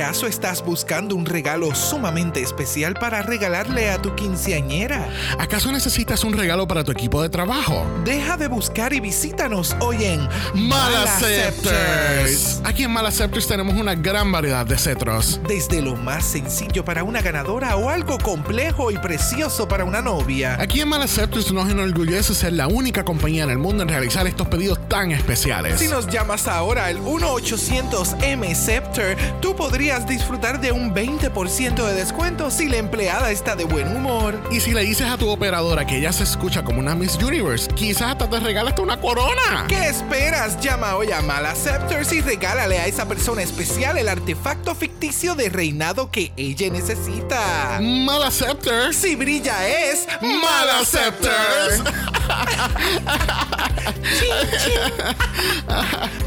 ¿Acaso estás buscando un regalo sumamente especial para regalarle a tu quinceañera? ¿Acaso necesitas un regalo para tu equipo de trabajo? Deja de buscar y visítanos hoy en Malaceptors. Aquí en Malaceptors tenemos una gran variedad de cetros. Desde lo más sencillo para una ganadora o algo complejo y precioso para una novia. Aquí en Malaceptors nos enorgullece ser la única compañía en el mundo en realizar estos pedidos tan especiales. Si nos llamas ahora al 1-800-M-Scepter, tú podrías disfrutar de un 20% de descuento si la empleada está de buen humor. Y si le dices a tu operadora que ella se escucha como una Miss Universe, quizás hasta te regala hasta una corona. ¿Qué esperas? Llama hoy a Malaceptors y regálale a esa persona especial el artefacto ficticio de reinado que ella necesita. Malaceptors. Si brilla es Malaceptors.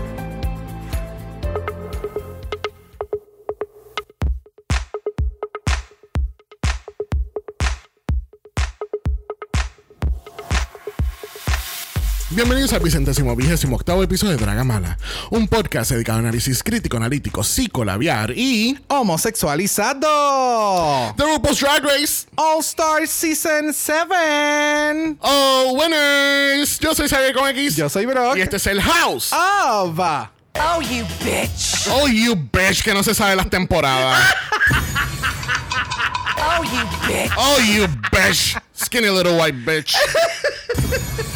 Bienvenidos al vicentésimo vigésimo octavo episodio de Draga Mala, un podcast dedicado a análisis crítico, analítico, psicolabiar y homosexualizado. The RuPaul's Drag Race All Star Season 7. Oh Winners. Yo soy Xavier con X. Yo soy Brock. Y este es el House. Of. Oh, you bitch. Oh, you bitch, que no se sabe las temporadas. Oh, you bitch. Oh, you bitch. Skinny little white bitch.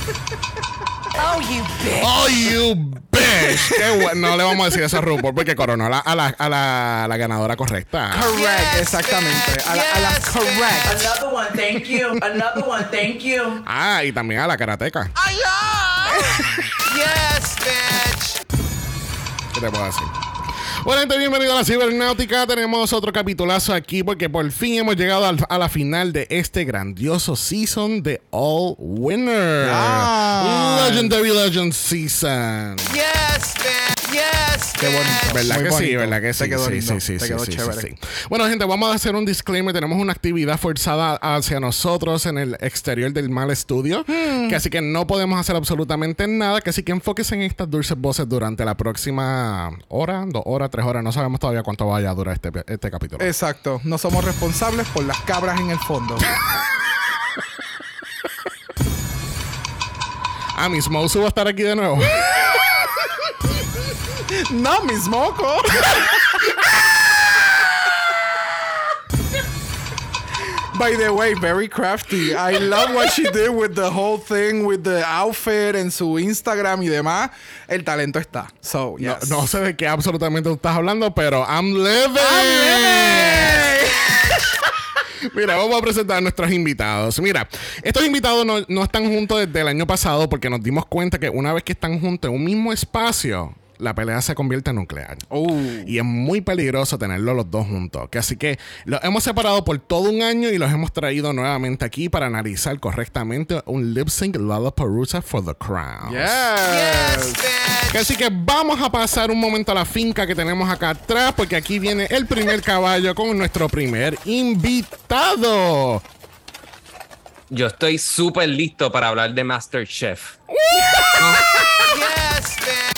Oh, you bitch. Oh, you bitch. Qué bueno. No le vamos a decir eso a RuPaul porque coronó a la, a la, a la, a la ganadora correcta. Correct, Yes, exactamente. A la, a la correct. Another one, thank you. Another one, thank you. Ah, y también a la karateca. Yes, bitch. ¿Qué te puedo decir? Bueno, gente, bienvenido a la Cibernáutica. Tenemos otro capitulazo aquí porque por fin hemos llegado al- a la final de este grandioso season de All Winner. Ah. Legendary Legend Season. Yes, bitch. Yes, Qué bonito. ¿Verdad que sí? ¿Verdad que sí? Te quedó sí, lindo. sí, sí, Te sí, quedó sí, sí, chévere. sí. Bueno, gente, vamos a hacer un disclaimer. Tenemos una actividad forzada hacia nosotros en el exterior del mal estudio. Hmm. Que así que no podemos hacer absolutamente nada. Que así que enfóquense en estas dulces voces durante la próxima hora, dos horas, tres horas. No sabemos todavía cuánto vaya a durar este, este capítulo. Exacto. No somos responsables por las cabras en el fondo. Ah, Miss Mosu va a estar aquí de nuevo. no, mis mocos. By the way, very crafty. I love what she did with the whole thing, with the outfit en su Instagram y demás. El talento está. So, No, yes. no sé de qué absolutamente estás hablando, pero I'm living. Mira, vamos a presentar a nuestros invitados. Mira, estos invitados no, no están juntos desde el año pasado porque nos dimos cuenta que una vez que están juntos en un mismo espacio, la pelea se convierte en nuclear. Oh. Y es muy peligroso tenerlos los dos juntos. Que así que los hemos separado por todo un año y los hemos traído nuevamente aquí para analizar correctamente un lip sync Lollapalooza for the Crown. Yes, Yes. bitch. Que Así que vamos a pasar un momento a la finca que tenemos acá atrás, porque aquí viene el primer caballo con nuestro primer invitado. Yo estoy súper listo para hablar de MasterChef. Bitch.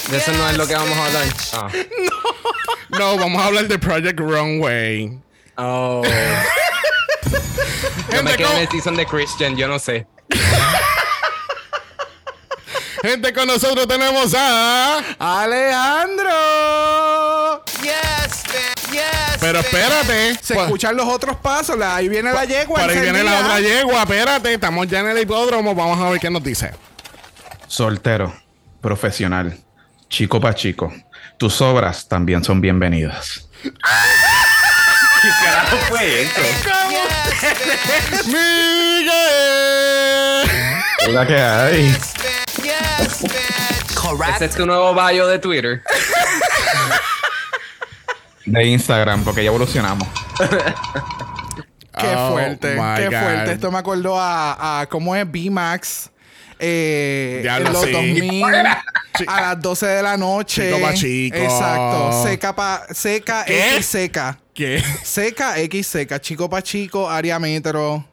De eso no es lo que vamos a hablar. Ah. No, vamos a hablar de Project Runway. Oh. Yo me quedé en ¿cómo- el season de Christian, yo no sé. Gente, con nosotros tenemos a. Alejandro. Yes. Yes. Pero espérate. Se Por- escuchan los otros pasos. la- Ahí viene la yegua. Por ahí viene la otra yegua. Espérate, estamos ya en el hipódromo. Vamos a ver qué nos dice. Soltero, profesional, chico pa' chico. Tus obras también son bienvenidas. ¿Qué carajo fue eso? Yes. ¡Miguel! La que hay. Yes. Ese es tu nuevo bio de Twitter. De Instagram, porque ya evolucionamos. Qué Oh, fuerte, qué God. fuerte. Esto me acordó a, a cómo es B-Max. Eh, en los sí. 2000 a las 12 de la noche. Chico pa' chico. Exacto. Seca pa, seca ¿Qué? X seca. ¿Qué? Seca X seca. Chico pa chico, área metro.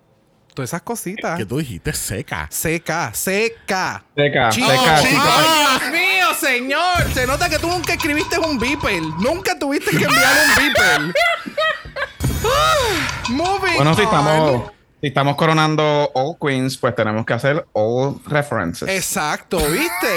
Todas esas cositas. Que tú dijiste seca. Seca, seca. Seca, Chico, seca, chico, chico. ¡Ay, Dios mío, señor! Se nota que tú nunca escribiste un beeper. Nunca tuviste que enviar un beeper. Moving Bueno, on. estamos, si estamos coronando All Queens, pues tenemos que hacer All References. Exacto, ¿viste?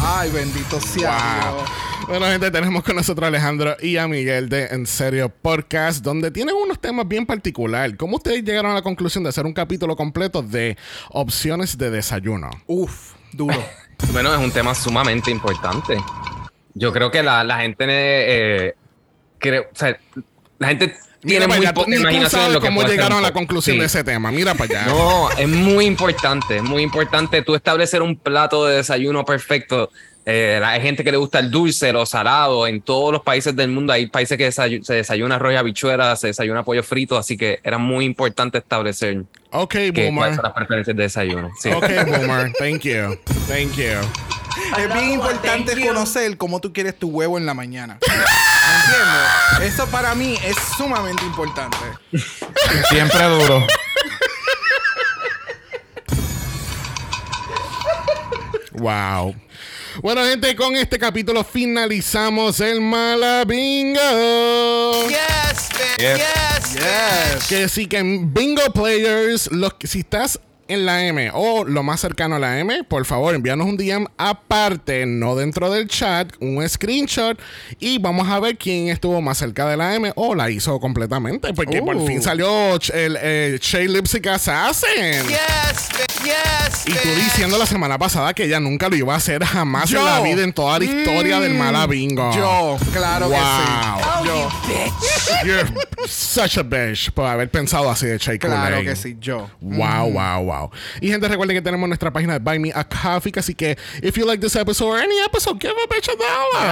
Ay, bendito sea Wow. Bueno, gente, tenemos con nosotros a Alejandro y a Miguel de En Serio Podcast, donde tienen unos temas bien particulares. ¿Cómo ustedes llegaron a la conclusión de hacer un capítulo completo de opciones de desayuno? Uf, duro. Bueno, es un tema sumamente importante. Yo creo que la, la gente eh, creo, o sea, la gente Mira para muy allá, tú- ni sabes lo que cómo llegaron a la conclusión Sí. de ese tema. Mira para allá. No, es muy importante, es muy importante tú establecer un plato de desayuno perfecto. Eh, hay gente que le gusta el dulce, lo salado. En todos los países del mundo hay países que desayu- se desayuna arroz y habichuela, se desayuna pollo frito, así que era muy importante establecer Ok, que, cuáles Boomer. son las preferencias de desayuno. Sí. Ok, Boomer. Thank you. Thank you. Es bien importante conocer cómo tú quieres tu huevo en la mañana. ¿Me entiendes? Eso para mí es sumamente importante. Siempre duro. Wow. Bueno, gente, con este capítulo finalizamos el Malabingo. Yes. Yes. Yes, bitch. Que sí que en Bingo Players, los que- si estás en la M o lo más cercano a la M, por favor envíanos un DM aparte, no dentro del chat, un screenshot y vamos a ver quién estuvo más cerca de la M o la hizo completamente, porque por Uh. fin salió el eh, Shay Lipstick Assassin. Yes. Yes, Y tú diciendo la semana pasada que ella nunca lo iba a hacer jamás Yo. en la vida, en toda la historia del Mm, Mala Bingo. Yo, claro Wow. que sí. Yo, You're such a bitch por haber pensado así de Shay claro que sí, yo. Wow, wow, wow. Y gente, recuerden que tenemos nuestra página de Buy Me a Coffee, así que if you like this episode or any episode, give a bitch a dollar.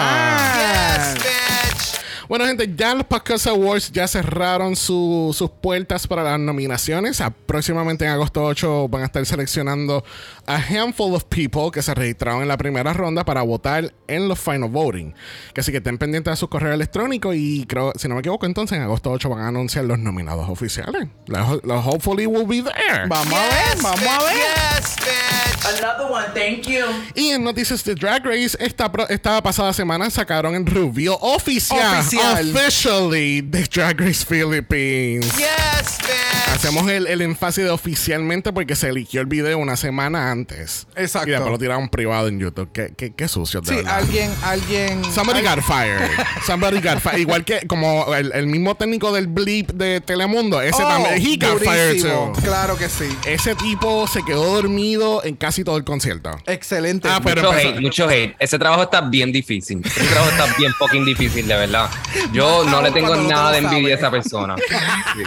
Yes, bitch. Bueno, gente, ya los Podcast Awards ya cerraron su- sus puertas para las nominaciones. Próximamente en agosto 8 van a estar seleccionando a handful of people que se registraron en la primera ronda para votar en los final voting. Que así que estén pendientes de sus correos electrónicos y creo, si no me equivoco, entonces en agosto 8 van a anunciar los nominados oficiales. Los, los hopefully will be there. Vamos a ver, vamos a ver. Yes, bitch. Another one, thank you. Y en noticias de Drag Race, esta, pro- esta pasada semana sacaron el reveal oficial, Oficial. Officially, de Drag Race Philippines. Yes, bitch. Hacemos el, el énfasis de oficialmente porque se eligió el video una semana antes. Exacto. Y después lo tiraron privado en YouTube. Qué, qué, qué sucio, de Sí, verdad. alguien, alguien. Somebody al- got fired. Somebody got fired. Igual que como el, el mismo técnico del blip de Telemundo. Ese Oh, también. He got fired too. Claro que sí. Ese tipo se quedó dormido en casi todo el concierto. Excelente. Ah, pero- Mucho empezó- hate, mucho hate. Ese trabajo está bien difícil. Ese trabajo está bien fucking difícil, de verdad. Yo no le tengo nada de envidia a esa persona. Sí.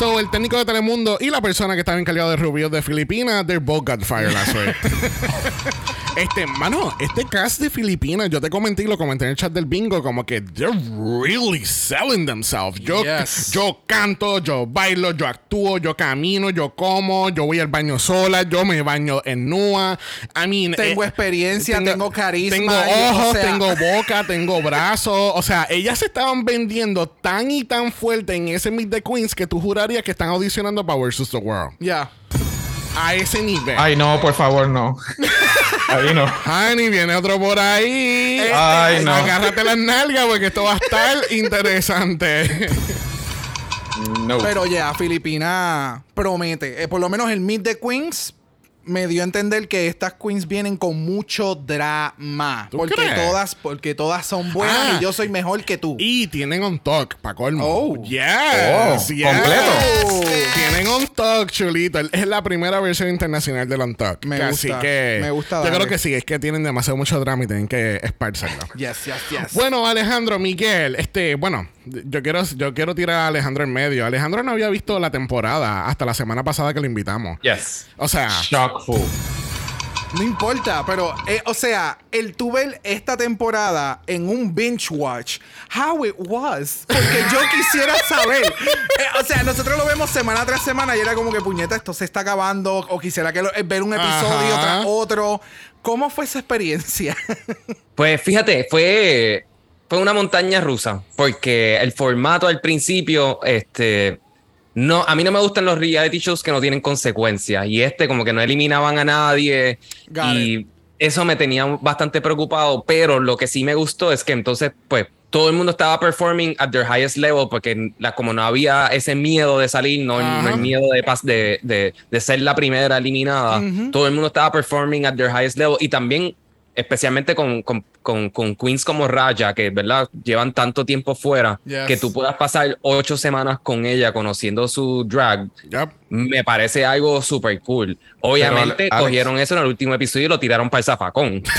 So, el técnico de Telemundo y la persona que estaba encargado de Rubio de Filipinas, they both got fired last week. este, mano, este cast de Filipinas, yo te comenté y lo comenté en el chat del bingo, como que they're really selling themselves. Yo, Yes. yo canto, yo bailo, yo actúo, yo camino, yo como, yo voy al baño sola, yo me baño en nua. I mean, Tengo eh, experiencia, tengo carisma, Tengo y, o ojos, sea- tengo boca, tengo brazos. O sea, ellas se estaban vendiendo tan y tan fuerte en ese Meet the Queens que tú jurarías que están audicionando para Versus the World. Ya. A ese nivel. Ay, no, por favor, no. Ahí no. Honey, viene otro por ahí. Ay, no. Agárrate las nalgas porque esto va a estar interesante. No. Pero ya, Filipina promete. Eh, por lo menos el Meet the Queens me dio a entender que estas queens vienen con mucho drama. ¿Tú Porque crees? todas, porque todas son buenas Ah. y yo soy mejor que tú. y tienen on talk, pa' colmo. Oh. Yes, Oh, yes. completo. Tienen on talk, chulito. Es la primera versión internacional del on talk. Me Así gusta, que me gusta Yo darle. creo que sí, es que tienen demasiado mucho drama y tienen que esparcerlo. Yes, yes, yes. Bueno, Alejandro, Miguel, este, bueno, yo quiero, yo quiero tirar a Alejandro en medio. Alejandro no había visto la temporada hasta la semana pasada que lo invitamos. Yes. O sea, No importa, pero, eh, o sea, el tú ver esta temporada en un binge watch, how it was. Porque yo quisiera saber. Eh, o sea, nosotros lo vemos semana tras semana y era como que puñeta, esto se está acabando. O quisiera que lo- eh, ver un episodio Ajá. tras otro. ¿Cómo fue esa experiencia? Pues fíjate, fue, fue una montaña rusa, porque el formato al principio este, no, a mí no me gustan los reality shows que no tienen consecuencias. Y este, como que no eliminaban a nadie. Got y eso me tenía bastante preocupado. Pero lo que sí me gustó es que entonces, pues, todo el mundo estaba performing at their highest level porque la, como no había ese miedo de salir, no, no el miedo de, pas- de, de, de ser la primera eliminada, todo el mundo estaba performing at their highest level y también especialmente con, con, con, con queens como Raya, que verdad llevan tanto tiempo fuera, Yes. que tú puedas pasar ocho semanas con ella conociendo su drag, Yep. me parece algo súper cool. Obviamente Alex- cogieron eso en el último episodio y lo tiraron para el zafacón.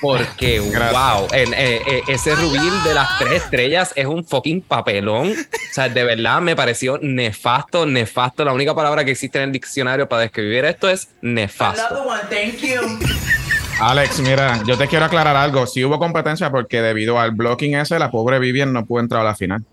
Porque, Gracias. wow, en- eh, eh, ese reveal de las tres estrellas es un fucking papelón. O sea, de verdad me pareció nefasto, nefasto. La única palabra que existe en el diccionario para describir esto es nefasto. Another one, thank you. Alex, mira, yo te quiero aclarar algo. Sí hubo competencia porque debido al blocking ese, la pobre Vivian no pudo entrar a la final.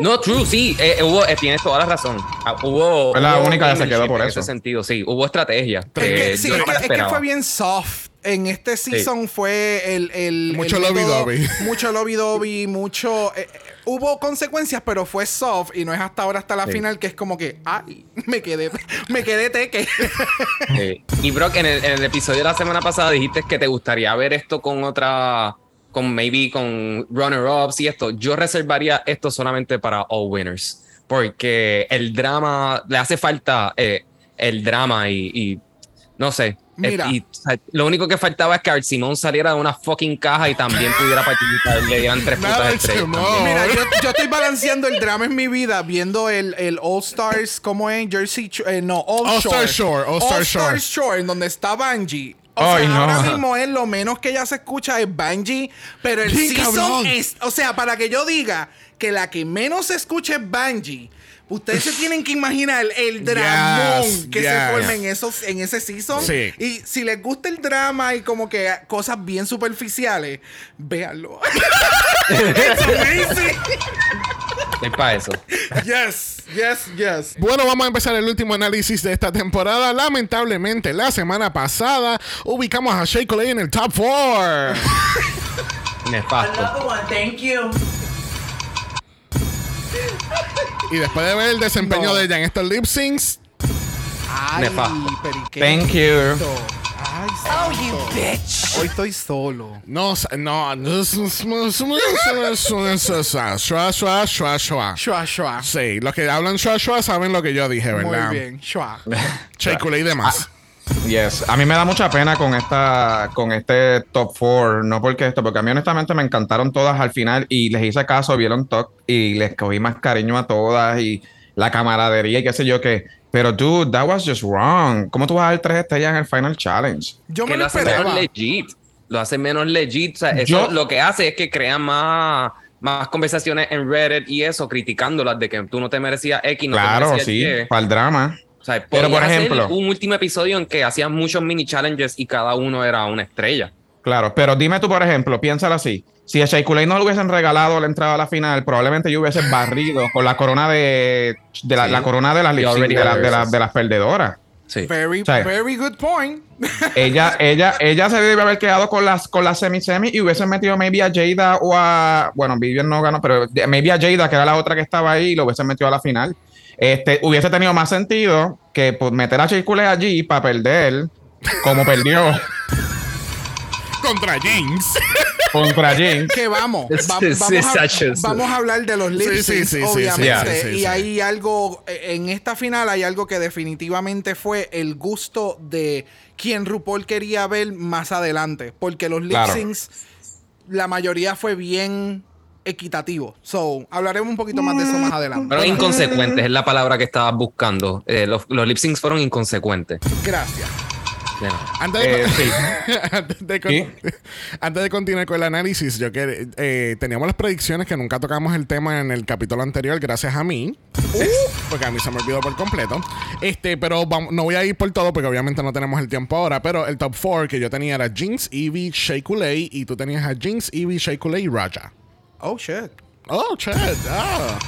No, true, sí, eh, hubo, eh, tienes toda la razón. Ah, hubo. Fue la hubo única que se quedó por en eso. ese sentido, sí, hubo estrategia. Es que que, sí, yo es no es que fue bien soft. En este season fue el, el Mucho el método- lobby-dobby. mucho lobby dobby, mucho eh, eh, hubo consecuencias, pero fue soft y no es hasta ahora hasta la Sí. final que es como que ay, me quedé me quedé teque. Sí. Y Brock, en el, en el episodio de la semana pasada dijiste que te gustaría ver esto con otra, con maybe con runner-ups y esto. Yo reservaría esto solamente para all winners. Porque el drama, le hace falta eh, el drama y, y no sé. Mira. Eh, y, o sea, lo único que faltaba es que Art Simón saliera de una fucking caja y también pudiera participar. Le dieran tres estrellas. Simón. también. Mira, yo, yo estoy balanceando el drama en mi vida viendo el, el All Stars, ¿cómo es? Jersey, eh, no, All, All Star Shore, All Star Shore. Shore, en donde está Bungie. O Ay, sea, no. ahora mismo es lo menos que ya se escucha es Bungie, pero el Sí, season cabrón. es, o sea, para que yo diga que la que menos se escucha es Bungie, ustedes se tienen que imaginar el dramón Yes, que yes. se forma en esos en ese season. Sí. Y si les gusta el drama y como que cosas bien superficiales, véanlo. It's amazing. Es para eso. Yes, yes, yes. Bueno, vamos a empezar el último análisis de esta temporada. Lamentablemente, la semana pasada ubicamos a Shea Coulee en el top 4. Nefasto. Another one, thank you. Y después de ver el desempeño No. de ella en estos lip syncs, Ay, Nefasto. pero ¿y qué Thank you. Ay, oh, you bitch. Hoy estoy solo. no, no, no, shua, shua, shua, shua. Shua, shua. Sí, los que hablan shua, shua saben lo que yo dije, ¿verdad? Muy bien, shua. Shea Coulee y demás. Yes, a mí me da mucha pena con esta, con este top 4, no porque esto, porque a mí honestamente me encantaron todas al final y les hice caso, vieron top y les cogí más cariño a todas y la camaradería y qué sé yo qué. Pero dude, that was just wrong. ¿Cómo tú vas a dar tres estrellas en el final challenge? Yo que me lo lo hace menos legit. Lo hace menos legit. O sea, eso Yo- lo que hace es que crea más, más conversaciones en Reddit y eso, criticándolas de que tú no te merecías X, no claro, te merecías sí, Y. para el drama. O sea, Pero, por ejemplo- un último episodio en que hacían muchos mini challenges y cada uno era una estrella. Claro, pero dime tú, por ejemplo, piénsalo así. Si a Shea Coulee no le hubiesen regalado la entrada a la final, probablemente yo hubiese barrido con la corona de, de la, Sí. la corona de las, de, la- de, la- yours. de las perdedoras. Sí. Very, very good point. ella, ella, ella se debe haber quedado con las, con las semi-semi y hubiesen metido maybe a Jada o a. Bueno, Vivian no ganó, pero maybe a Jada, que era la otra que estaba ahí, y lo hubiesen metido a la final. Este, hubiese tenido más sentido que pues, meter a Shea Coulee allí para perder, como perdió Contra Jinx. contra Jin. que vamos, va- vamos, a, vamos hablar de los lip Sí, sí, sí, sí, sí, obviamente. sí, sí, y hay algo, eh, en esta final hay algo que definitivamente fue el gusto de quien RuPaul quería ver más adelante. Porque los lip Claro. la mayoría fue bien equitativo. So, hablaremos un poquito más de eso más adelante. Fueron inconsecuentes, es la palabra que estabas buscando. Eh, los, los lip syncs fueron inconsecuentes. Gracias. Antes de, Eh, sí. antes, de con- ¿Sí? antes de continuar con el análisis, yo que eh, teníamos las predicciones que nunca tocamos el tema en el capítulo anterior, gracias a mí. Porque a mí se me olvidó por completo. Este, pero vamos- no voy a ir por todo porque obviamente no tenemos el tiempo ahora. Pero el top 4 que yo tenía era Jinx, Evie, Shea y tú tenías a Jinx, Evie, Shea y Raja. Oh, shit. Oh, shit. Ah.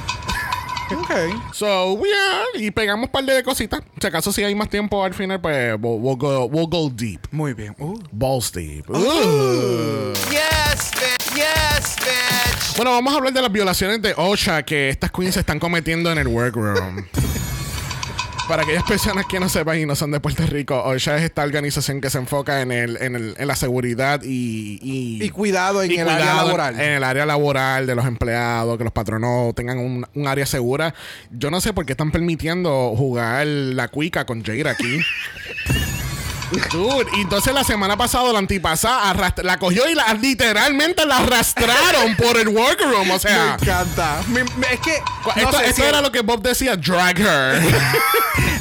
Ok. So, yeah, y pegamos un par de cositas. Si acaso si hay más tiempo al final, pues we'll, we'll go, we'll go deep. Muy bien. Uh. Balls deep. Ooh. Yes, bitch. Yes, bitch. Bueno, vamos a hablar de las violaciones de OSHA que estas queens están cometiendo en el workroom. Para aquellas personas que no sepan y no son de Puerto Rico, OSHA es esta organización que se enfoca en, el, en, el, en la seguridad y, y, Y cuidado en y el área laboral. En el área laboral de los empleados, que los patronos tengan un, un área segura. Yo no sé por qué están permitiendo jugar la cuica con Jade aquí. Dude, y entonces la semana pasada, la antipasada, la cogió y la, literalmente la arrastraron por el workroom. O Me sea, encanta. Me- me- es que. no esto, sé esto si- era lo que Bob decía, drag her.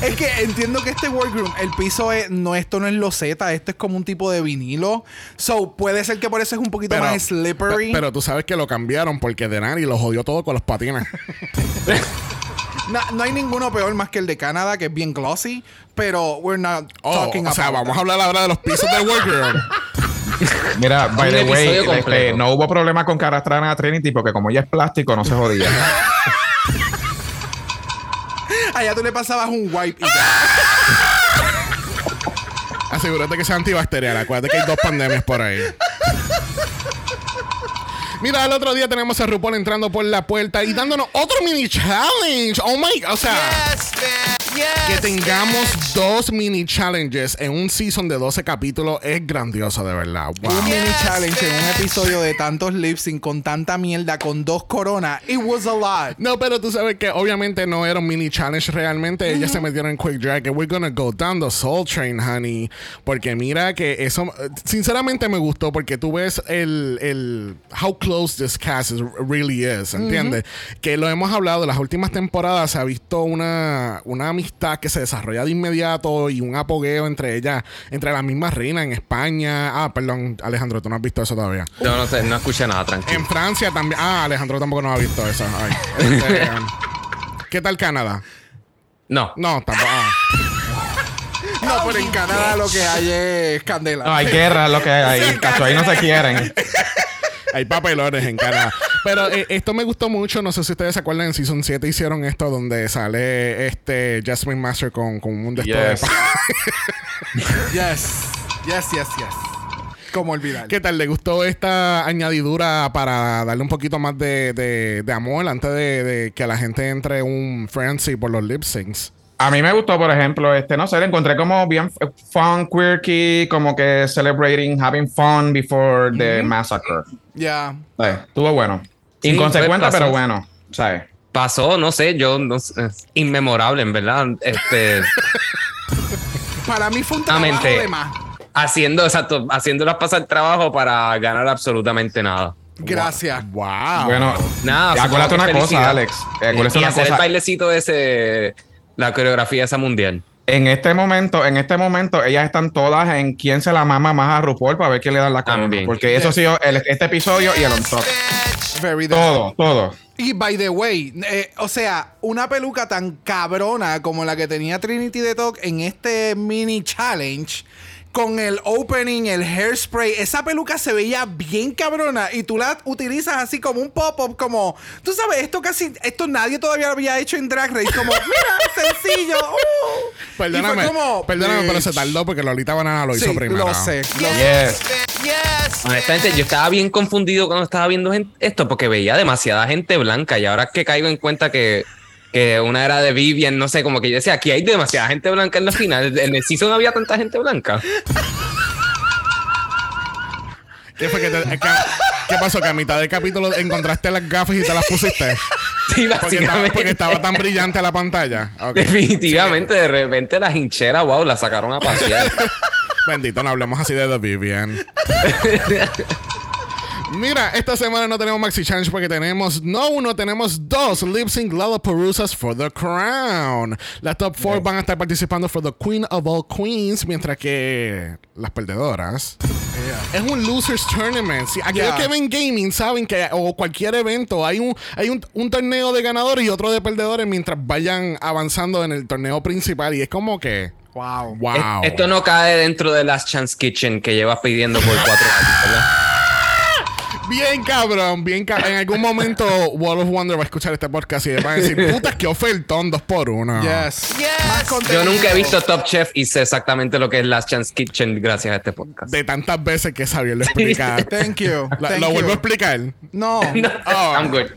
Es que entiendo que este workroom, el piso es, no, esto no es loseta, esto es como un tipo de vinilo. So, puede ser que por eso es un poquito más slippery. pe- pero tú sabes que lo cambiaron porque Denari lo jodió todo con los patines. no, no hay ninguno peor más que el de Canadá, que es bien glossy. Pero we're not Oh, talking o sea, vamos a hablar ahora de los pisos del workroom. Mira, by the way, este, no hubo problema con que arrastraran a Trinity porque como ella es plástico, no se jodía. Allá tú le pasabas un wipe y ya. Asegúrate que sea antibacterial. Acuérdate que hay dos pandemias por ahí. Mira, el otro día tenemos a RuPaul entrando por la puerta y dándonos otro mini challenge. Oh my. O sea. Yes. que tengamos dos mini challenges en un season de 12 capítulos es grandioso, de verdad. Wow. Un mini Yes, challenge en un episodio de tantos lip sync con tanta mierda, con dos coronas. It was a lot. No, pero tú sabes que obviamente no era un mini challenge realmente. Ellas se metieron en Quick Drag. And we're gonna go down the Soul Train, honey. Porque mira que eso, sinceramente me gustó porque tú ves el, el how close this cast is, really is, ¿entiendes? Que lo hemos hablado en las últimas temporadas. Se ha visto una, una amistad que se desarrolla de inmediato y un apogeo entre ellas, entre las mismas reinas en España. Ah, perdón, Alejandro, tú no has visto eso todavía. Yo no sé, no escuché nada, tranquilo. En Francia también. Ah, Alejandro tampoco no ha visto eso. Ay, este, ¿Qué tal Canadá? No. No, tampoco. ah. No, pero en Canadá lo que hay es candela. No, hay guerra, lo que hay. Cacho, ahí no se quieren. Hay papelones en Canadá. Pero eh, esto me gustó mucho. No sé si ustedes se acuerdan. En Season 7 hicieron esto donde sale este Jasmine Master con, con un desto de Yes. pa- Yes. Yes, yes, yes. ¿Cómo olvidar? ¿Qué tal? ¿Le gustó esta añadidura para darle un poquito más de, de- de amor antes de, de que la gente entre en un frenzy por los lip syncs? A mí me gustó, por ejemplo, este, no sé, lo encontré como bien fun, quirky, como que celebrating, having fun before the massacre. Ya. ¿Sabes? Estuvo bueno. Sí, Inconsecuente, pero bueno. ¿Sabes? Pasó, no sé, yo no sé, es inmemorable, en verdad. Este, Para mí fue un trabajo Exactamente. de más. haciendo, exacto, haciéndolas pasar trabajo para ganar absolutamente nada. Gracias. ¡Wow! Bueno, Nada, acuérdate una cosa. Alex. Eh, acuérdate y una hacer el cosa. bailecito ese, la coreografía esa mundial. En este momento, en este momento, ellas están todas en quién se la mama más a RuPaul para ver quién le da la. También. Porque eso ha sido el- este episodio y el on top. Todo, todo. Y by the way, eh, o sea, una peluca tan cabrona como la que tenía Trinity the Talk en este mini challenge. Con el opening, el hairspray, esa peluca se veía bien cabrona y tú la utilizas así como un pop-up, como, tú sabes, esto casi, esto nadie todavía había hecho en Drag Race, como, mira, sencillo. uh". Perdóname, Y fue como, perdóname, pero se tardó porque Lolita Banana lo hizo Sí, primero. lo sé. lo- Yes. Yes. Honestamente, yo estaba bien confundido cuando estaba viendo esto porque veía demasiada gente blanca y ahora que caigo en cuenta que, que una era de Vivian, no sé, como que yo decía, aquí hay demasiada gente blanca en la final. En el season había tanta gente blanca. ¿Qué fue que te- que- ¿Qué pasó? Que a mitad del capítulo encontraste las gafas y te las pusiste. Sí, Porque estaba, porque estaba tan brillante la pantalla. Definitivamente, de repente las hincheras, wow, las sacaron a pasear. Bendito, no hablemos así de The Vivian. Mira, esta semana no tenemos Maxi Challenge porque tenemos, no uno, tenemos dos Lip Sync Lollapaloozas for the Crown. Las top four van a estar participando for the Queen of All Queens, mientras que las perdedoras. Es un Losers Tournament. Si aquellos Yeah. que ven gaming saben que, o cualquier evento, hay un, hay un, un torneo de ganadores y otro de perdedores mientras vayan avanzando en el torneo principal. Y es como que. Wow. Wow. Es- Esto no cae dentro de las Chance Kitchen que llevas pidiendo por cuatro años, ¿verdad? Bien cabrón, bien cabrón. En algún momento Wall of Wonder va a escuchar este podcast y va a decir, putas, qué ofertón, dos por uno. Yes. Yes. Yo nunca he visto Top Chef y sé exactamente lo que es las Chance Kitchen gracias a este podcast. De tantas veces que Xavier lo explica. Thank you. La- Thank ¿Lo you. vuelvo a explicar? No. Oh. I'm good.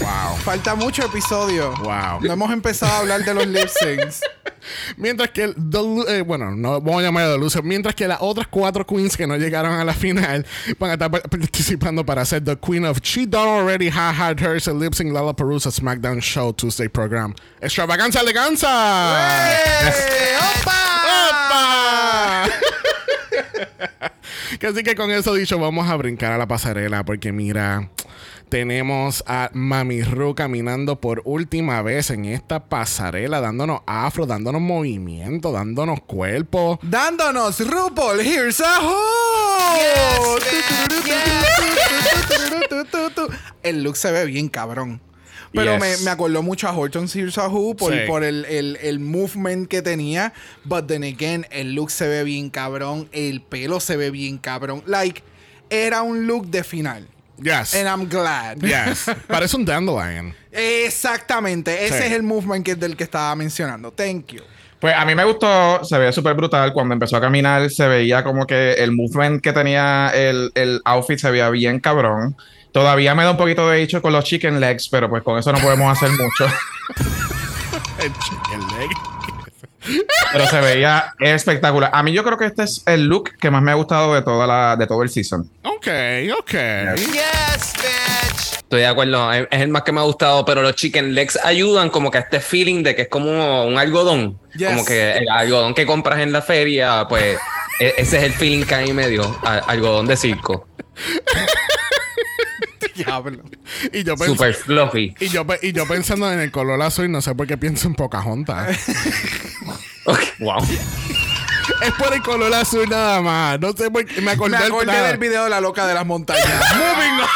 Wow. Falta mucho episodio. Wow. No hemos empezado a hablar de los lip syncs. Mientras que, el- The eh, bueno, no vamos a llamar de Loser, mientras que las otras cuatro queens que no llegaron a la final van a estar pa- participando para ser The Queen of She Done Already Ha Had Hers, el Lip Sync Lala Perusa SmackDown Show Tuesday Program. Extravaganza Eleganza. ¡Eh, ¡Opa! ¡Opa! Así que con eso dicho, vamos a brincar a la pasarela porque mira, tenemos a Mami Ru caminando por última vez en esta pasarela, dándonos afro, dándonos movimiento, dándonos cuerpo. Dándonos RuPaul, here's a who. El look se ve bien cabrón. Pero Yes. me, me acordó mucho a Horton's Here's a Who por, Sí. por el, el, el movement que tenía. But then again, el look se ve bien cabrón. El pelo se ve bien cabrón. Like, era un look de final. Yes. And I'm glad. Yes. Parece un dandelion. Exactamente. Ese Sí. es el movement que, del que estaba mencionando. Thank you. Pues a mí me gustó, se veía súper brutal. Cuando empezó a caminar, se veía como que el movement que tenía el, el outfit se veía bien cabrón. Todavía me da un poquito de hecho con los chicken legs, pero pues con eso no podemos hacer mucho. El chicken leg. Pero se veía espectacular. A mí yo creo que este es el look que más me ha gustado de toda la, de todo el season. Ok, ok. Yes, bitch. Estoy de acuerdo, es el más que me ha gustado, pero los chicken legs ayudan como que a este feeling de que es como un algodón. Yes. Como que el algodón que compras en la feria, pues e- ese es el feeling que a mí me dio, algodón de circo. Diablo. Y yo, pens- Super fluffy. y, yo, pe- y yo pensando en el color azul, no sé por qué pienso en Pocahontas. Wow. es por el color azul nada más. No sé por qué. Me acordé, Me acordé del video de la loca de las montañas. Moving on.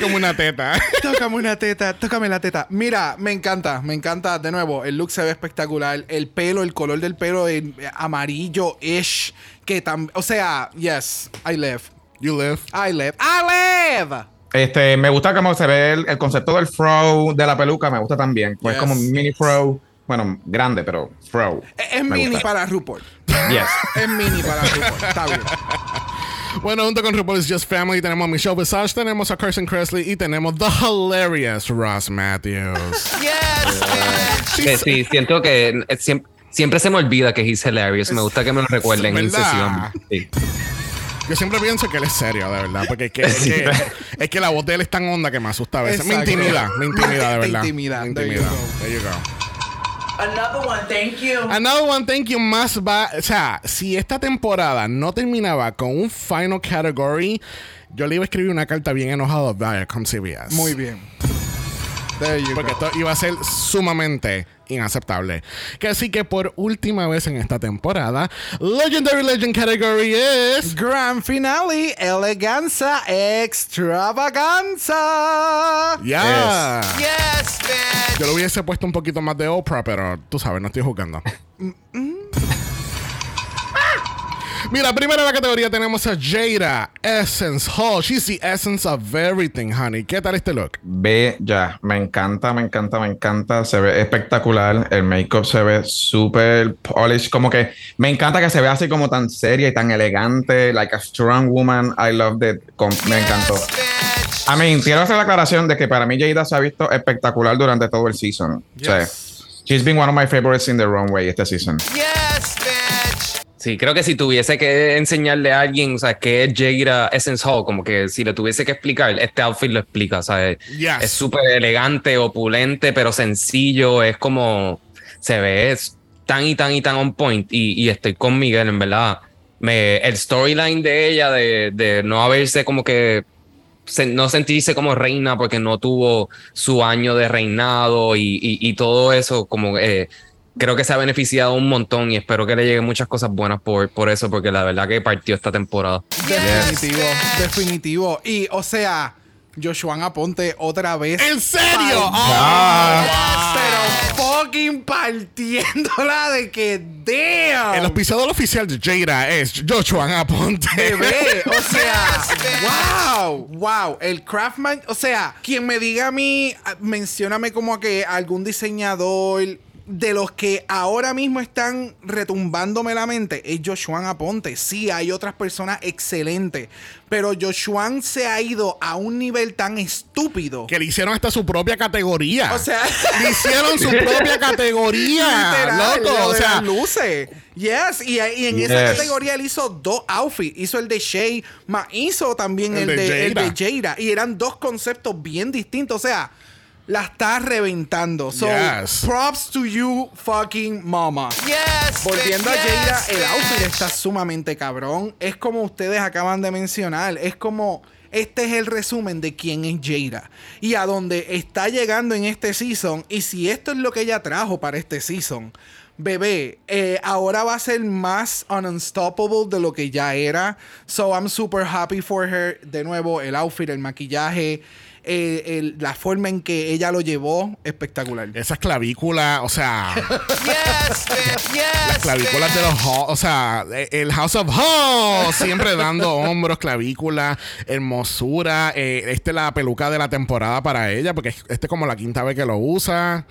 Como una teta. tócame una teta, tócame la teta. Mira, me encanta, me encanta. De nuevo, el look se ve espectacular. El pelo, el color del pelo amarillo-ish. Que tam O sea, yes, I live. You live. I live. I live. Este, me gusta cómo se ve el, el concepto del fro de la peluca, me gusta también. Pues Yes. como mini fro, bueno, grande, pero fro. Es, es mini gusta. para RuPaul. Yes. Es mini para RuPaul. Está bien. Bueno, junto con RuPaul's Just Family tenemos a Michelle Visage, tenemos a Carson Kressley y tenemos The Hilarious Ross Matthews. Yes, bitch. Que sí, siento que eh, siempre, siempre se me olvida que he's hilarious. Me gusta que me lo recuerden en sesión. Sí. Yo siempre pienso que él es serio, de verdad, porque es que, es que, es que la voz de él es tan honda que me asusta a veces. Me Exacto. intimida, me intimida, de Te verdad. intimida. Me There you intimida. go. There you go. Another one, thank you. Another one, thank you, más va. O sea, si esta temporada no terminaba con un final category, yo le iba a escribir una carta bien enojado a Viacom CBS. Muy bien. There you Porque go. esto iba a ser sumamente inaceptable. Que así que por última vez en esta temporada, Legendary Legend category es. Grand finale, eleganza, extravaganza. Ya. Yes, bitch. Yo lo hubiese puesto un poquito más de Oprah, pero tú sabes, no estoy jugando. Mira, primero en la categoría tenemos a Jada Essence Hall. She's the essence of everything, honey. ¿Qué tal este look? Bella, me encanta, me encanta, me encanta. Se ve espectacular. El make-up se ve súper polished. Como que me encanta que se vea así como tan seria y tan elegante. Like a strong woman. I love it. Me encantó. Yes. I mean, quiero hacer la aclaración de que para mí Jada se ha visto espectacular durante todo el season. O sea, Yes. she's been one of my favorites in the runway este season. Yes, bitch. Sí, creo que si tuviese que enseñarle a alguien, o sea, que es Jada Essence Hall, como que si le tuviese que explicar, este outfit lo explica, ¿sabes? Yes. Es súper elegante, opulente, pero sencillo, es como, se ve es tan y tan y tan on point, y, y estoy con Miguel, en verdad. Me, el storyline de ella, de, de no haberse como que, no sentirse como reina porque no tuvo su año de reinado y, y- y todo eso, como eh, creo que se ha beneficiado un montón y espero que le lleguen muchas cosas buenas por, por eso, porque la verdad que partió esta temporada. Definitivo, definitivo. Y, o sea, Joshua Aponte otra vez. ¿En serio? Oh, Pero fucking partiéndola de que damn. El auspiciador oficial de Jada es Joshua Aponte. Bebé, o sea, wow, wow, el Craftman, o sea, quien me diga a mí, ah, mencióname como que algún diseñador de los que ahora mismo están retumbándome la mente es Joshua Aponte. Sí, hay otras personas excelentes, pero Joshua se ha ido a un nivel tan estúpido. Que le hicieron hasta su propia categoría. O sea, le hicieron su propia categoría. Literal, loco. lo O sea, luces. Yes, y, y en esa categoría él hizo dos outfits. Hizo el de Shay, más hizo también El el, de de, el de. Jada. Y eran dos conceptos bien distintos. O sea, la está reventando. So, Yes. props to you, fucking mama. Yes, Volviendo a Jada, yes, el outfit bitch. está sumamente cabrón. Es como ustedes acaban de mencionar. Es como. Este es el resumen de quién es Jada. Y a dónde está llegando en este season. Y si esto es lo que ella trajo para este season. Bebé, eh, ahora va a ser más unstoppable de lo que ya era. So I'm super happy for her. De nuevo, el outfit, el maquillaje, eh, el- la forma en que ella lo llevó, espectacular. esas clavículas, o sea, Yes, bitch, yes, las clavículas de los o sea, el House of Hall, siempre dando hombros, clavícula, hermosura. Eh, esta es la peluca de la temporada para ella, porque este es como la quinta vez que lo usa.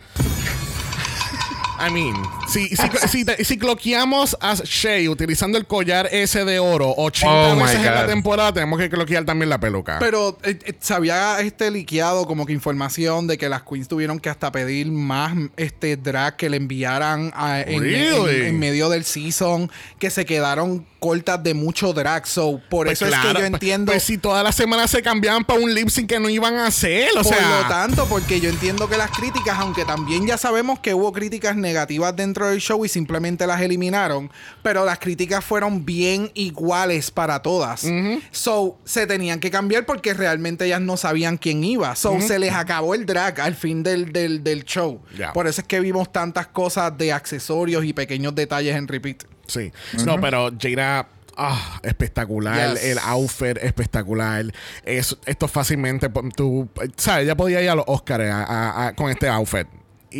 I mean, si, si, si, te- si cloqueamos a Shay utilizando el collar ese de oro 80 Oh, veces en la temporada, tenemos que cloquear también la peluca. Pero eh, eh, se había este liqueado como que información de que las queens tuvieron que hasta pedir más este drag que le enviaran a- en, Really? en- en medio del season, que se quedaron cortas de mucho drag. So, por Pues eso es claro, que yo pues- entiendo. Pues si todas las semanas se cambiaban para un lip sync que no iban a hacer, o por sea. lo tanto, porque yo entiendo que las críticas, aunque también ya sabemos que hubo críticas negativas dentro del show y simplemente las eliminaron, pero las críticas fueron bien iguales para todas. So, se tenían que cambiar porque realmente ellas no sabían quién iba. So, se les acabó el drag al fin del, del, del show. Ya. Por eso es que vimos tantas cosas de accesorios y pequeños detalles en repeat. Sí. No, pero Jada. ah, espectacular, Yes. el outfit espectacular. Es, esto fácilmente, tú, sabes, ella podía ir a los Oscars a- a- a- con este outfit.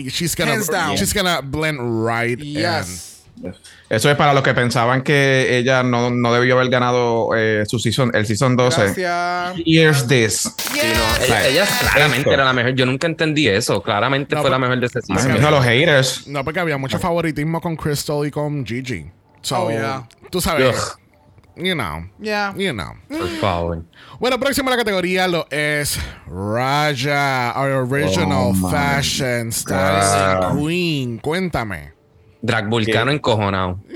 She's gonna, Hands down. she's gonna blend right in. Yes. Eso es para los que pensaban que ella no, no debió haber ganado eh, su season, el season 12. Gracias. Here's this. Sí, no, ella, ella claramente Esto. era la mejor. Yo nunca entendí eso. Claramente No, fue la mejor de ese Ay, season. mijo, los haters. No, porque había mucho favoritismo con Crystal y con Gigi. So, Oh, yeah. tú sabes, Ugh. You know, Yeah. you know. Por favor. Bueno, próximo a la categoría lo es Raja, our original Oh, fashion God. queen. Cuéntame. Drag Vulcano encojonado.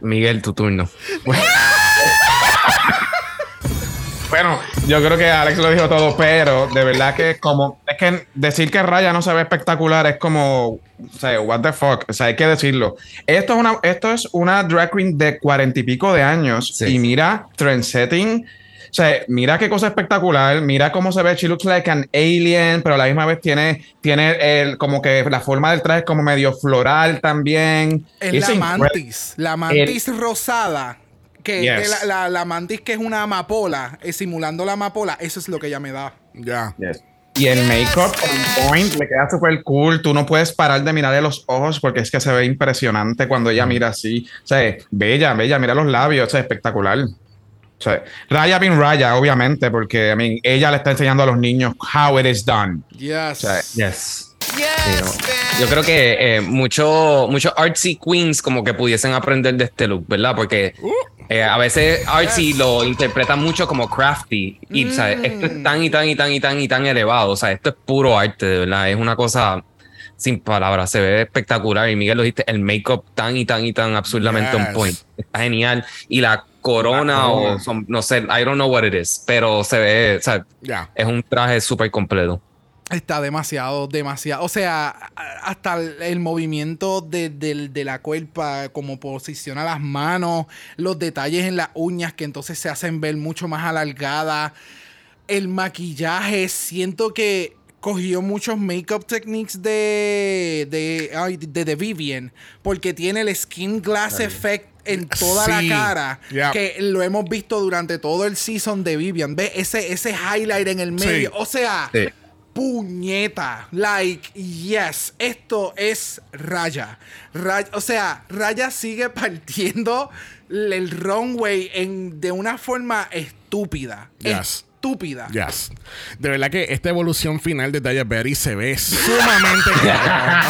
Miguel, tu turno. Bueno, yo creo que Alex lo dijo todo, pero de verdad que como es que decir que Raya no se ve espectacular es como, o sea, what the fuck, o sea, hay que decirlo. Esto es una, esto es una drag queen de cuarenta y pico de años Sí. y mira trendsetting. O sea, mira qué cosa espectacular, mira cómo se ve, she looks like an alien, pero a la misma vez tiene, tiene el, como que la forma del traje es como medio floral también. Es It's la incredible. mantis. La mantis rosada. Que Yes. que la, la- la mantis que es una amapola, eh, simulando la amapola, eso es lo que ella me da. Ya. Yes. Y el make-up on point le queda súper cool. Tú no puedes parar de mirarle los ojos porque es que se ve impresionante cuando ella mira así. O sea, bella, bella, mira los labios, o sea, espectacular. O sea, Raya bin Raya, obviamente, porque I mean, ella le está enseñando a los niños how it is done. Yes. sea, Yes. Yes. Yo creo que eh, muchos muchos artsy queens como que pudiesen aprender de este look, ¿verdad? Porque eh, a veces artsy lo interpreta mucho como crafty y ¿sabes? esto es tan y tan y tan y tan y tan elevado, o sea, esto es puro arte, verdad, es una cosa sin palabras, se ve espectacular y Miguel lo dijiste, el make-up tan y tan y tan absurdamente Yes. on point, está genial y la corona o son- no sé, I don't know what it is, pero se ve, o sea, Ya. es un traje súper completo. Está demasiado, demasiado. O sea, hasta el, el movimiento de, de la cuerpa, como posiciona las manos, los detalles en las uñas que entonces se hacen ver mucho más alargadas. El maquillaje, siento que cogió muchos makeup techniques de de, ay, de, de Vivian, porque tiene el skin glass effect en toda Sí. la cara, Yeah. que lo hemos visto durante todo el season de Vivian. ¿Ves? Ese, ese highlight en el medio. Sí. O sea, Sí. Puñeta. Like, yes, esto es Raya. Raya o sea, Raya sigue partiendo el runway en, de una forma estúpida. Yes. Estúpida. Yes. De verdad que esta evolución final de Daya Berry se ve sumamente cabrón.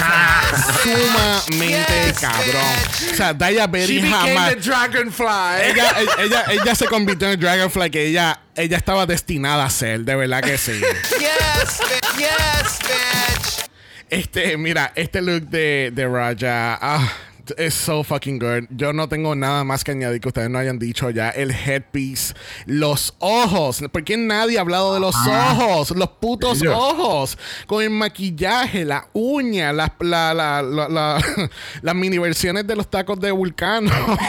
O sea, sumamente Yes, cabrón. O sea, Daya Berry jamás. the dragonfly. Ella, ella, ella se convirtió en el Dragonfly que ella, ella estaba destinada a ser, de verdad que sí. Yes, bitch. Yes, bitch. Este, mira, este look de, de Raja ah, es so fucking good. Yo no tengo nada más que añadir que ustedes no hayan dicho ya. El headpiece, los ojos. ¿Por qué nadie ha hablado de los ojos? Los putos ojos. Con el maquillaje, la uña, las la, la, las mini versiones de los tacos de Vulcano.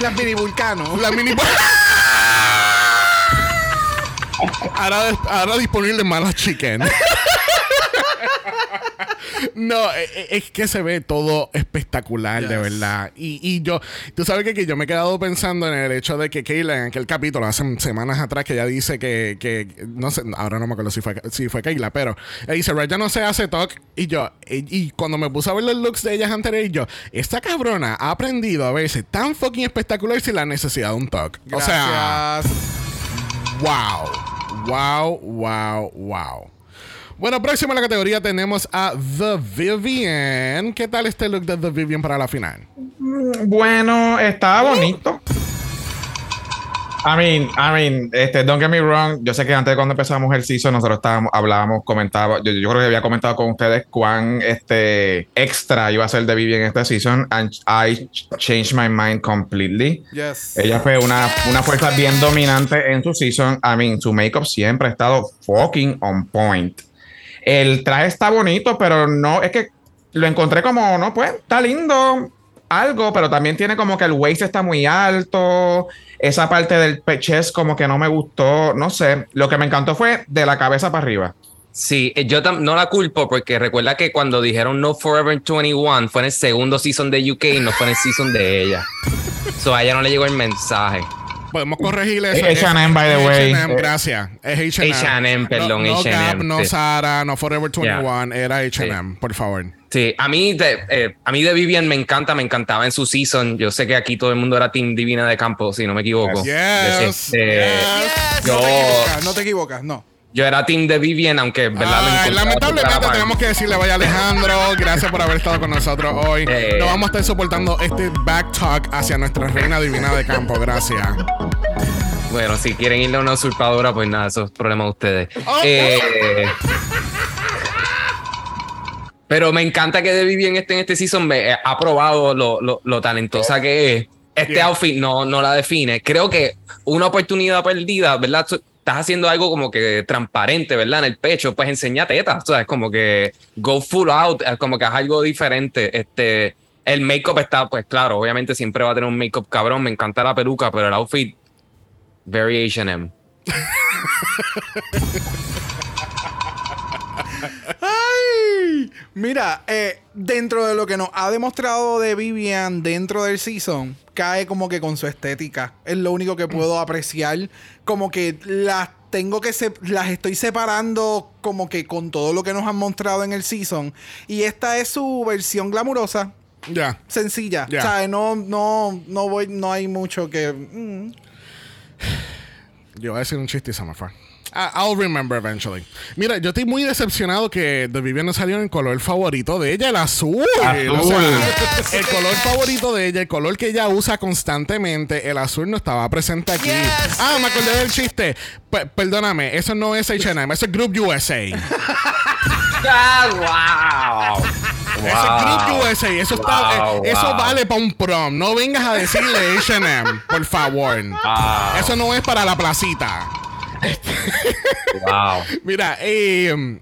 Las mini vulcanos. la mini. ahora, ahora disponible Malas Chicken. No, e- e- es que se ve todo espectacular, de verdad. Y, y yo, tú sabes que, que yo me he quedado pensando en el hecho de que Kayla, en aquel capítulo, hace semanas atrás, que ella dice que, que no sé, ahora no me acuerdo si fue, si fue Kayla, pero ella dice, Raya no se hace talk. Y yo, y, y cuando me puse a ver los looks de ellas anteriores, yo, esta cabrona ha aprendido a verse tan fucking espectacular sin la necesidad de un talk. O sea. Wow. Wow, wow, wow. Bueno, próximo en la categoría tenemos a The Vivian. ¿Qué tal este look de The Vivian para la final? Bueno, estaba bonito. I mean, I mean, este, don't get me wrong. Yo sé que antes de cuando empezamos el season, nosotros estábamos, hablábamos, comentábamos. Yo, yo creo que había comentado con ustedes cuán este extra iba a ser de Vivi en este season. And I changed my mind completely. Yes. Ella fue una, una fuerza bien dominante en su season. I mean, su makeup siempre ha estado fucking on point. El traje está bonito, pero no, es que lo encontré como, no, pues, está lindo, algo, pero también tiene como que el waist está muy alto. Esa parte del chest como que no me gustó, no sé. Lo que me encantó fue de la cabeza para arriba. Sí, eh, yo no la culpo porque recuerda que cuando dijeron No Forever 21 fue en el segundo season de UK y no fue en el season de ella. So a ella no le llegó el mensaje. Podemos corregirle eso. Es H&M, by the way. H&M, gracias. Es H&M. H&M, perdón, no, no H&M, Gap, no sí. Zara, no Forever 21. Era H&M, por favor. Sí, a mí, de, eh, a mí de Vivian me encanta, me encantaba en su season. Yo sé que aquí todo el mundo era Team Divina de Campo, si no me equivoco. Yes. Este, yes. Yo, No te equivocas, no te equivocas, no. Yo era Team de Vivian, aunque ¿verdad? Encontraba lamentablemente tenemos que decirle vaya Alejandro, gracias por haber estado con nosotros hoy. Eh. No vamos a estar soportando este back talk hacia nuestra reina divina de campo, gracias. Bueno, si quieren irle a una usurpadora, pues nada, eso es problema de ustedes. Oh. Eh, pero me encanta que de Vivian esté en este season. Me eh, ha probado lo, lo- lo talentosa que es. Este Yeah. outfit no, no la define. Creo que una oportunidad perdida, ¿verdad? Estás haciendo algo como que transparente, ¿verdad? En el pecho, pues enseña tetas. O sea, es como que go full out, es como que haz algo diferente. Este, el make-up está, pues claro, obviamente siempre va a tener un make-up cabrón. Me encanta la peluca, pero el outfit Very H&M. Ay, mira, eh, dentro de lo que nos ha demostrado de Vivian dentro del season, cae como que con su estética. Es lo único que puedo apreciar. Como que las tengo que se- las estoy separando como que con todo lo que nos han mostrado en el season. Y esta es su versión glamurosa. Ya. Sencilla. Ya. O sea, no, no, no voy, no hay mucho que. mm. Yo voy a decir un chiste y se me fue. I'll remember eventually. Mira, yo estoy muy decepcionado que The Vivian no salió en el color favorito de ella, el azul. Azul. O sea, el color favorito de ella, el color que ella usa constantemente, el azul no estaba presente aquí. Yes, ah, me acordé del chiste. Pe- perdóname, eso no es H&M, eso es Group USA. ¡Ah, wow! Ese es Group USA, eso, está, Wow, eh, eso wow. vale para un prom. No vengas a decirle H&M, por favor. Wow. Eso no es para la placita. Wow. Mira, eh,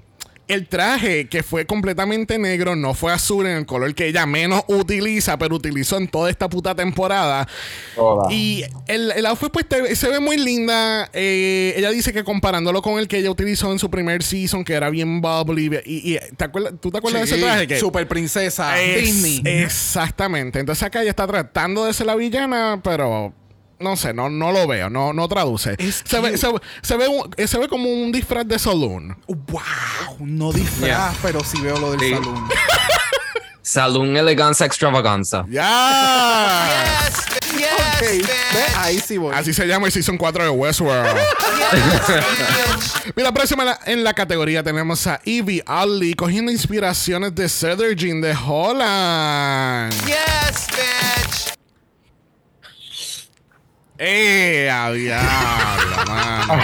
el traje que fue completamente negro no fue azul en el color que ella menos utiliza, pero utilizó en toda esta puta temporada. Y el, el outfit pues te- se ve muy linda. Eh, ella dice que comparándolo con el que ella utilizó en su primer season, que era bien bubbly. Y, y- ¿te acuerdas, ¿tú te acuerdas de ese traje? Que Super princesa Es- Disney. Exactamente. Entonces acá ella está tratando de ser la villana, pero... no sé, no, no lo veo, no, no traduce. Se ve, se, se ve un- se ve como un disfraz de saloon. Wow, no disfraz, Yeah. pero sí veo lo del Sí. salón. Salón eleganza extravaganza. ¡Ya! Yes. Yes, Ok, ve, bitch. ahí sí voy. Así se llama el Season 4 de Westworld. Mira, próxima en la- en la categoría tenemos a Evie Ali cogiendo inspiraciones de Cedar Jean de Holland. Yes, bitch. ¡Eh! a diablo, mano!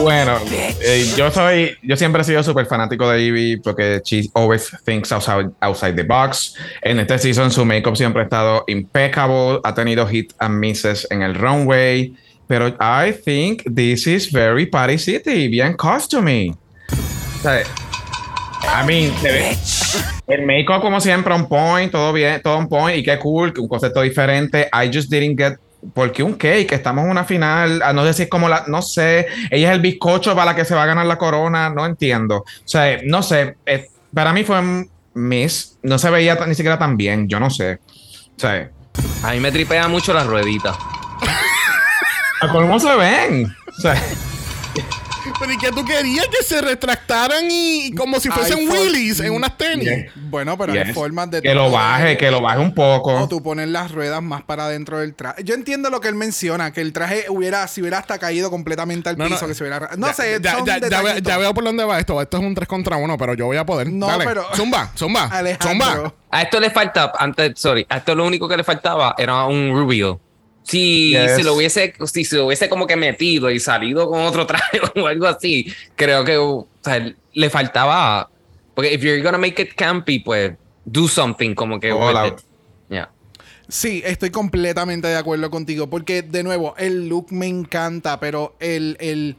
Bueno, eh, yo soy, yo siempre he sido súper fanático de Evie porque she always thinks outside, outside the box. En este season su makeup siempre ha estado impeccable, ha tenido hit and misses en el runway, pero I think this is very Party City, bien costumey. O sea, I mean, se ve- el makeup como siempre on point, todo bien, todo on point y qué cool, un concepto diferente. I just didn't get porque un cake, estamos en una final, a no decir como la, no sé, ella es el bizcocho para la que se va a ganar la corona, no entiendo. O sea, no sé, eh, para mí fue un miss, no se veía ni siquiera tan bien, yo no sé. O sea, A mí me tripea mucho las rueditas. ¿cómo se ven? O sea, Pero ¿y qué tú querías? Que se retractaran y, y como si fuesen Willys en unas tenis. Yeah. Bueno, pero hay Yes. formas de... que lo baje, que lo baje un O poco. tú pones las ruedas más para dentro del traje. Yo entiendo lo que él menciona, que el traje hubiera, si hubiera hasta caído completamente al No, no. piso, que se hubiera... No Ya- sé, ya, son ya- ya ve- detallitos. ya veo por dónde va esto. Esto es un 3 contra 1, pero yo voy a poder. No, Dale. pero- Zumba, zumba. Alejandro. Zumba. A esto le falta, antes, sorry, a esto lo único que le faltaba era un reveal. Si Yes. se lo hubiese, si se lo hubiese como que metido y salido con otro traje o algo así, creo que o sea, le faltaba. Porque if you're gonna make it campy, pues do something como que. Yeah. Sí, estoy completamente de acuerdo contigo. Porque, de nuevo, el look me encanta, pero el, el,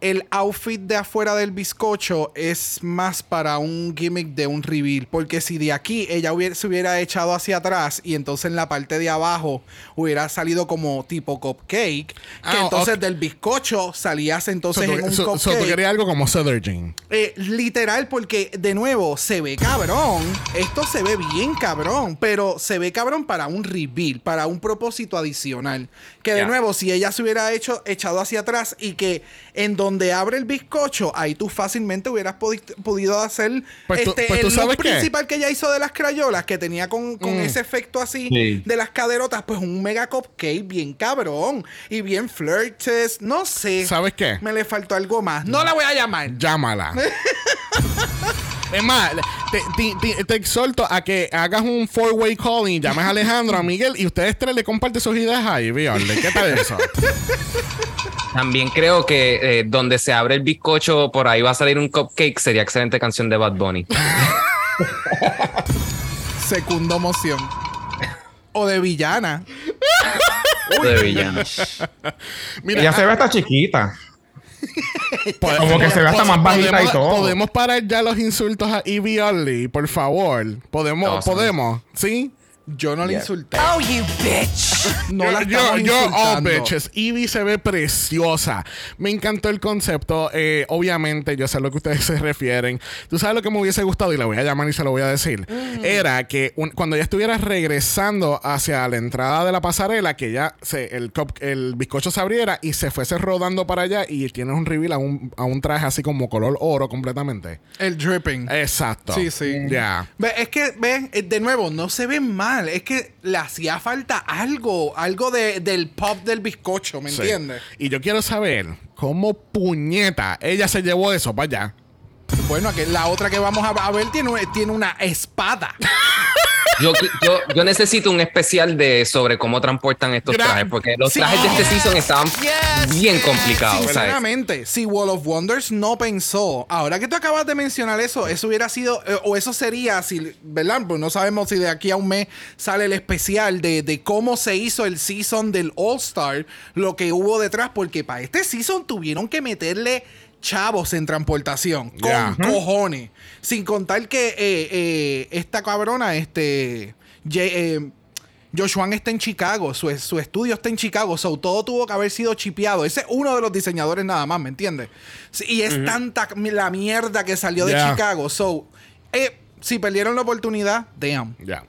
el outfit de afuera del bizcocho es más para un gimmick de un reveal. Porque si de aquí ella hubiera, se hubiera echado hacia atrás y entonces en la parte de abajo hubiera salido como tipo cupcake, que Ah, entonces del bizcocho salías entonces en un so- so, cupcake. tú querías algo como Jean. Eh, literal, porque de nuevo se ve cabrón. Esto se ve bien cabrón, pero se ve cabrón para un reveal, para un propósito adicional. Que de nuevo, si ella se hubiera hecho echado hacia atrás y que en donde abre el bizcocho, ahí tú fácilmente hubieras podi- podido hacer Pues tú- este, pues tú el sabes qué. principal que ella hizo de las crayolas, que tenía con, con Mm. ese efecto así Sí. de las caderotas, pues un mega cupcake bien cabrón y bien flirtes. No sé. ¿Sabes qué? Me le faltó algo más. No la voy a llamar. Llámala. es más, te, te- te- te exhorto a que hagas un four-way calling y llames a Alejandro, a Miguel y ustedes tres le comparten sus ideas ahí, Viole. ¿Qué tal eso? También creo que eh, donde se abre el bizcocho, por ahí va a salir un cupcake, sería excelente canción de Bad Bunny. Segundo moción. O de villana. de villano. Mira, Ella se ve hasta chiquita. po- como que se ve hasta más bajita y todo. Podemos parar ya los insultos a Evie Only, por favor. Podemos, No, sí. podemos, ¿sí? Yo no le insulté. Oh, you bitch. No la yo, yo, oh, insultando. bitches. Evie se ve preciosa. Me encantó el concepto. Eh, obviamente, yo sé a lo que ustedes se refieren. Tú sabes lo que me hubiese gustado y la voy a llamar y se lo voy a decir. Era que un- cuando ella estuviera regresando hacia la entrada de la pasarela, que ya se, el, cup- el bizcocho se abriera y se fuese rodando para allá y tienes un reveal a un, a un traje así como color oro completamente. El dripping. Exacto. Sí, sí. Ya. Es que, ve, eh, de nuevo, no se ve mal. Es que le hacía falta algo, algo de, del pop del bizcocho, ¿me Sí. entiendes? Y yo quiero saber cómo puñeta ella se llevó eso para allá. Bueno, que la otra que vamos a, ver tiene, tiene una espada. Yo, yo, yo necesito un especial de sobre cómo transportan estos trajes, porque los Sí. trajes de este season estaban Yes, bien yes. complicados. ¿sabes? Sinceramente, si Wall of Wonders no pensó, ahora que tú acabas de mencionar eso, eso hubiera sido, eh, o eso sería, si, ¿verdad? Pues no sabemos si de aquí a un mes sale el especial de, de cómo se hizo el season del All Star, lo que hubo detrás, porque para este season tuvieron que meterle chavos en transportación, con cojones, sin contar que eh, eh, esta cabrona, este, Jay- eh, Joshua está en Chicago, su, su estudio está en Chicago, so todo tuvo que haber sido chipeado. Ese es uno de los diseñadores nada más, ¿me entiendes? Sí, y es tanta la mierda que salió de. Chicago. So, eh, si perdieron la oportunidad, damn. Ya.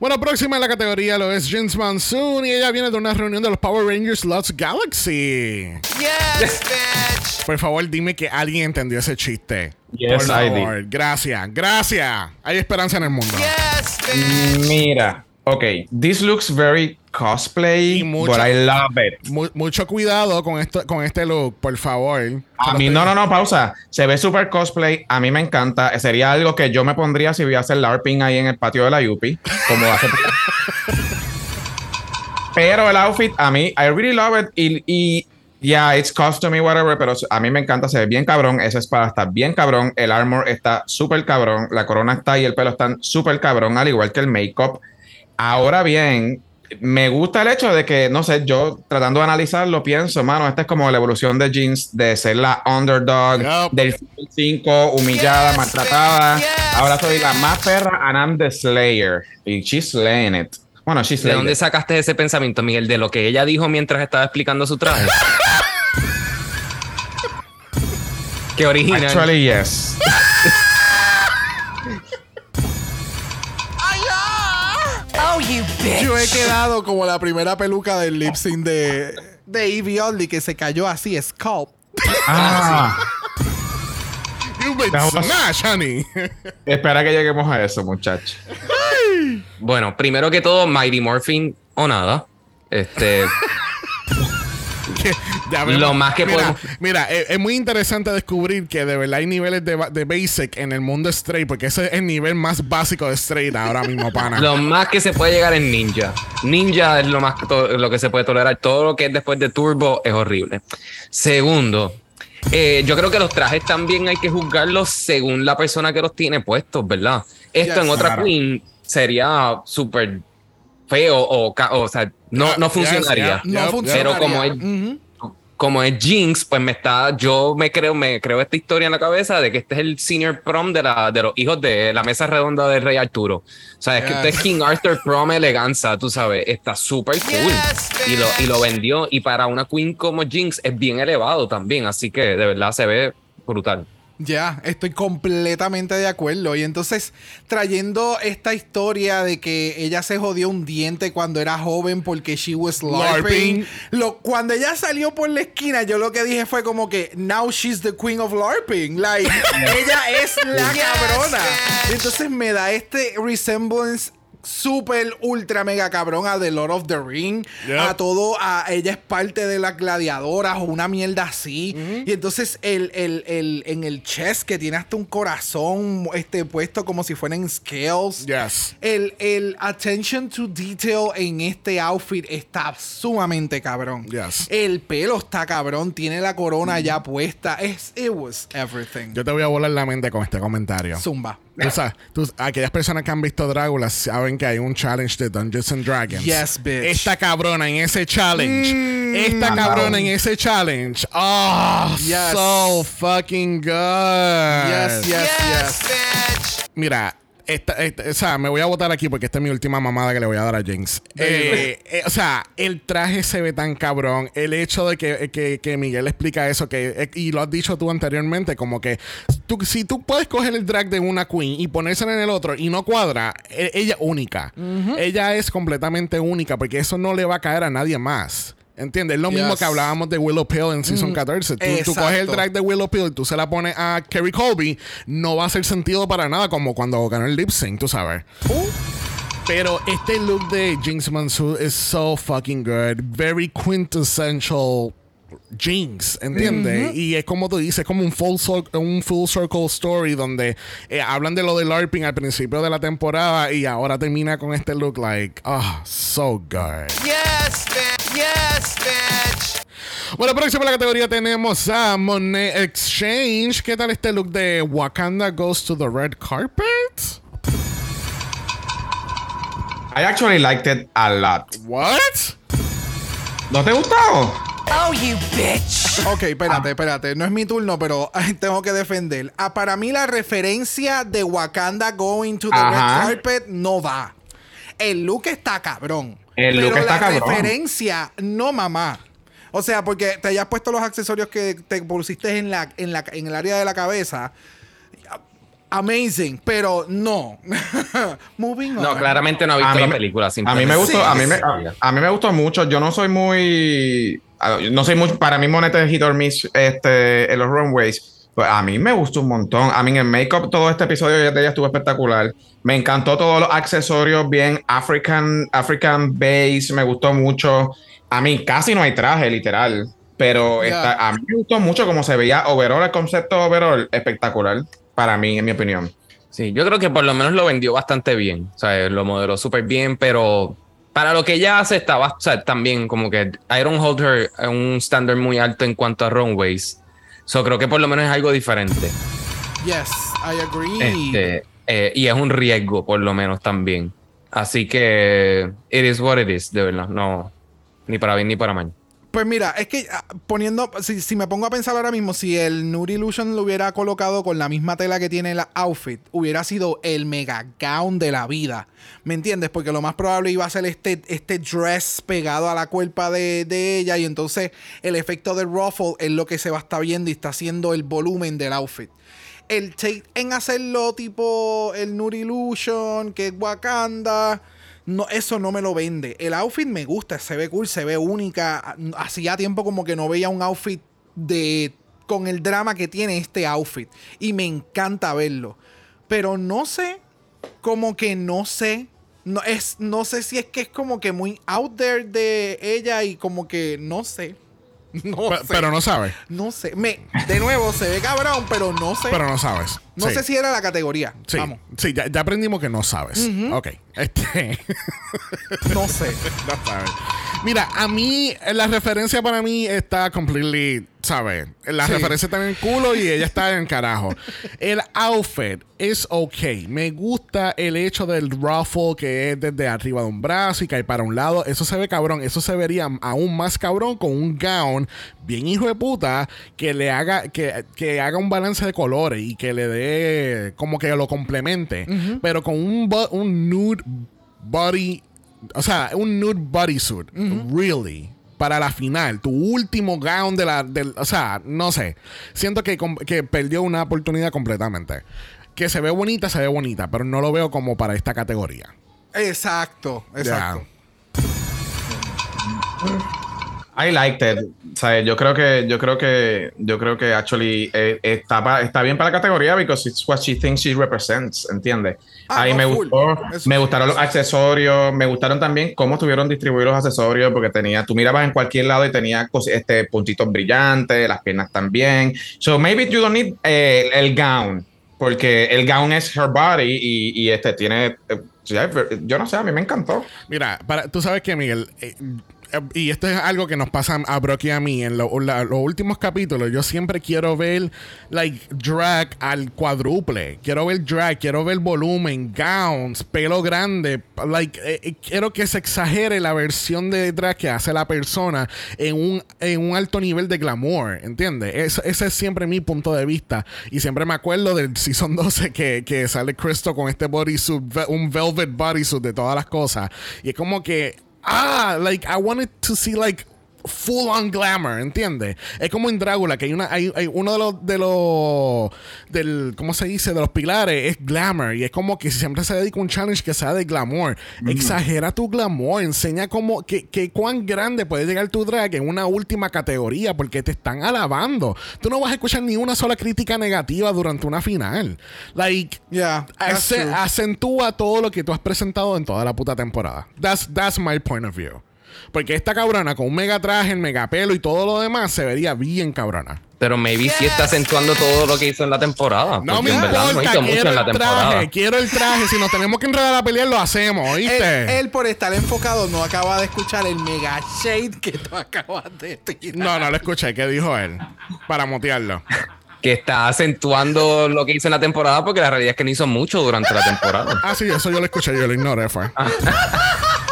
Bueno, próxima en la categoría lo es James Monsoon y ella viene de una reunión de los Power Rangers Lost Galaxy. Yes, bitch. Por favor, dime que alguien entendió ese chiste. Yes, Por I favor, gracias, gracias. Hay esperanza en el mundo. Yes, bitch. Mira, ok, this looks very cosplay, Y mucho- but I love it. Mu- mucho cuidado con esto, con este look, por favor. A mí, no, no, no, pausa. Se ve super cosplay. A mí me encanta. Sería algo que yo me pondría si voy a hacer LARPing ahí en el patio de la Yupi. Como hace. pero el outfit, a mí, I really love it. Y, y yeah, it's custom y whatever. Pero a mí me encanta. Se ve bien cabrón. Esa espada está bien cabrón. El armor está súper cabrón. La corona está y el pelo están súper cabrón. Al igual que el make-up. Ahora bien, me gusta el hecho de que, no sé, yo tratando de analizarlo, pienso, mano, esta es como la evolución de Jeans de ser la underdog del 5, humillada, Yes, maltratada. yes, Ahora soy la más perra and I'm the slayer. Y she's slaying it. Bueno, she's ¿De slaying dónde it. sacaste ese pensamiento, Miguel? De lo que ella dijo mientras estaba explicando su traje. Qué original. Actually, yes. Yo he quedado como la primera peluca del lip sync de, de Evie Oddly que se cayó así, scalp. Ah, You been smash, honey. espera que lleguemos a eso, muchachos. Bueno, primero que todo, Mighty Morphin o nada. Este, Que ya vemos- Lo más que mira, podemos- Mira, es, es muy interesante descubrir que de verdad hay niveles de, ba- de basic en el mundo straight, porque ese es el nivel más básico de straight ahora mismo, pana. lo más que se puede llegar es Ninja. Ninja es lo más lo que se puede tolerar. Todo lo que es después de Turbo es horrible. Segundo, eh, yo creo que los trajes también hay que juzgarlos según la persona que los tiene puestos, ¿verdad? Esto Yes, en otra claro. Queen sería súper feo o, o sea, no, Yeah, no funcionaría. yeah. No Yup, funcionaría. Pero como es- como es Jinx, pues me está, yo me creo, me creo esta historia en la cabeza de que este es el senior prom de, la, de los hijos de la mesa redonda del rey Arturo. O sea, es que este es King Arthur prom eleganza, tú sabes, está súper cool. Yes, y, lo, y lo vendió. Y para una queen como Jinx es bien elevado también, así que de verdad se ve brutal. Ya, estoy completamente de acuerdo. Y entonces, trayendo esta historia de que ella se jodió un diente cuando era joven porque she was LARPing. LARPing. Lo, cuando ella salió por la esquina, yo lo que dije fue como que, now she's the queen of LARPing. Like, ella es la Yes, cabrona. bitch. Y entonces me da este resemblance super ultra mega cabrón a The Lord of the Ring Yep. a todo a ella es parte de las gladiadoras o una mierda así y entonces el, el, el- en el chest que tiene hasta un corazón este puesto como si fueran scales Yes. el, el attention to detail en este outfit está sumamente cabrón Yes. el pelo está cabrón tiene la corona ya puesta es it was everything Yo te voy a volar la mente con este comentario. zumba Tú sabes, tú- aquellas personas que han visto Drácula saben que hay un challenge de Dungeons and Dragons. Yes, bitch. Mm. Esta cabrona en ese challenge. esta cabrona en ese challenge. Oh, Yes. so fucking good. yes yes Yes, yes bitch. Mira, esta, esta- o sea, me voy a votar aquí porque esta es mi última mamada que le voy a dar a Jinx. Eh, eh, o sea, el traje se ve tan cabrón. El hecho de que, que- que Miguel explica eso, que, eh, y lo has dicho tú anteriormente, como que tú, si tú puedes coger el drag de una queen y ponérsela en el otro y no cuadra, e- ella es única. Ella es completamente única porque eso no le va a caer a nadie más. ¿Entiendes? Es lo mismo Yes. que hablábamos de Willow Pill en Season 14. Tú, tú coges el drag de Willow Pill y tú se la pones a Kerry Colby, no va a hacer sentido para nada como cuando ganó el lip sync, tú sabes. Pero este look de Jinx Mansour es so fucking good. Very quintessential Jinx, ¿entiendes? Y es como tú dices, es como un full, un full circle story donde eh, hablan de lo de LARPing al principio de la temporada y ahora termina con este look like, oh, so good. Yes, bitch. Yes, bitch. Bueno, próximo en la categoría tenemos a Monet Exchange. ¿Qué tal este look de Wakanda Goes to the Red Carpet? I actually liked it a lot. What? ¿No te gustó? Oh, you bitch. Ok, espérate, espérate. No es mi turno, pero tengo que defender. Ah, para mí la referencia de Wakanda going to the Ajá. red carpet no va. El look está cabrón. El pero look está la cabrón. referencia no mamá. O sea, porque te hayas puesto los accesorios que te pusiste en, la, en, la, en el área de la cabeza. amazing, pero no. Moving on. No, claramente no ha visto A la película. A mí me gustó, Sí, a mí me, a mí me gustó mucho. Yo no soy muy, no soy muy, para mí Monete es hit or miss, este, en los runways. Pues a mí me gustó un montón. A mí en make-up todo este episodio de ella estuvo espectacular. Me encantó todos los accesorios bien African, African base. Me gustó mucho. A mí casi no hay traje, literal. Pero está- a mí me gustó mucho cómo se veía overall, el concepto overall, espectacular. Para mí, en mi opinión. Sí, yo creo que por lo menos lo vendió bastante bien. O sea, lo modeló súper bien, pero para lo que ella hace, estaba o sea, también como que I don't hold her a un estándar muy alto en cuanto a runways. So creo que por lo menos es algo diferente. Yes, I agree. Este, eh, y es un riesgo, por lo menos también. Así que it is what it is, de verdad. No, ni para bien ni para mal. Pues mira, es que ah, poniendo, si, si me pongo a pensar ahora mismo, si el Nude Illusion lo hubiera colocado con la misma tela que tiene la outfit, hubiera sido el mega gown de la vida. ¿Me entiendes? Porque lo más probable iba a ser este, este dress pegado a la cuerpa de, de ella y entonces el efecto del ruffle es lo que se va a estar viendo y está haciendo el volumen del outfit. El take en hacerlo tipo el Nude Illusion, que es Wakanda, no, eso no me lo vende. El outfit me gusta, se ve cool, se ve única. Hacía tiempo como que no veía un outfit de con el drama que tiene este outfit. Y me encanta verlo. Pero no sé, como que no sé. No, es, no sé si es que es como que muy out there de ella y como que no sé. No sé. pero no sabes. No sé. Me, de nuevo, se ve cabrón, pero no sé. Pero no sabes. no Sí. sé si era la categoría. Sí, Vamos. sí ya, ya aprendimos que no sabes. Ok. Este. No sé. no sabes. Mira, a mí, la referencia para mí está completely, ¿sabes? La Sí. referencia está en el culo y ella está en el carajo. El outfit es ok. Me gusta el hecho del ruffle que es desde arriba de un brazo y cae para un lado. Eso se ve cabrón. Eso se vería aún más cabrón con un gown bien hijo de puta que le haga, que, que haga un balance de colores y que le dé como que lo complemente. Pero con un, un nude body, o sea, un nude bodysuit, really. Para la final, tu último gown de la. Del, o sea, no sé. Siento que, que perdió una oportunidad completamente. Que se ve bonita, se ve bonita, pero no lo veo como para esta categoría. Exacto, exacto. I liked it. O sea, yo creo que, yo creo que, yo creo que actually eh, está, pa- está bien para la categoría because it's what she thinks she represents, ¿entiendes? Ah, Ahí no, me full. gustó, Eso me sí, gustaron los sí. accesorios, me gustaron también cómo estuvieron distribuidos los accesorios, porque tenía, tú mirabas en cualquier lado y tenía este puntitos brillantes, las piernas también. So maybe you don't need eh, el gown, porque el gown es her body y, y este tiene, eh, yo no sé, a mí me encantó. Mira, para, tú sabes que, Miguel, eh, y esto es algo que nos pasa a Brock y a mí en los últimos capítulos. Yo siempre quiero ver, like, drag al cuádruple. Quiero ver drag, quiero ver volumen, gowns, pelo grande. Like, eh, eh, quiero que se exagere la versión de drag que hace la persona en un, en un alto nivel de glamour, ¿entiendes? Es- ese es siempre mi punto de vista. Y siempre me acuerdo del Season 12 que, que sale Cristo con este bodysuit, un velvet bodysuit de todas las cosas. Y es como que, ah, like, I wanted to see, like, full on glamour, ¿entiendes? Es como en Drácula, que hay una, hay, hay uno de los, de los, del, ¿cómo se dice? De los pilares es glamour. Y es como que siempre se dedica un challenge que sea de glamour. Exagera tu glamour, enseña cómo, que, que cuán grande puede llegar tu drag en una última categoría, porque te están alabando. Tú no vas a escuchar ni una sola crítica negativa durante una final. Like, Yeah, true. acentúa todo lo que tú has presentado en toda la puta temporada. That's, that's my point of view. Porque esta cabrona con un mega traje, el mega pelo y todo lo demás se vería bien cabrona. Pero maybe sí está acentuando todo lo que hizo en la temporada. No me no importa, hizo mucho quiero en la el temporada. traje, quiero el traje. Si nos tenemos que enredar a pelear, lo hacemos, Él, ¿oíste? él, por estar enfocado no acaba de escuchar el mega shade que tú acabas de tirar. No, no lo escuché. ¿Qué dijo él? Para mutearlo. Que está acentuando lo que hizo en la temporada porque la realidad es que no hizo mucho durante la temporada. Ah, sí, eso yo lo escuché, yo lo ignoré, fue.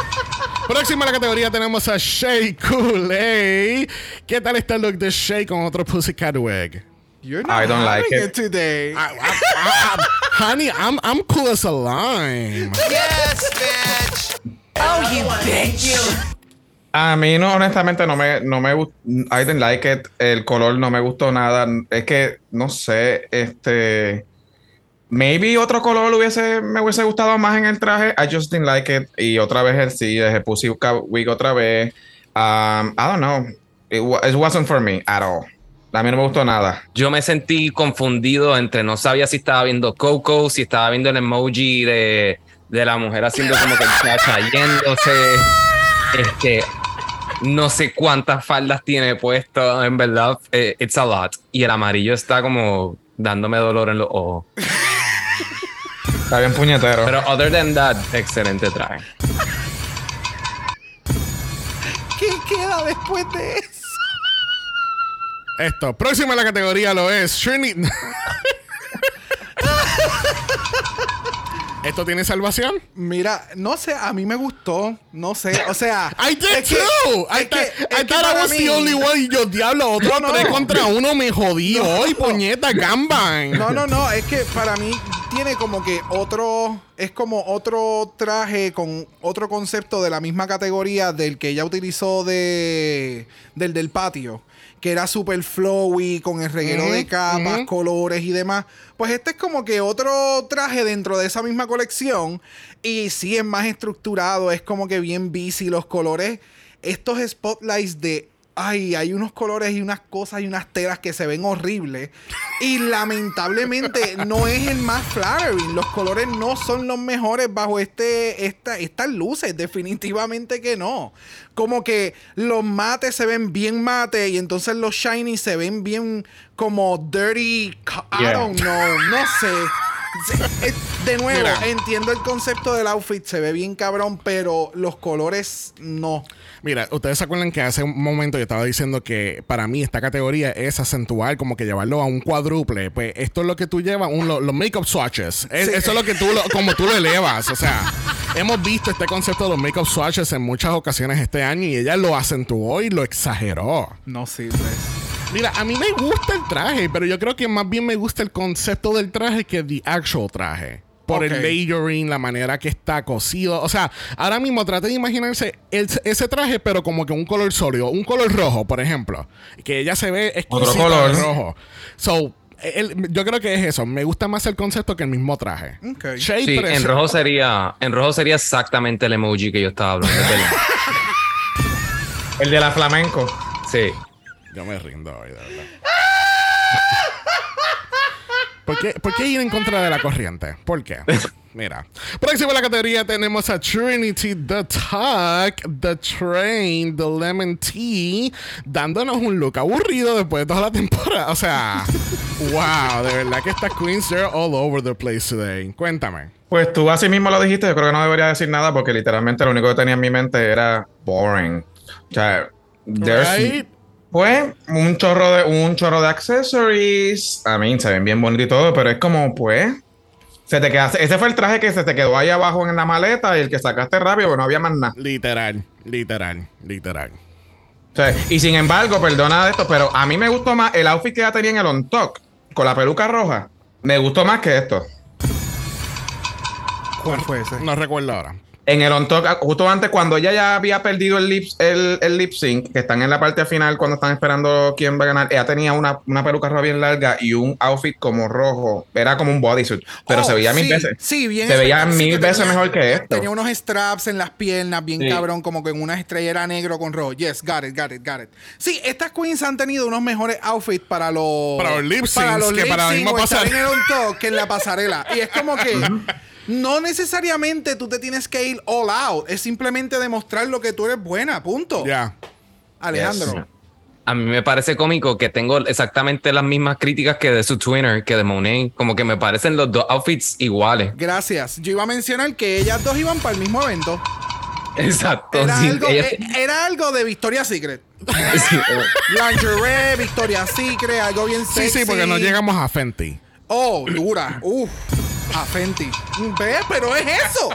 Próxima a la categoría tenemos a Shay Kool-Aid. ¿Qué tal está el look de Shay con otro Pussycat wig? You're I don't like it. today. I- I- I- I- honey, I'm, I'm cool as a lime. Yes, bitch. Oh, you bitch. you. A mí no, honestamente no me, no me gustó, I didn't like it, el color no me gustó nada, es que, no sé, este, Maybe otro color hubiese, me hubiese gustado más en el traje. I just didn't like it. Y otra vez el sí, el Pussy Wig otra vez. Um, I don't know. It, it wasn't for me at all. A mí no me gustó nada. Yo me sentí confundido entre no sabía si estaba viendo Coco, si estaba viendo el emoji de, de la mujer haciendo como que está cayéndose. Este, no sé cuántas faldas tiene puesto, en verdad, eh, it's a lot. Y el amarillo está como dándome dolor en los ojos. Está bien puñetero. Pero other than that, excelente traje. ¿Qué queda después de eso? Esto, próximo en la categoría lo es Trinity. ¿Esto tiene salvación? Mira, no sé, a mí me gustó. No sé, o sea. I did too. I, que- I thought I was the only one. Y yo, diablo, otro No, no. tres contra uno me jodí No. hoy, puñeta, gamban. No, no, no, es que para mí tiene como que otro, es como otro traje con otro concepto de la misma categoría del que ella utilizó de, del del patio, que era super flowy, con el reguero de capas, colores y demás. Pues este es como que otro traje dentro de esa misma colección y sí es más estructurado, es como que bien busy los colores. Estos spotlights de Ay, hay unos colores y unas cosas y unas telas que se ven horribles. Y lamentablemente no es el más flattering. Los colores no son los mejores bajo este, esta, estas luces. Definitivamente que no. Como que los mates se ven bien mate y entonces los shiny se ven bien como dirty. I Yeah. don't know. No sé. De nuevo, Mira. entiendo el concepto del outfit, se ve bien cabrón, pero los colores no. Mira, ustedes se acuerdan que hace un momento yo estaba diciendo que para mí esta categoría es acentuar, como que llevarlo a un cuádruple. Pues esto es lo que tú llevas, un, lo- los make-up swatches. Es- Sí. Eso es lo que tú, lo- como tú lo elevas. O sea, hemos visto este concepto de los make-up swatches en muchas ocasiones este año y ella lo acentuó y lo exageró. No sirve. Mira, a mí me gusta el traje, pero yo creo que más bien me gusta el concepto del traje que the actual traje. Por el layering, la manera que está cosido. O sea, ahora mismo trate de imaginarse el- ese traje, pero como que un color sólido. Un color rojo, por ejemplo. Que ella se ve exquisita Otro color. rojo. So, el- yo creo que es eso. Me gusta más el concepto que el mismo traje. Ok. Shade, Sí, en rojo sería, en rojo sería exactamente el emoji que yo estaba hablando. El de la flamenco. Sí. Yo me rindo hoy, de verdad. ¿Por qué, por qué ir en contra de la corriente? ¿Por qué? Mira. Próximo en la categoría tenemos a Trinity, The Tuck, The Train, The Lemon Tea, dándonos un look aburrido después de toda la temporada. O sea, wow, de verdad que estas queens, they're all over the place today. Cuéntame. Pues tú así mismo lo dijiste, yo creo que no debería decir nada porque literalmente lo único que tenía en mi mente era boring. O sea, there's- Right? Pues un chorro de un chorro de accessories. A mí se ven bien bonitos y todo, pero es como pues se te queda ese fue el traje que se te quedó ahí abajo en la maleta y el que sacaste rápido, pero no había más nada. Literal, literal, literal. O sea, y sin embargo, perdona de esto, pero a mí me gustó más el outfit que ella tenía en el on top con la peluca roja. Me gustó más que esto. ¿Cuál fue ese? No recuerdo ahora. En el on top, justo antes, cuando ella ya había perdido el lip, el, el lip sync, que están en la parte final cuando están esperando quién va a ganar, ella tenía una, una peluca roja bien larga y un outfit como rojo. Era como un bodysuit, pero Oh, se veía mil veces. Sí, bien. Se veía mil veces tenía- mejor que esto. Tenía unos straps en las piernas, bien Sí. cabrón, como que en una estrellera negro con rojo. Yes, got it, got it, got it. Sí, estas queens han tenido unos mejores outfits para los. Para los lip para syncs, los que para la misma en pasarela. el on top que en la pasarela. Y es como que. No necesariamente tú te tienes que ir all out. Es simplemente demostrar lo que tú eres buena. Punto. Ya. Alejandro. Yes. A mí me parece cómico que tengo exactamente las mismas críticas que de su Twinner, que de Monet. Como que me parecen los dos outfits iguales. Gracias. Yo iba a mencionar que ellas dos iban para el mismo evento. Exacto. Era, sí, algo, ella- eh, era algo de Victoria's Secret. sí, oh. Lingerie, Victoria's Secret, algo bien Sí, sexy. sí, porque no llegamos a Fenty. Oh, dura. Uf. A Fenty. Ve, pero es eso.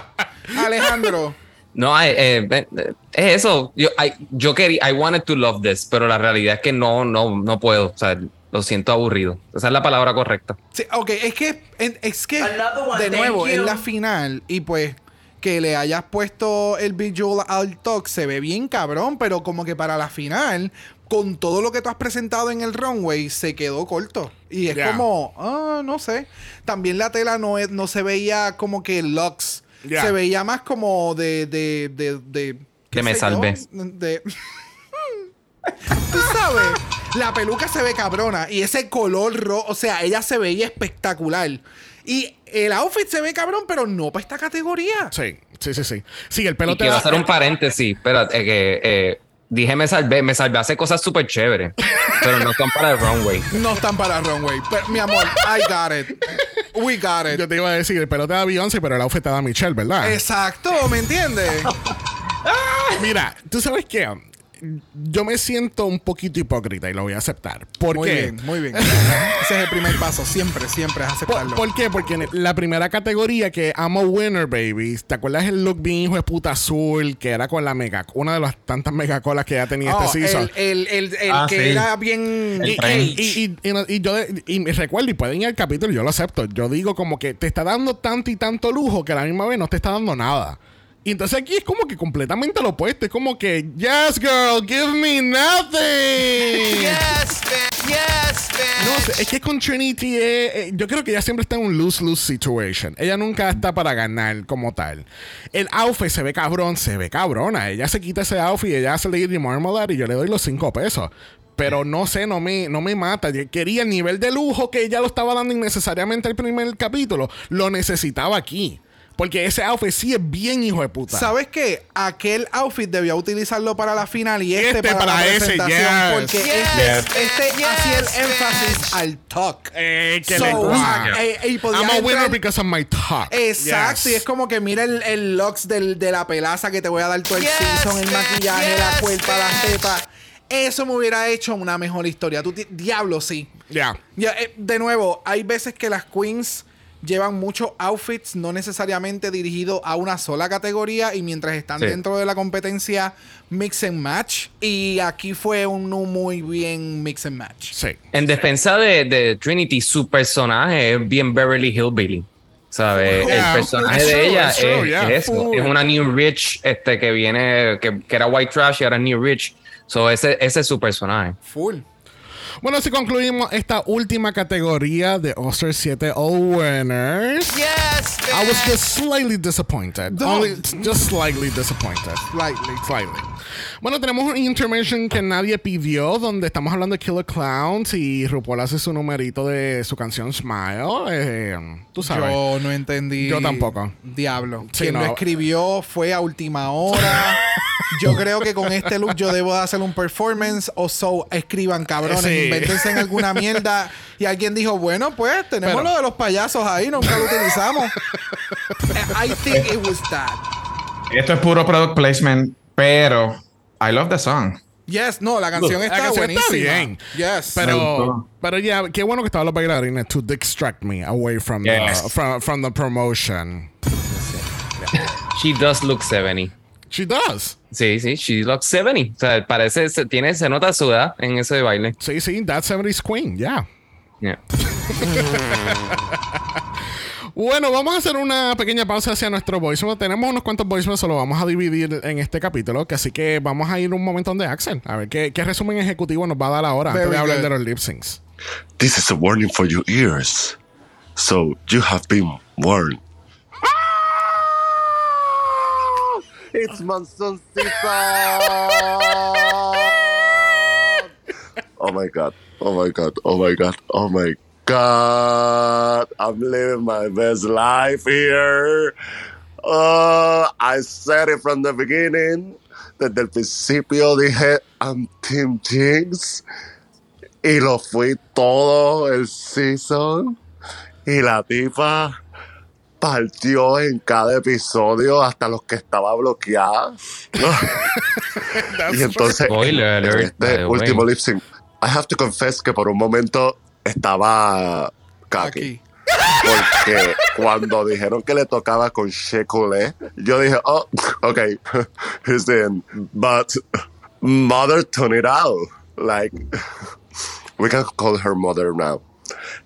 Alejandro. No, eh, eh, es eso. Yo, I, yo quería, I wanted to love this, pero la realidad es que no, no, no puedo. O sea, lo siento aburrido. Esa es la palabra correcta. Sí, ok, es que, es que one, de nuevo, es la final y pues que le hayas puesto el visual al talk se ve bien cabrón, pero como que para la final, con todo lo que tú has presentado en el runway, se quedó corto. Y es como, ah, no sé. También la tela no, es- no se veía como que lux. Ya. Se veía más como de. de, de, de ¿qué De me yo? De. Tú sabes, la peluca se ve cabrona y ese color rojo, o sea, ella se veía espectacular. Y el outfit se ve cabrón, pero no para esta categoría. Sí, sí, sí, sí. Sí, el pelo Y te quiero da- hacer un paréntesis. Espérate, que eh, dije me salvé, me salvé hace cosas súper chéveres, pero no están para el runway. No están para runway. Pero, mi amor, I got it. We got it. Yo te iba a decir, el pelo te da Beyoncé, pero el outfit te da Michelle, ¿verdad? Exacto, ¿me entiendes? Mira, tú sabes qué, yo me siento un poquito hipócrita y lo voy a aceptar. ¿Por Muy qué? bien, muy bien. Ese es el primer paso. Siempre, siempre es ¿Por, aceptarlo. por qué? Porque en la primera categoría que I'm a winner, baby. ¿Te acuerdas el look bien hijo de puta azul que era con la mega, una de las tantas mega colas que ya tenía Oh, este season? el, el, el, el Ah, que sí. era bien. El Y, tren. y- y- y- y- y yo y me recuerdo, y pueden ir al capítulo, yo lo acepto. Yo digo como que te está dando tanto y tanto lujo que a la misma vez no te está dando nada. Y entonces aquí es como que completamente lo opuesto. Es como que, yes, girl, give me nothing. Yes, bitch. Yes, No bitch. sé, es que con Trinity, eh, eh, yo creo que ella siempre está en un lose-lose situation. Ella nunca está para ganar como tal. El outfit se ve cabrón, se ve cabrona. Ella se quita ese outfit y ella hace Lady Marmalade y yo le doy los cinco pesos. Pero no sé, no me, no me mata. Yo quería el nivel de lujo que ella lo estaba dando innecesariamente el primer capítulo. Lo necesitaba aquí. Porque ese outfit sí es bien hijo de puta. ¿Sabes qué? Aquel outfit debía utilizarlo para la final y este, Este para, para la ese, presentación. yes. Porque Yes, este, este yes, hacía el énfasis al talk. Eh, que So, le gusta. eh, eh, I'm a winner entrar- because of my talk. Exacto, Yes. y es como que mira el, el looks del, de la pelaza que te voy a dar todo el Yes, season, el maquillaje, la yes, cuerpa, la bitch. jeta. Eso me hubiera hecho una mejor historia. Tú, diablo, sí. Ya. Ya, eh, de nuevo, hay veces que las queens llevan muchos outfits no necesariamente dirigidos a una sola categoría y mientras están Sí. dentro de la competencia mix and match y aquí fue un no muy bien mix and match. Sí. En defensa de, de Trinity, su personaje es bien Beverly Hillbilly. ¿Sabes? Yeah, el personaje de true, ella true, es, yeah. es eso. Full. Es una New Rich este, que viene, que, que era White Trash y ahora New Rich. So, ese, ese es su personaje. Full. Bueno, así concluimos esta última categoría de All-Star 7 All Winners. Yes, I was just slightly disappointed. Only, just slightly disappointed. Slightly. Slightly. Bueno, tenemos un intervention que nadie pidió, donde estamos hablando de Killer Clowns y RuPaul hace su numerito de su canción Smile. Eh, tú sabes. Yo no entendí. Yo tampoco. Diablo. Sí, Quien no. lo escribió fue a última hora. yo creo que con este look yo debo de hacer un performance o so escriban cabrones, Sí. Invéntense en alguna mierda. Y alguien dijo, bueno, pues tenemos Pero- lo de los payasos ahí, nunca lo utilizamos. I think it was that. Esto es puro product placement, pero I love the song. Yes, no, la canción La está canción está buenísima. bien. Yes. Pero, pero ya, qué bueno que estaban los bailarines to distract me away from, Yes. the, from, from the promotion. She does look 70. She does. Sí, sí, she looks 70. O sea, parece, se, tiene, se nota su edad en ese baile. Sí, sí, that 70s queen, yeah. Yeah. Bueno, vamos a hacer una pequeña pausa hacia nuestro voicemail. Tenemos unos cuantos voicemails, solo vamos a dividir en este capítulo. Que así que vamos a ir un momento donde Axel. A ver qué, qué resumen ejecutivo nos va a dar ahora antes de hablar good. de los lip syncs. This is a warning for your ears. So you have been warned. It's monsoon season. oh my god. Oh my god. Oh my god. Oh my god. I'm living my best life here. Uh, I said it from the beginning. Desde el principio dije, I'm Team Jinx. Y lo fui todo el season. Y la tipa partió en cada episodio hasta los que estaba bloqueada. y entonces, Spoiler en este último lip sync, I have to confess que por un momento estaba kaki. Aquí. Porque cuando dijeron que le tocaba con Shekulé, yo dije, oh, ok, he's in. But mother turn it out. Like, we can call her mother now.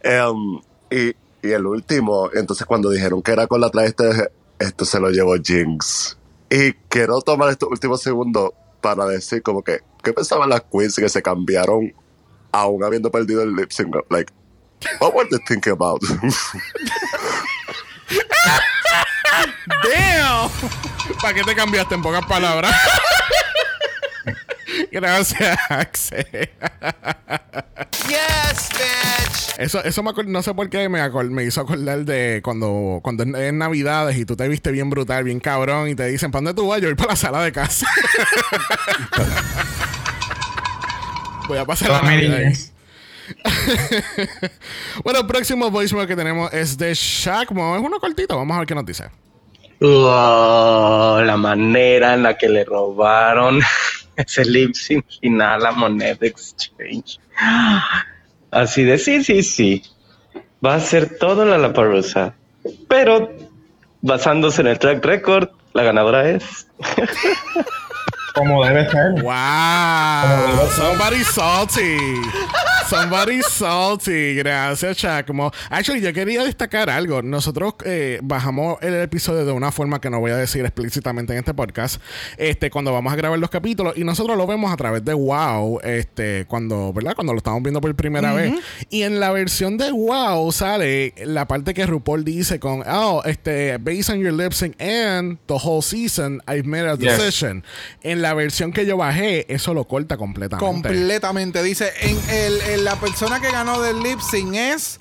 Um, y, y el último, entonces cuando dijeron que era con la traste, dije, esto se lo llevó Jinx. Y quiero tomar estos últimos segundos para decir como que, ¿qué pensaban las queens que se cambiaron aún habiendo perdido el lip sync? Like, what were they thinking about? Damn. ¿Para qué te cambiaste en pocas palabras? Gracias, Axel. Yes, bitch. Eso, eso me acor- no sé por qué me, me hizo acordar de cuando, cuando es- es Navidades y tú te viste bien brutal, bien cabrón y te dicen, ¿para dónde tú vas? Yo voy para la sala de casa. Voy a pasar la Toda mi Navidad. Bueno, el próximo voicemail que tenemos es de Shaq. Mo. Es uno cortito. Vamos a ver qué nos dice. Oh, la manera en la que le robaron ese lip sync final a Monet Exchange. Así de sí, sí, sí. Va a ser todo la Laparusa. Pero basándose en el track record, la ganadora es. Como debe ser. Wow. Somebody salty. Somebody salty. Gracias, Chacmo. Actually, yo quería destacar algo. Nosotros eh, bajamos el episodio de una forma que no voy a decir explícitamente en este podcast. Este, cuando vamos a grabar los capítulos. Y nosotros lo vemos a través de Wow. Este, cuando, ¿verdad? Cuando lo estamos viendo por primera vez. Y en la versión de Wow sale la parte que RuPaul dice con, oh, este, based on your lip sync and the whole season, I've made a Yes. decision. En la versión que yo bajé, eso lo corta completamente. Completamente. Dice, en, el, en la persona que ganó del lip sync es.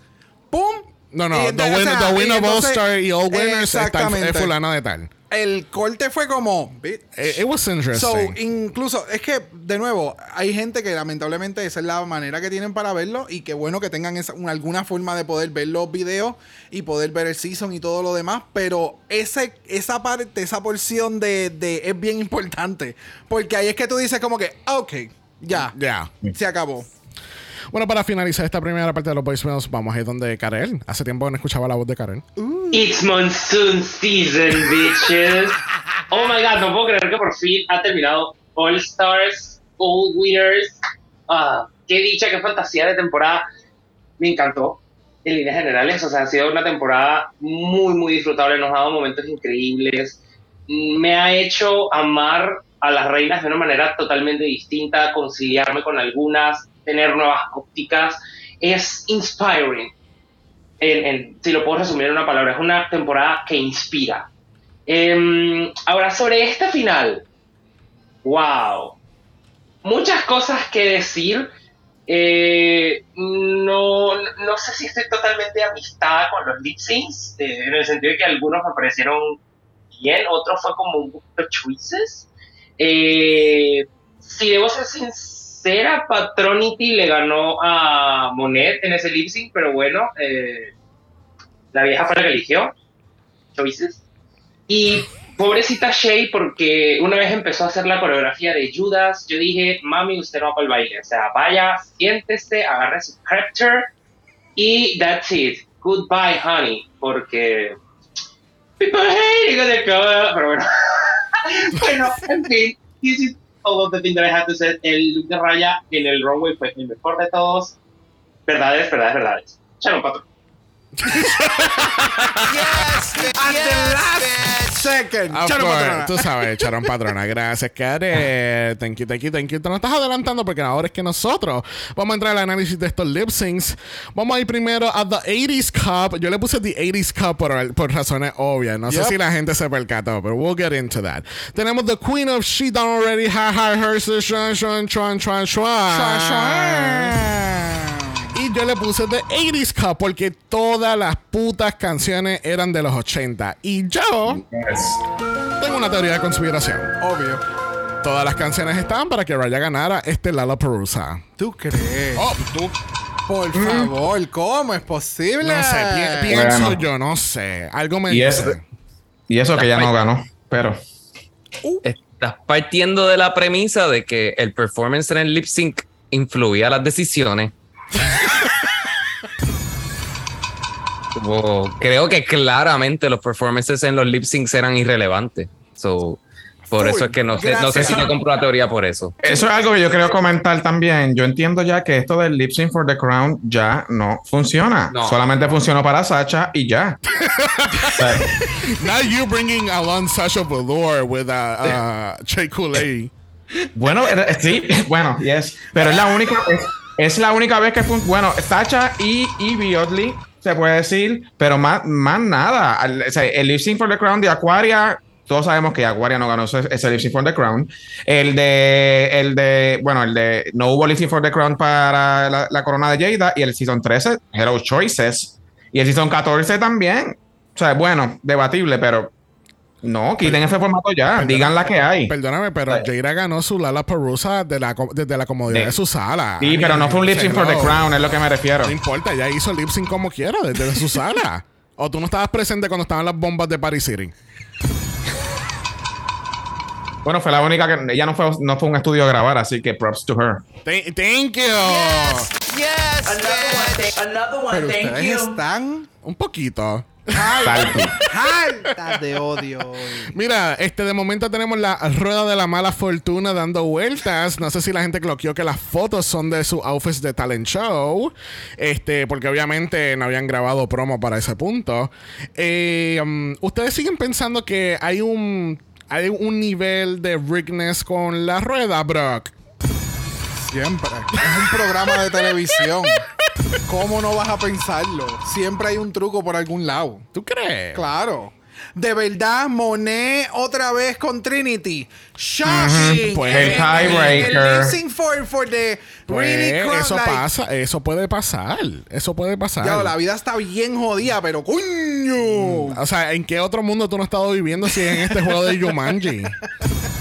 ¡Pum! no, no, Y the, de- o sea, the winner y of All Star y All Winners está, es fulana de tal. El corte fue como. bitch. It, was So, interesting. incluso, es que, de nuevo, hay gente que lamentablemente esa es la manera que tienen para verlo y qué bueno que tengan esa- una- alguna forma de poder ver los videos y poder ver el season y todo lo demás, pero ese, esa parte, esa porción de, de- es bien importante, porque ahí es que tú dices como que, "Ah, ok, ya, Ya. se acabó. Bueno, para finalizar esta primera parte de los voicemails, vamos a ir donde Karel. Hace tiempo que no escuchaba la voz de Karel. It's monsoon season, bitches. Oh my god, no puedo creer que por fin ha terminado All Stars, All Winners. Ah, qué dicha, qué fantasía de temporada. Me encantó en líneas generales. O sea, ha sido una temporada muy, muy disfrutable. Nos ha dado momentos increíbles. Me ha hecho amar a las reinas de una manera totalmente distinta, conciliarme con algunas, tener nuevas ópticas. Es inspiring en- en- si lo puedo resumir en una palabra, es una temporada que inspira. Em, ahora, sobre esta final, wow, muchas cosas que decir. Eh, no, no sé si estoy totalmente amistada con los lip syncs, eh, en el sentido de que algunos me parecieron bien, otros fue como un poquito choices. Eh, si debo ser sincera, Patronity le ganó a Monet en ese lip sync, pero bueno, eh, la vieja fue la que eligió. Choices. Y pobrecita Shay, porque una vez empezó a hacer la coreografía de Judas, yo dije, mami, usted no va para el baile. O sea, vaya, siéntese, agarre su character y that's it. Goodbye, honey. Porque. People hate it, pero bueno. bueno, en fin, this is all of the things that I have to say. El look de Raya en el runway fue el mejor de todos. Verdades, verdades, verdades. Sharon Patrón. Yes, bitch. At the Yes, last bitch. second. Of Charo course, patrona. tú sabes, Charon Patrona. Gracias, Karel. Thank you, thank you, thank you. Te nos estás adelantando porque ahora es que nosotros vamos a entrar al análisis de estos lip syncs. Vamos a ir primero a The 80s Cup. Yo le puse The 80s Cup por, por razones obvias. No sé Yep. si la gente se percató, pero we'll get into that. Tenemos The Queen of She Done Already, Ha Ha Her, Shwan, Shwan, Shwan, Shwan, Shua, Shwan. shua. Yo le puse The 80s Cup porque todas las putas canciones eran de los 80. Y yo tengo una teoría de conspiración. Obvio. Todas las canciones estaban para que Raya ganara este Lollapalooza. ¿Tú crees? Oh, tú. Por favor, ¿cómo es posible? No sé, pi- pienso Bueno. yo, no sé. Algo me Y, dice. es, y eso que ya no ganó, pero Estás partiendo de la premisa de que el performance en el lip sync influía las decisiones. Como, creo que claramente los performances en los lip syncs eran irrelevantes. So, Por eso es que no sé, no sé si me compro la teoría por eso. Eso es algo que yo quiero comentar también. Yo entiendo ya que esto del lip sync for the crown ya no funciona. No. Solamente funcionó para Sacha y ya. Now you bringing along Sasha Velour with uh, uh, Che Kool-Aid. bueno, eh, sí, bueno, yes. Pero es la única, es, es la única vez que bueno, Sacha y Evie Oddly se puede decir, pero más, más nada. El lip sync for the crown de Aquaria. Todos sabemos que Aquaria no ganó ese, ese for the crown. El de, el de, bueno, el de no hubo lip sync for the crown para la, la corona de Jada y el season 13, Hero Choices. Y el season 14 también. O sea, bueno, debatible, pero no, quiten ese formato ya. Digan la que hay. Perdóname, pero Jaira ganó su Lala Perusa de la, desde la comodidad De- de su sala. Sí, pero no fue un lip sync for the crown, es lo que me refiero. No importa, ella hizo lip sync como quiera, desde su sala. O tú no estabas presente cuando estaban las bombas de Paris City. Bueno, fue la única que ella no fue, no fue un estudio a grabar, así que props to her. Th- thank you. Yes, Another one, thank, another one, Pero thank ustedes you. están Un poquito. Hartas de odio. Mira, este de momento tenemos la rueda de la mala fortuna dando vueltas. No sé si la gente cloqueó que las fotos son de sus outfits de talent show. Este, porque obviamente no habían grabado promo para ese punto. Eh, um, Ustedes siguen pensando que hay un hay un nivel de rigness con la rueda, Brock. Siempre. Es un programa de televisión. ¿Cómo no vas a pensarlo? Siempre hay un truco por algún lado. ¿Tú crees? Claro. De verdad, Monet otra vez con Trinity. Shocking. Pues, El tiebreaker. El lip sync for, for the Pues, really crowd, eso like, pasa, eso puede pasar. Eso puede pasar. Ya, la vida está bien jodida, pero coño. O sea, ¿en qué otro mundo tú no has estado viviendo si en este juego de Jumanji?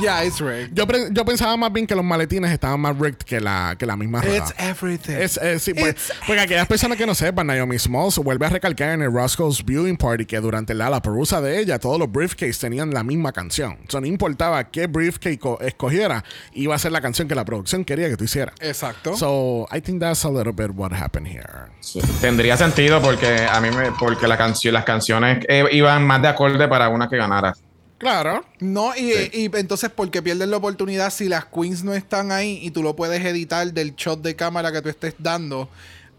Yeah, it's rigged. Yo, yo pensaba más bien que los maletines estaban más rigged que la, que la misma rueda. It's everything. Es, es- sí, pues, porque aquellas personas que no sepan, Naomi Smalls vuelve a recalcar en el Roscoe's Viewing Party que durante la, la perusa de ella, todos los briefcase tenían la misma canción. O sea, no importaba qué briefcase co- escogiera, iba a ser la canción que la producción quería que tú hicieras. Exacto. So, I think that's a little bit what happened here. Tendría sentido porque a mí me, porque la canción, las canciones eh, iban más de acorde para una que ganara. Claro. No, y, y entonces, ¿por qué pierdes la oportunidad si las queens no están ahí y tú lo puedes editar del shot de cámara que tú estés dando?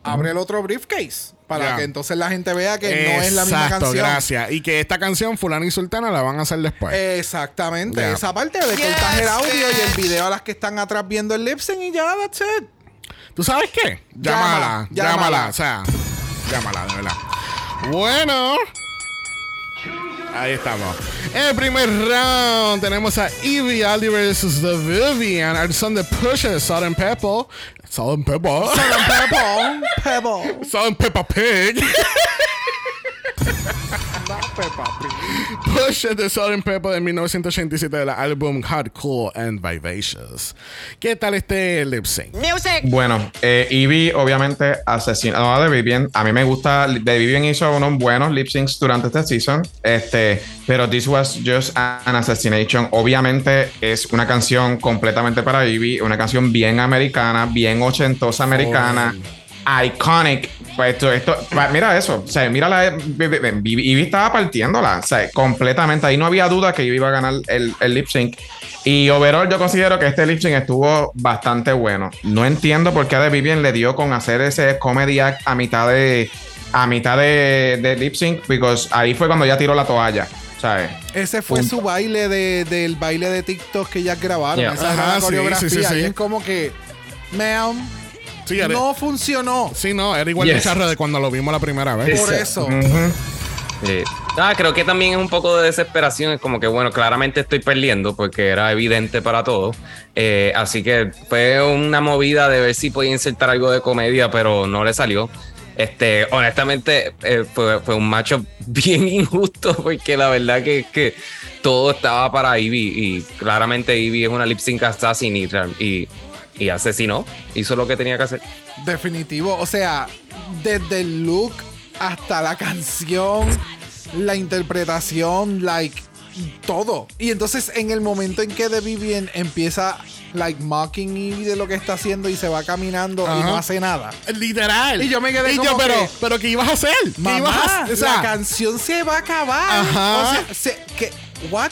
Abre el otro briefcase para que entonces la gente vea que no es la misma Exacto, canción. gracias. Y que esta canción, Fulano y Sultana, la van a hacer después. Exactamente. Esa parte de cortas el audio y el video a las que están atrás viendo el lip sync y ya, that's it. ¿Tú sabes qué? Llama, Llámala, llámala. llámala, o sea, llámala, de verdad. Bueno. Ahí estamos. En el primer round tenemos a Evie Ali versus The Vivian. Al son de Pusha, Salt and Pepper. Salt and Pepper. Pebble, Pebble. Salt and Peppa Pig. Pusha de Salt and Pepper de 1987 del álbum Hard, Cool and Vivacious. ¿Qué tal este lip sync? Bueno, eh, Evie obviamente asesinó a The Vivian. A mí me gusta, The Vivian hizo unos buenos lip syncs durante esta season, este, pero This Was Just an Assassination. Obviamente es una canción completamente para Evie, una canción bien americana, bien ochentosa americana. Iconic. Pues esto, esto, pa- mira eso. O sea, mira la. Ivy estaba partiéndola. O sea, completamente. Ahí no había duda que Ivy iba a ganar el, el lip sync. Y overall, yo considero que este lip sync estuvo bastante bueno. No entiendo por qué a The Vivian le dio con hacer ese comedy act a mitad de. A mitad de, de lip sync. Because ahí fue cuando ya tiró la toalla. ¿Sabes? Ese fue su baile de, del baile de TikTok que ellas grabaron. Yeah. Esa la sí, coreografía. sí, sí, sí. Y es como que, ma'am, Sí, era- no funcionó. Sí, no, era igual de Yes. charro de cuando lo vimos la primera vez. Por eso. Sí. Ah, creo que también es un poco de desesperación. Es como que, bueno, claramente estoy perdiendo porque era evidente para todos. Eh, así que fue una movida de ver si podía insertar algo de comedia, pero no le salió. Este, honestamente, eh, fue, fue un macho bien injusto porque la verdad que, que todo estaba para Ivy y claramente Ivy es una lip sync assassin y, y, y asesinó. Hizo lo que tenía que hacer. Definitivo. O sea, desde el look hasta la canción, la interpretación, like, todo. Y entonces en el momento en que The Vivian empieza, like, mocking Evie de lo que está haciendo y se va caminando y no hace nada. Literal. Y yo me quedé Y como yo, pero, que- pero ¿qué ibas a hacer? ¿Qué Mamá, ibas a hacer? O sea, la canción se va a acabar. Ajá. O sea, se- que what?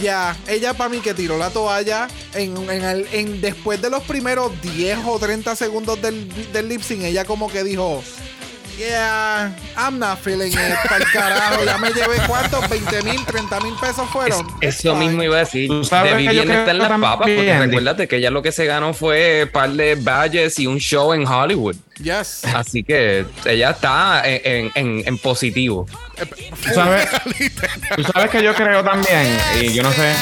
Ya, ella para mí que tiró la toalla en, después de los primeros 10 o 30 segundos del, del lip sync, ella como que dijo, yeah, I'm not feeling it, para el carajo, ya me llevé cuántos, 20 mil, 30 mil pesos fueron. Eso mismo iba a decir. Tú sabes Debí bien estar en las papas, porque Andy. recuérdate que ella lo que se ganó fue un par de badges y un show en Hollywood. Yes. Así que ella está en, en- en- en positivo. ¿Tú sabes, tú sabes que yo creo también, y yo no sé,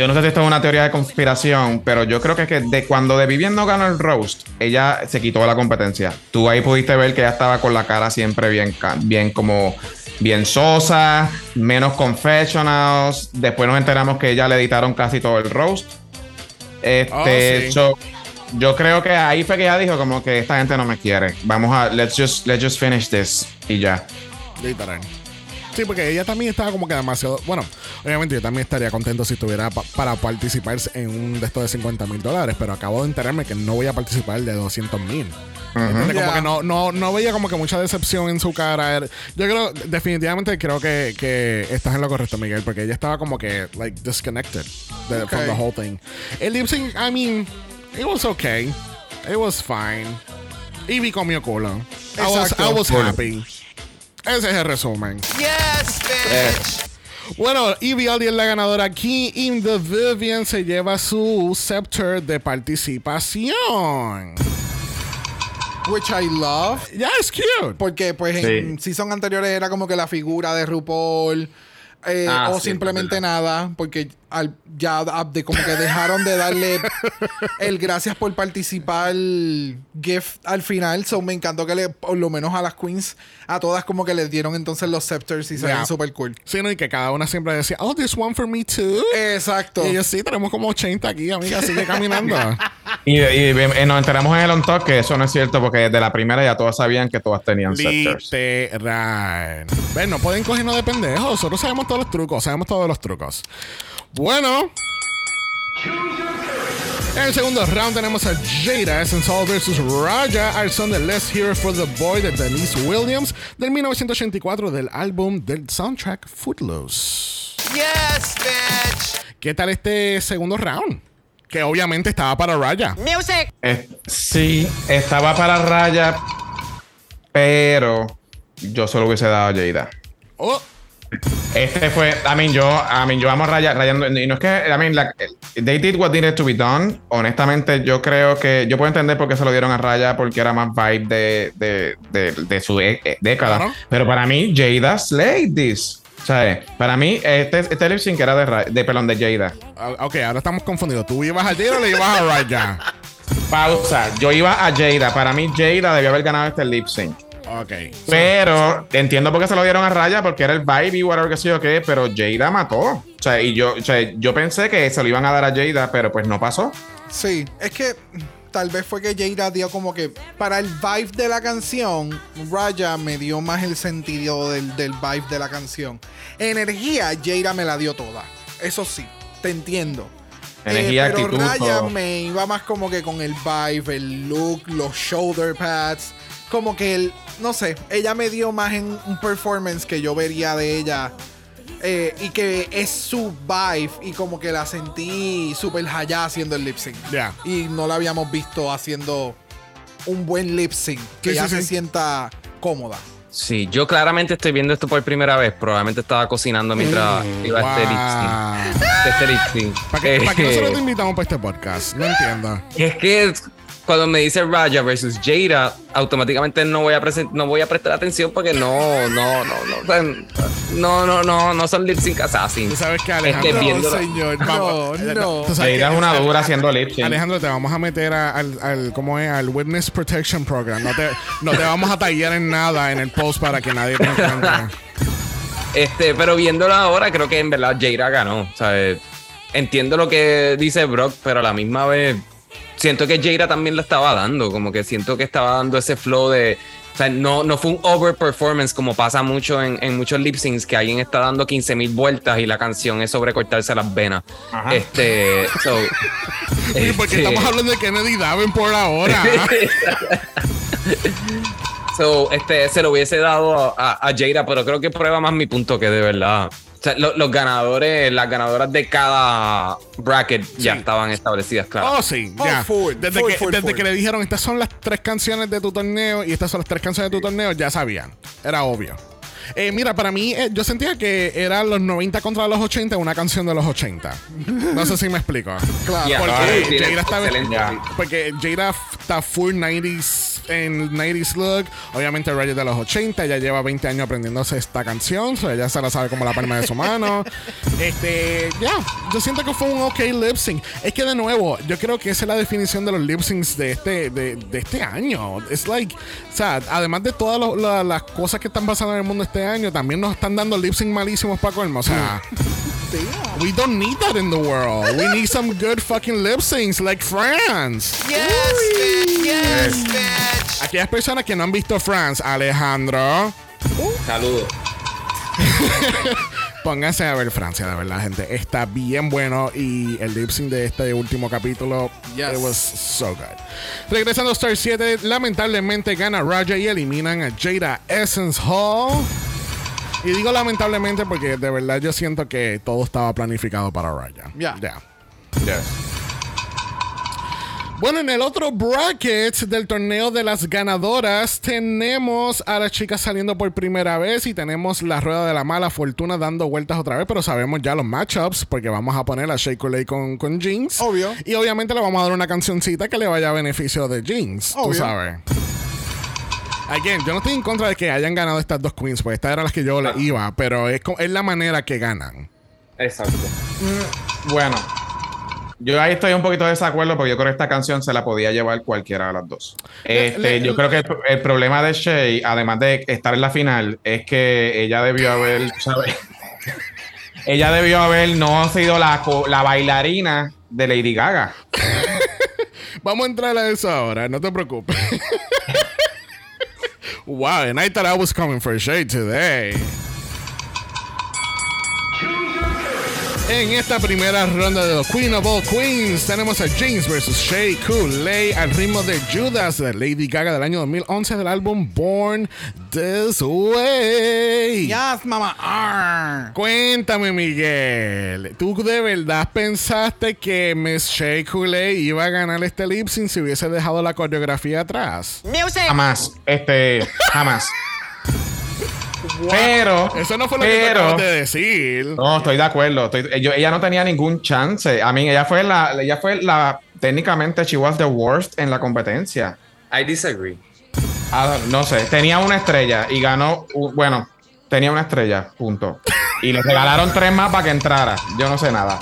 yo no sé si esto es una teoría de conspiración, pero yo creo que, es que de cuando de Vivian no ganó el roast, ella se quitó de la competencia. Tú ahí pudiste ver que ella estaba con la cara siempre bien, bien como bien sosa, menos confessionals. Después nos enteramos que ella le editaron casi todo el roast. Este, Oh, sí. so, yo creo que ahí fue que ella dijo como que esta gente no me quiere. Vamos a let's just let's just finish this y ya. Literal. Sí, porque ella también estaba como que demasiado. Bueno, obviamente yo también estaría contento si estuviera pa- para participar en un de estos de 50 mil dólares, pero acabo de enterarme que no voy a participar de 200 mil. Como que no, no, no veía como que mucha decepción en su cara. Yo creo, definitivamente creo que, que estás en lo correcto, Miguel, porque ella estaba como que, like, disconnected de- from the whole thing. El lip sync, I mean, it was okay. It was fine. Ivy comió culo. I was. I was happy. Ese es el resumen. Yes, bitch. Bueno, Ivy Aldi es la ganadora aquí. In the Vivian se lleva su scepter de participación. Which I love. Ya, es cute. Porque pues en season anteriores era como que la figura de RuPaul. Eh, Ah, o sí, simplemente nada, porque al- ya ah, de como que dejaron de darle el gracias por participar gift al final. So me encantó que le, por lo menos a las queens, a todas como que les dieron entonces los scepters y se ven super cool. Sí, ¿no? Y que cada una siempre decía, oh, this one for me too. Exacto. Y ellos sí, tenemos como 80 aquí, amiga, sigue caminando. Y, y- y nos enteramos en el on talk que eso no es cierto porque desde la primera ya todas sabían que todas tenían scepters. Literal. Ven, no pueden cogernos de pendejos. Nosotros sabemos todos los trucos, sabemos todos los trucos. Bueno. En el segundo round tenemos a Jada Essence versus Raja al son de Let's Hear for the Boy de Denise Williams del 1984 del álbum del soundtrack Footloose. Yes, bitch. ¿Qué tal este segundo round? Que obviamente estaba para Raja. Music. Eh, sí, estaba para raya, pero yo solo hubiese dado a Jada. Oh, Este fue, I mean, yo, I mean, yo amo raya, rayando, y no es que, I mean, they did what needed to be done. Honestamente, yo creo que, yo puedo entender por qué se lo dieron a raya, porque era más vibe de, de, de, de su de- eh, década. Pero para mí, Jada slayed this. O sea, para mí, este, este lip sync era de, Ra- de pelón de Jada. ah, ok, ahora estamos confundidos. ¿Tú ibas a Jada o le ibas a Raja? Pausa. Yo iba a Jada. Para mí, Jada debió haber ganado este lip sync. Ok. Pero entiendo por qué se lo dieron a Raya, porque era el vibe y whatever que sé yo qué, pero Jada mató. O sea, y yo, o sea, yo pensé que se lo iban a dar a Jada, pero pues no pasó. Sí, es que tal vez fue que Jada dio como que para el vibe de la canción, Raya me dio más el sentido del, del vibe de la canción. Energía, Jada me la dio toda. Eso sí, te entiendo. Energía, Eh, pero actitud, Raya me iba más como que con el vibe, el look, los shoulder pads. Como que el, no sé, ella me dio más en un performance que yo vería de ella. eh, y que es su vibe y como que la sentí súper hallada haciendo el lip sync. Ya. Y no la habíamos visto haciendo un buen lip sync. Que Sí, ya sí, se sí. sienta cómoda. Sí, yo claramente estoy viendo esto por primera vez. Probablemente estaba cocinando mientras iba este lip sync. Este lip sync. ¿Para qué, ¿para qué Eh, nosotros te invitamos para este podcast? No entiendo. Es que cuando me dice Raja versus Jada, automáticamente no voy a no voy a prestar atención porque no, no, no, no, no, no, no, no son lip sync assassins. Tú sabes que Este, Alejandro... viendo- señor, Vamos, no, no. Jada que- es una dura haciendo lip sync. Alejandro, te vamos a meter a- al, al, ¿cómo es? al Witness Protection Program. No te, no te vamos a tallar en nada en el post para que nadie te encuentre. Este, pero viéndolo ahora, creo que en verdad Jada ganó. O sea, entiendo lo que dice Brock, pero a la misma vez siento que Jada también lo estaba dando. Como que siento que estaba dando ese flow de. O sea, no, no fue un over performance como pasa mucho en, en muchos lip syncs que alguien está dando 15 mil vueltas y la canción es sobre cortarse las venas. Ajá. Este, so, ¿Y por qué este- estamos hablando de Kennedy Davenport ahora? So, este, se lo hubiese dado a, a Jada, pero creo que prueba más mi punto que de verdad O sea, lo- los ganadores, las ganadoras de cada bracket ya Sí. estaban establecidas, claro. Oh, sí, Oh, ya. full, desde full, que, full, desde que le dijeron, estas son las tres canciones de tu torneo y estas son las tres canciones de tu torneo, ya sabían. Era obvio. Eh, mira, para mí, eh, yo sentía que eran los 90 contra los 80, una canción de los 80. No sé si me explico. Claro. Yeah, Porque Jada está excelente. Porque Jada f- está full 90s en 90s look. Obviamente Ray es de los 80, ella lleva 20 años aprendiéndose esta canción, so ella se la sabe como la palma de su mano. este, ya, yo siento que fue un ok lip sync. Es que de nuevo, yo creo que esa es la definición de los lip syncs de este, de, de este año. Es like, o sea, además de todas lo- la- las cosas que están pasando en el mundo este año, también nos están dando lip sync malísimos para colmo. O sea, we don't need that in the world. We need some good fucking lip syncs like France. Yes, bitch. Yes, bitch. Aquellas personas que no han visto France, Alejandro, Saludos. pónganse a ver Francia, de verdad, gente. Está bien bueno y el lip sync de este último capítulo, Yes. it was so good. Regresando a Star 7, lamentablemente gana Raja y eliminan a Jada Essence Hall. Y digo lamentablemente porque de verdad yo siento que todo estaba planificado para Raja. Ya. Ya. Yes. Bueno, en el otro bracket del torneo de las ganadoras tenemos a las chicas saliendo por primera vez y tenemos la rueda de la mala fortuna dando vueltas otra vez, pero sabemos ya los matchups porque vamos a poner a Coulee con, con Jinx. Obvio. Y obviamente le vamos a dar una cancioncita que le vaya a beneficio de Jinx, tú Obvio. sabes. Again, yo no estoy en contra de que hayan ganado estas dos queens, pues estas eran las que yo le iba, pero es, la manera que ganan. Exacto. Bueno, yo ahí estoy un poquito de desacuerdo porque yo creo que esta canción se la podía llevar cualquiera de las dos. Este, le- yo creo que el, el problema de Shay, además de estar en la final, es que ella debió haber, ¿sabes? ella debió haber no sido la, la bailarina de Lady Gaga. Vamos a entrar a eso ahora, no te preocupes. wow, and I thought I was coming for shade today. En esta primera ronda de los Queen of All Queens tenemos a James vs. Shea Coulee al ritmo de Judas de Lady Gaga del año 2011 del álbum Born This Way. Yes, mamá. Arr. Cuéntame, Miguel. ¿Tú de verdad pensaste que Miss Shea Coulee iba a ganar este lip sync si hubiese dejado la coreografía atrás? Jamás. Este, jamás. Pero. Eso no fue lo que te acabas de decir. No, estoy de acuerdo. Estoy- yo- ella no tenía ningún chance. A mí, ella fue la, ella fue la, técnicamente, she was the worst en la competencia. I disagree. Ah, no sé, tenía una estrella y ganó, bueno, tenía una estrella, punto. Y le regalaron tres más para que entrara. Yo no sé nada.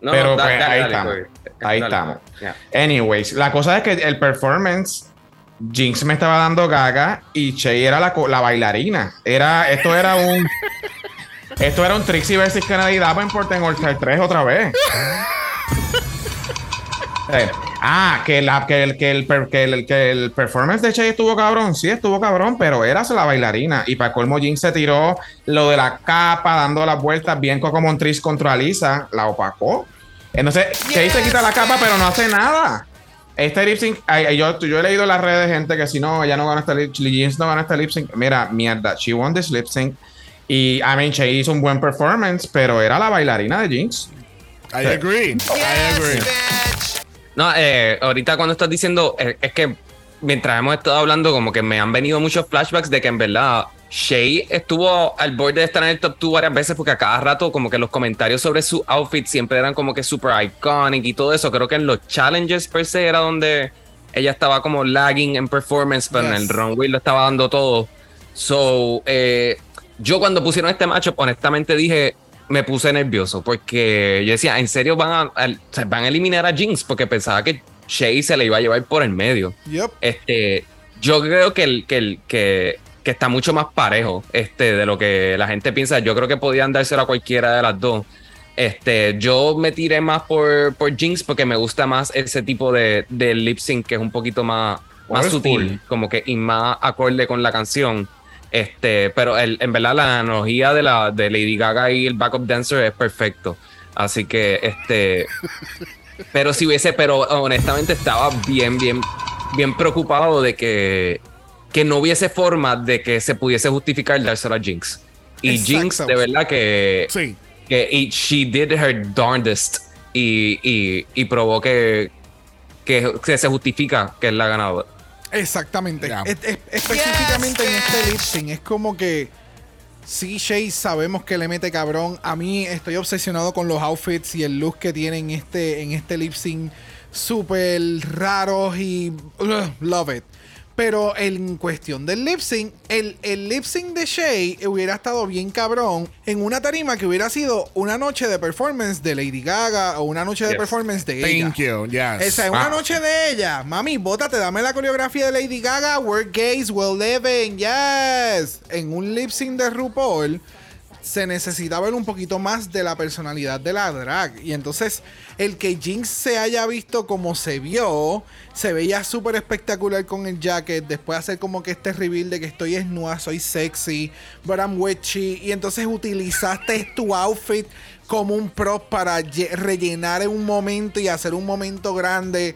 No, Pero da- pues, dale, ahí dale, estamos. Corey. Ahí Dale. estamos. Yeah. Anyways, la cosa es que el performance, Jinx me estaba dando gaga y Che era la, la bailarina. Era, esto era un. Esto era un Trixie versus Kennedy Davenport en All Star 3 otra vez. Eh, ah, que, la, que, el, que, el, que, el, que el performance de Che estuvo cabrón. Sí, estuvo cabrón, pero era la bailarina. Y para colmo, Jinx se tiró lo de la capa, dando las vueltas bien como Montriz contra Lisa. La opacó. Entonces, Che se quita la capa, pero no hace nada. Este lip sync, ay, ay, yo, yo he leído en las redes de gente que si no, ella no gana este lip Jinx no gana este lip sync. Mira, mierda, she won this lip sync. Y I mean, Che hizo un buen performance, pero era la bailarina de Jinx. I agree. I agree. Bitch. No, eh, ahorita cuando estás diciendo, eh, es que mientras hemos estado hablando, como que me han venido muchos flashbacks de que en verdad Shay estuvo al borde de estar en el top 2 varias veces porque a cada rato como que los comentarios sobre su outfit siempre eran como que super iconic y todo eso. Creo que en los challenges per se era donde ella estaba como lagging en performance, pero en el runway lo estaba dando todo. So, eh, yo cuando pusieron este matchup, honestamente dije, me puse nervioso porque yo decía, ¿en serio van a, sea, van a eliminar a Jinx? Porque pensaba que Shay se le iba a llevar por el medio. Yep. Este, yo creo que, el, que, el, que, que está mucho más parejo este, de lo que la gente piensa. Yo creo que podían dárselo a cualquiera de las dos. Este, yo me tiré más por, por Jinx porque me gusta más ese tipo de, de lip sync que es un poquito más, más sutil, como que y más acorde con la canción. Este, pero el- en verdad la analogía de la de Lady Gaga y el backup dancer es perfecto. Así que este pero si hubiese, pero honestamente estaba bien, bien, bien preocupado de que, que no hubiese forma de que se pudiese justificar dárselo a Jinx. Y Exacto. Jinx, de verdad que. Sí. que y she did her darndest y, y, y probó que, que, que se justifica que es la ganadora. Exactamente. Ya. Es- es- específicamente Yes, en este lip sync es como que CJ sabemos que le mete cabrón. A mí estoy obsesionado con los outfits y el look que tiene en este, en este lip sync. Súper raros y ugh, love it. Pero en cuestión del lip sync, el, el lip sync de Shay hubiera estado bien cabrón en una tarima que hubiera sido una noche de performance de Lady Gaga o una noche de Yes. performance de ella. Thank you. Yes. Esa es una Ah. noche de ella. Mami, bótate, dame la coreografía de Lady Gaga, Work Gays, Well Living, yes. En un lip sync de RuPaul se necesita ver un poquito más de la personalidad de la drag. Y entonces, el que Jinx se haya visto como se vio, se veía súper espectacular con el jacket. Después hacer como que este reveal de que estoy desnuda, soy sexy, but I'm witchy. Y entonces utilizaste tu outfit como un prop para lle- rellenar en un momento y hacer un momento grande.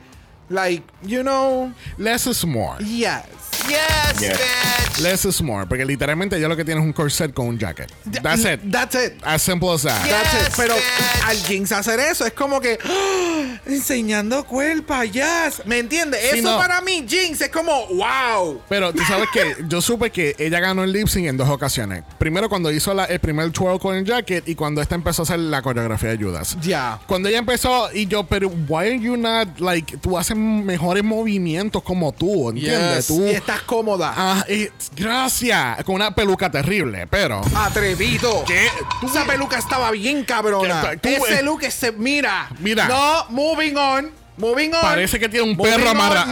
Like, you know, Less is more. yes. Yes, bitch. Less is more. Porque literalmente ya lo que tienes es un corset con un jacket. That's it. That's it. As simple as that. That's it. Yes, Pero bitch. al Jinx hacer eso es como que enseñando cuerpo, yes. ¿Me entiendes? Sí, eso no. para mí, Jinx, es como wow. Pero tú sabes que yo supe que ella ganó el lip sync en dos ocasiones. Primero cuando hizo la- el primer twirl con el jacket y cuando esta empezó a hacer la coreografía de Judas. Ya. Cuando ella empezó y yo, pero why are you not like tú haces mejores movimientos como tú, ¿entiendes? Yes. Tú Y estás cómoda. Ah, y- gracias, con una peluca terrible, pero Atrevido. ¿Qué? Tú- Esa peluca estaba bien cabrona. Tú- Ese look se mira. Mira. No, moving on. Moving on. parece que tiene un Moving perro amarrado.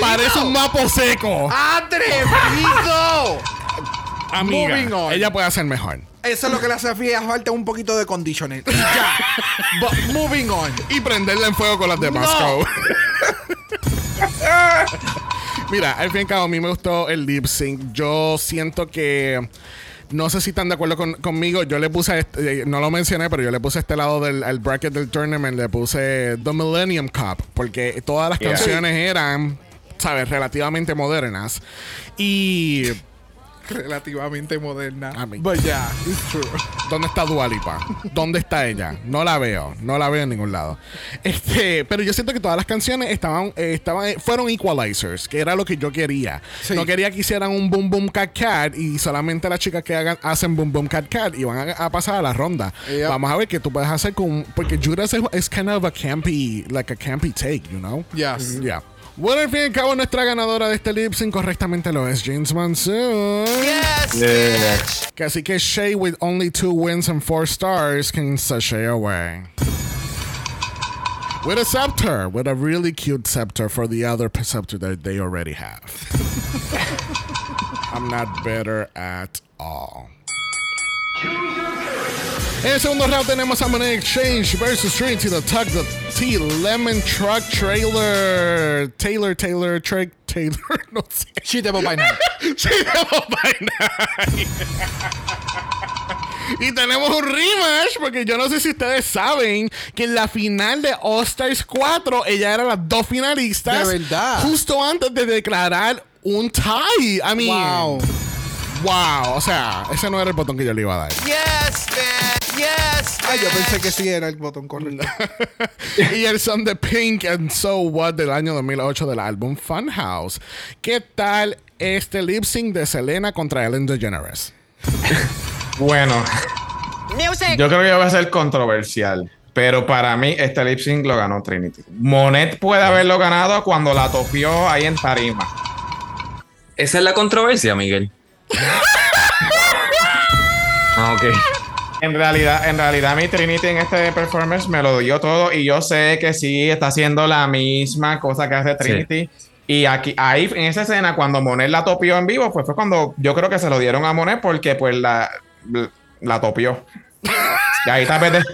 Parece un mapo seco. Atrevido. Amiga, moving on. ella puede hacer mejor. Eso es lo que le hace falta un poquito de conditioner. Ya. But moving on. Y prenderla en fuego con las demás. No. Mira, al fin y al cabo, a mí me gustó el lip sync. Yo siento que. No sé si están de acuerdo con- conmigo. Yo le puse, este- eh, no lo mencioné, pero yo le puse este lado del al bracket del tournament, le puse The Millennium Cup, porque todas las Yeah. canciones eran, ¿sabes?, relativamente modernas. Y. Relativamente moderna. A mí. But yeah, it's true. ¿Dónde está Dualipa? ¿Dónde está ella? No la veo, no la veo en ningún lado. Este, pero yo siento que todas las canciones estaban, eh, estaban, eh, fueron equalizers, que era lo que yo quería. Sí. No quería que hicieran un boom boom cat cat y solamente las chicas que hagan hacen boom boom cat cat y van a, a pasar a la ronda. Yep. Vamos a ver qué tú puedes hacer con, porque Judas es, es kind of a campy, like a campy take, you know? Yes. Yeah. Bueno, al fin y al cabo, nuestra ganadora de este lip sync correctamente lo es James Monsoon. Yes, bitch. Que Así que Shay with only two wins and four stars can sashay away. With a scepter, with a really cute scepter for the other scepter that they already have. I'm not better at all. En el segundo round tenemos a Money Exchange versus Trinity the Tug the T Lemon Truck Trailer. Taylor, Taylor, Truck Taylor, no sé. She devil by night. Sí, tenemos vaina. Y tenemos un rematch, porque yo no sé si ustedes saben que en la final de All Stars 4, ella era las dos finalistas. De verdad. Justo antes de declarar un tie. I mean, Wow. wow. O sea, ese no era el botón que yo le iba a dar. Yes, bitch. Yes, Ay, yo pensé que sí era el botón correcto. y el son de Pink and So What del año 2008 del álbum Funhouse. ¿Qué tal este lip sync de Selena contra Ellen DeGeneres? Bueno, Music. yo creo que va a ser controversial. Pero para mí, este lip sync lo ganó Trinity. Monet puede haberlo ganado cuando la topió ahí en Tarima. Esa es la controversia, Miguel. ah, ok. En realidad, en realidad, mi Trinity en este performance me lo dio todo. Y yo sé que sí está haciendo la misma cosa que hace Trinity. Y aquí, ahí, en esa escena, cuando Monet la topió en vivo, pues fue cuando yo creo que se lo dieron a Monet porque pues la, la topió. Y ahí tal vez, de-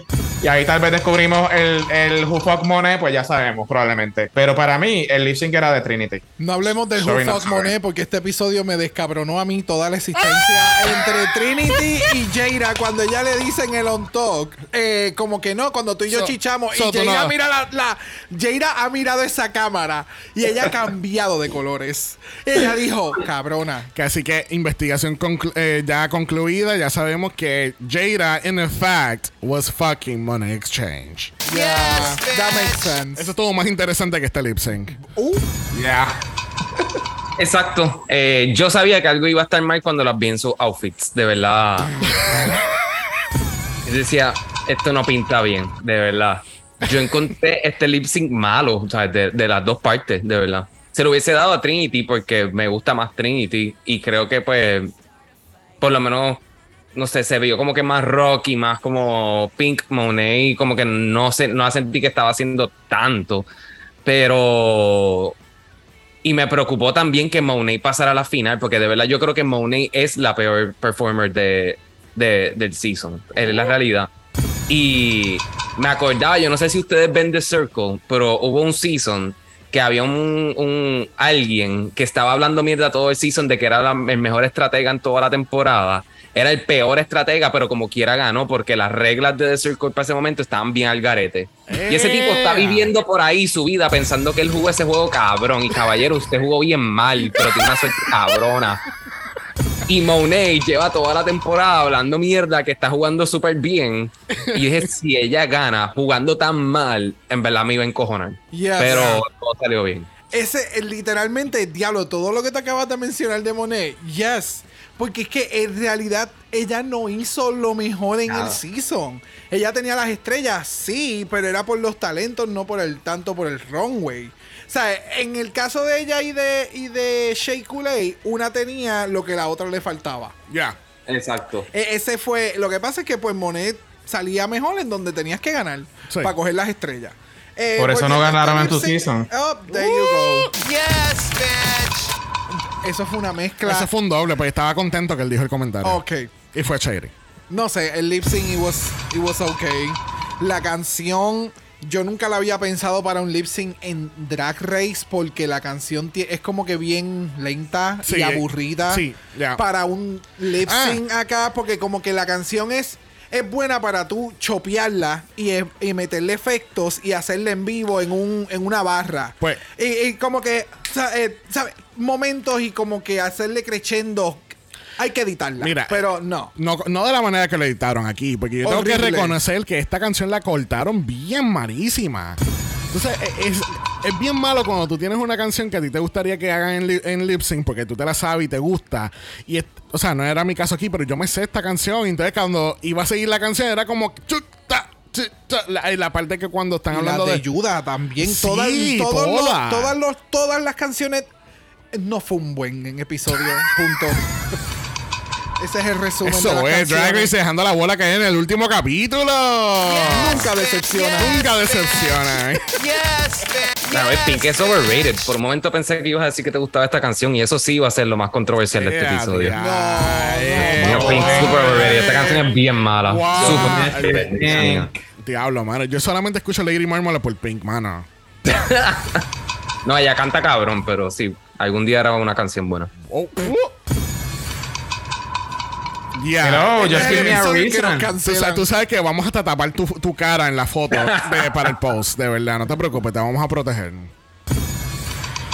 Y ahí tal vez descubrimos el, el Who Fuck Monet, pues ya sabemos, probablemente. Pero para mí, el lip sync era de Trinity. No hablemos Sorry, Who Fuck. Monet porque este episodio me descabronó a mí toda la existencia entre Trinity y Jaira cuando ella le dicen el on talk. Eh, como que no, cuando tú y yo So- chichamos so y Jaira no- mira la, la- Jaira ha mirado esa cámara y ella ha cambiado de colores. Ella dijo, cabrona. Que así que investigación conclu- eh, ya concluida, ya sabemos que Jada, in fact, was fucking Money Exchange. Yeah, that makes sense. Eso estuvo más interesante que este lip sync. Uh, Ya. Exacto. Eh, yo sabía que algo iba a estar mal cuando las vi en sus outfits, de verdad. Yo decía, esto no pinta bien, de verdad. Yo encontré este lip sync malo, o sea, de, de las dos partes, de verdad. Se lo hubiese dado a Trinity porque me gusta más Trinity y creo que pues, por lo menos, no sé, se vio como que más rocky, más como Pink Monet, como que no, se, no sentí que estaba haciendo tanto, pero y me preocupó también que Monet pasara a la final, porque de verdad yo creo que Monet es la peor performer de, de- del season. Es la realidad. Y me acordaba, yo no sé si ustedes ven The Circle, pero hubo un season que había un, un- alguien que estaba hablando mierda todo el season de que era la- el mejor estratega en toda la temporada. Era el peor estratega, pero como quiera ganó, porque las reglas de The Circle para ese momento estaban bien al garete. Y ese tipo está viviendo por ahí su vida pensando que él jugó ese juego cabrón. Y caballero, usted jugó bien mal, pero tiene una suerte cabrona. Y Monet lleva toda la temporada hablando mierda que está jugando súper bien. Y dije, si ella gana jugando tan mal, en verdad me iba a encojonar. Yes. Pero todo salió bien. Ese, eh, literalmente, diablo, todo lo que te acabas de mencionar de Monet, yes. Porque es que en realidad ella no hizo lo mejor en el season. Ella tenía las estrellas, sí, pero era por los talentos, no por el tanto por el runway. O sea, en el caso de ella y de, y de Shea Coulee, una tenía lo que la otra le faltaba. Ya. Exacto. E- ese fue. Lo que pasa es que pues Monet salía mejor en donde tenías que ganar Sí. para coger las estrellas. Eh, Por eso no volviendo ganaron en tu season. Oh, there you go. Yes, bitch. Eso fue una mezcla. Ese fue un doble, pues estaba contento que él dijo el comentario. Ok. Y fue Shady. No sé, el lip sync it was, it was okay. La canción, yo nunca la había pensado para un lip sync en Drag Race porque la canción es como que bien lenta Sí, y eh, aburrida. sí, ya. Para un lip Ah. sync acá, porque como que la canción es. Es buena para tú chopearla y, eh, y meterle efectos y hacerla en vivo en, un, en una barra. Pues- y, y como que, eh, ¿sabe? Momentos y como que hacerle creciendo. Hay que editarla. Mira, pero no. No, no de la manera que lo editaron aquí, porque yo tengo que reconocer que esta canción la cortaron bien malísima. Entonces, e- es, es bien malo cuando tú tienes una canción que a ti te gustaría que hagan en, li- en lip sync porque tú te la sabes y te gusta. Y, es- o sea, no era mi caso aquí, pero yo me sé esta canción. Y entonces, cuando iba a seguir la canción, era como. La, y la parte que cuando están hablando la de de. Yuda también. Sí, todas, todos los- todas. los- todas las canciones. No fue un buen en episodio. Punto. Ese es el resumen de Eso las es, Drag. Race dejando la bola caer en el último capítulo. Nunca decepciona. Nunca decepciona. ¿eh? Yes, es Yes, Pink es overrated. Por un momento pensé que ibas a decir que te gustaba esta canción y eso sí iba a ser lo más controversial de este Yeah, episodio. yeah. No, No, no, Pink no. super overrated. Esta canción es bien mala. Wow. Super. Bien. Diablo, mano. Yo solamente escucho Lady Marmalade por Pink, mano. No, ella canta cabrón, pero sí, algún día era una canción buena. Oh, uh. Yeah. Hello, just give me a reason. Tú, sabes, tú sabes que vamos hasta tapar tu, tu cara en la foto de- para el post, de verdad. No te preocupes, te vamos a proteger.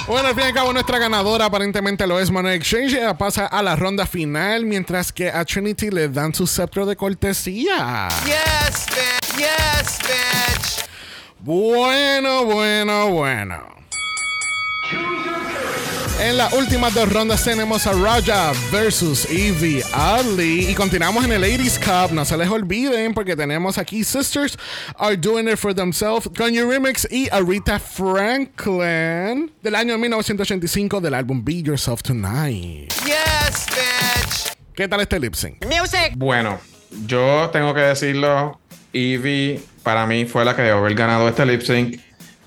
Bueno, al fin y al cabo, nuestra ganadora aparentemente lo es Money Exchange. Ella pasa a la ronda final, mientras que a Trinity le dan su sceptro de cortesía. Yes, bitch. Yes, bitch. Bueno, bueno, bueno. En las últimas dos rondas tenemos a Raja versus Evie Oddly. Y continuamos en el Ladies Cup. No se les olviden porque tenemos aquí Sisters Are Doing It For Themselves con You Remix y Arita Franklin del año 1985 del álbum Be Yourself Tonight. Yes, bitch. ¿Qué tal este lip sync? Music. Bueno, yo tengo que decirlo. Evie para mí fue la que debe haber ganado este lip sync.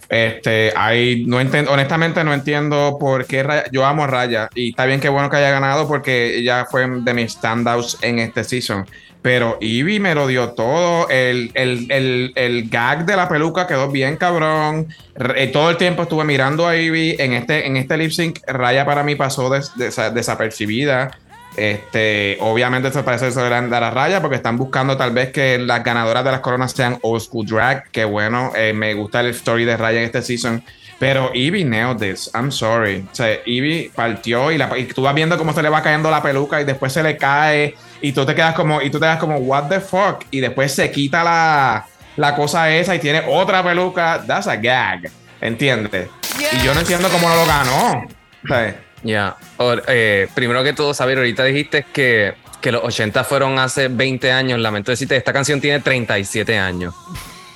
Este, ahí no entiendo, honestamente no entiendo por qué Raya- yo amo a Raya y está bien que bueno que haya ganado porque ella fue de mis standouts en este season. Pero Ivy me lo dio todo. El, el, el, el gag de la peluca quedó bien cabrón. Re- eh, todo el tiempo estuve mirando a Ivy. En este, en este lip sync, Raya para mí pasó des- desa- desapercibida. Este, obviamente se parece eso de la, de la raya porque están buscando tal vez que las ganadoras de las coronas sean old school drag. Que bueno, eh, me gusta el story de Raya en este season. Pero Ivy nailed this. I'm sorry. O sea, Ivy partió y, la, y tú vas viendo cómo se le va cayendo la peluca y después se le cae y tú te quedas como, y tú te quedas como, what the fuck? Y después se quita la, la cosa esa y tiene otra peluca. That's a gag. ¿Entiendes? Y yo no entiendo cómo no lo ganó. O sea, Ya. O- eh, primero que todo, saber, ahorita dijiste que, que los 80 fueron hace 20 años. Lamento decirte, esta canción tiene 37 años.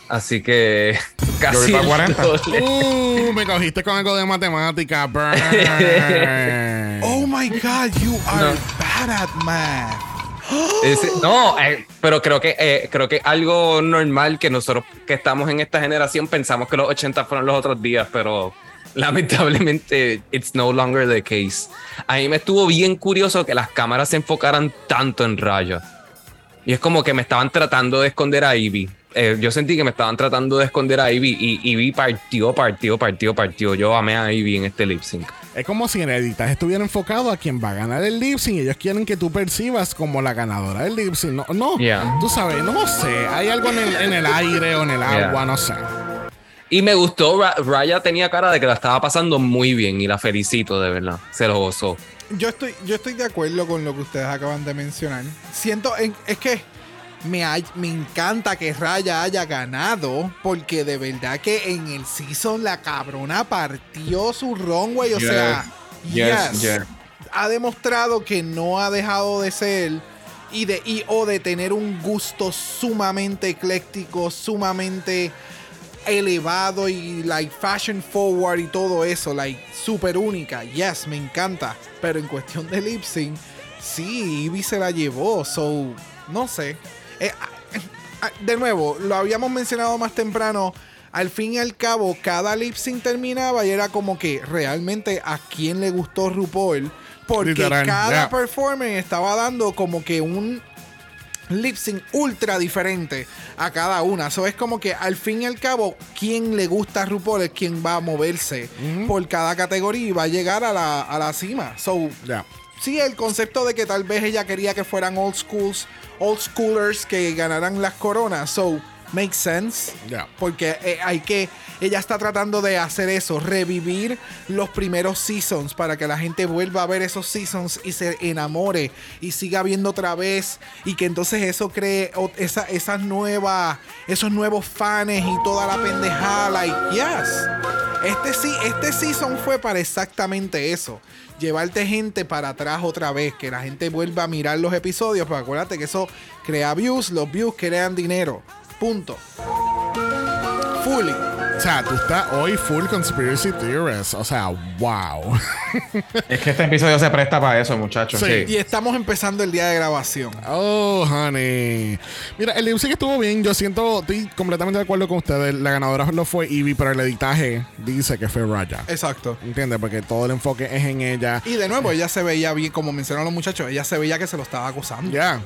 Así que casi el 40. doble. Uh, me cogiste con algo de matemática. Burn. Oh my God, you are bad at math. Ese- no, eh, pero creo que eh, creo que algo normal que nosotros que estamos en esta generación pensamos que los 80 fueron los otros días, pero lamentablemente it's no longer the case. A mí me estuvo bien curioso que las cámaras se enfocaran tanto en Raya. Y es como que me estaban tratando de esconder a Ivy. Eh, yo sentí que me estaban tratando de esconder a Ivy y Ivy partió, partió, partió, partió. Yo amé a Ivy en este lip sync. Es como si en el editaje estuviera enfocado a quien va a ganar el lip sync y ellos quieren que tú percibas como la ganadora del lip sync. No, no Yeah. tú sabes, no sé. Hay algo en el, en el aire o en el agua, Yeah. no sé. Y me gustó, Ra- Raya tenía cara de que la estaba pasando muy bien y la felicito, de verdad. Se lo gozó. Yo estoy, yo estoy de acuerdo con lo que ustedes acaban de mencionar. Siento, en- es que me, hay- me encanta que Raya haya ganado, porque de verdad que en el season la cabrona partió su runway. O Yes. sea, Yes, yes. yes. ha demostrado que no ha dejado de ser y de y o de tener un gusto sumamente ecléctico, sumamente elevado y like fashion forward y todo eso, like super única. Yes, me encanta, pero en cuestión de lip sync, sí, Ivy se la llevó, so no sé. Eh, ah, ah, de nuevo, lo habíamos mencionado más temprano. Al fin y al cabo, cada lip sync terminaba y era como que realmente a quién le gustó RuPaul. Porque Literal, cada yeah. performance estaba dando como que un lip sync ultra diferente a cada una. Eso es como que al fin y al cabo, quien le gusta a RuPaul es quien va a moverse por cada categoría y va a llegar a la, a la cima. So, Ya. sí, el concepto de que tal vez ella quería que fueran old schools, old schoolers que ganaran las coronas. So, makes sense. Porque eh, hay que. Ella está tratando de hacer eso, revivir los primeros seasons para que la gente vuelva a ver esos seasons y se enamore y siga viendo otra vez y que entonces eso cree esa, esas nuevas, esos nuevos fans y toda la pendejada. Like, yes. Este sí, este season fue para exactamente eso. Llevarte gente para atrás otra vez, que la gente vuelva a mirar los episodios, pero acuérdate que eso crea views, los views crean dinero. Punto. Fully. O sea, tú estás hoy full conspiracy theorist. O sea, wow. Es que este episodio se presta para eso, muchachos. Sí. Y estamos empezando el día de grabación. Oh, honey. Mira, el lip sync estuvo bien. Yo siento, estoy completamente de acuerdo con ustedes. La ganadora lo fue Ivy, pero el editaje dice que fue Raya. Exacto. ¿Entiendes? Porque todo el enfoque es en ella. Y de nuevo, ella se veía bien, como mencionaron los muchachos, ella se veía que se lo estaba acusando. Ya.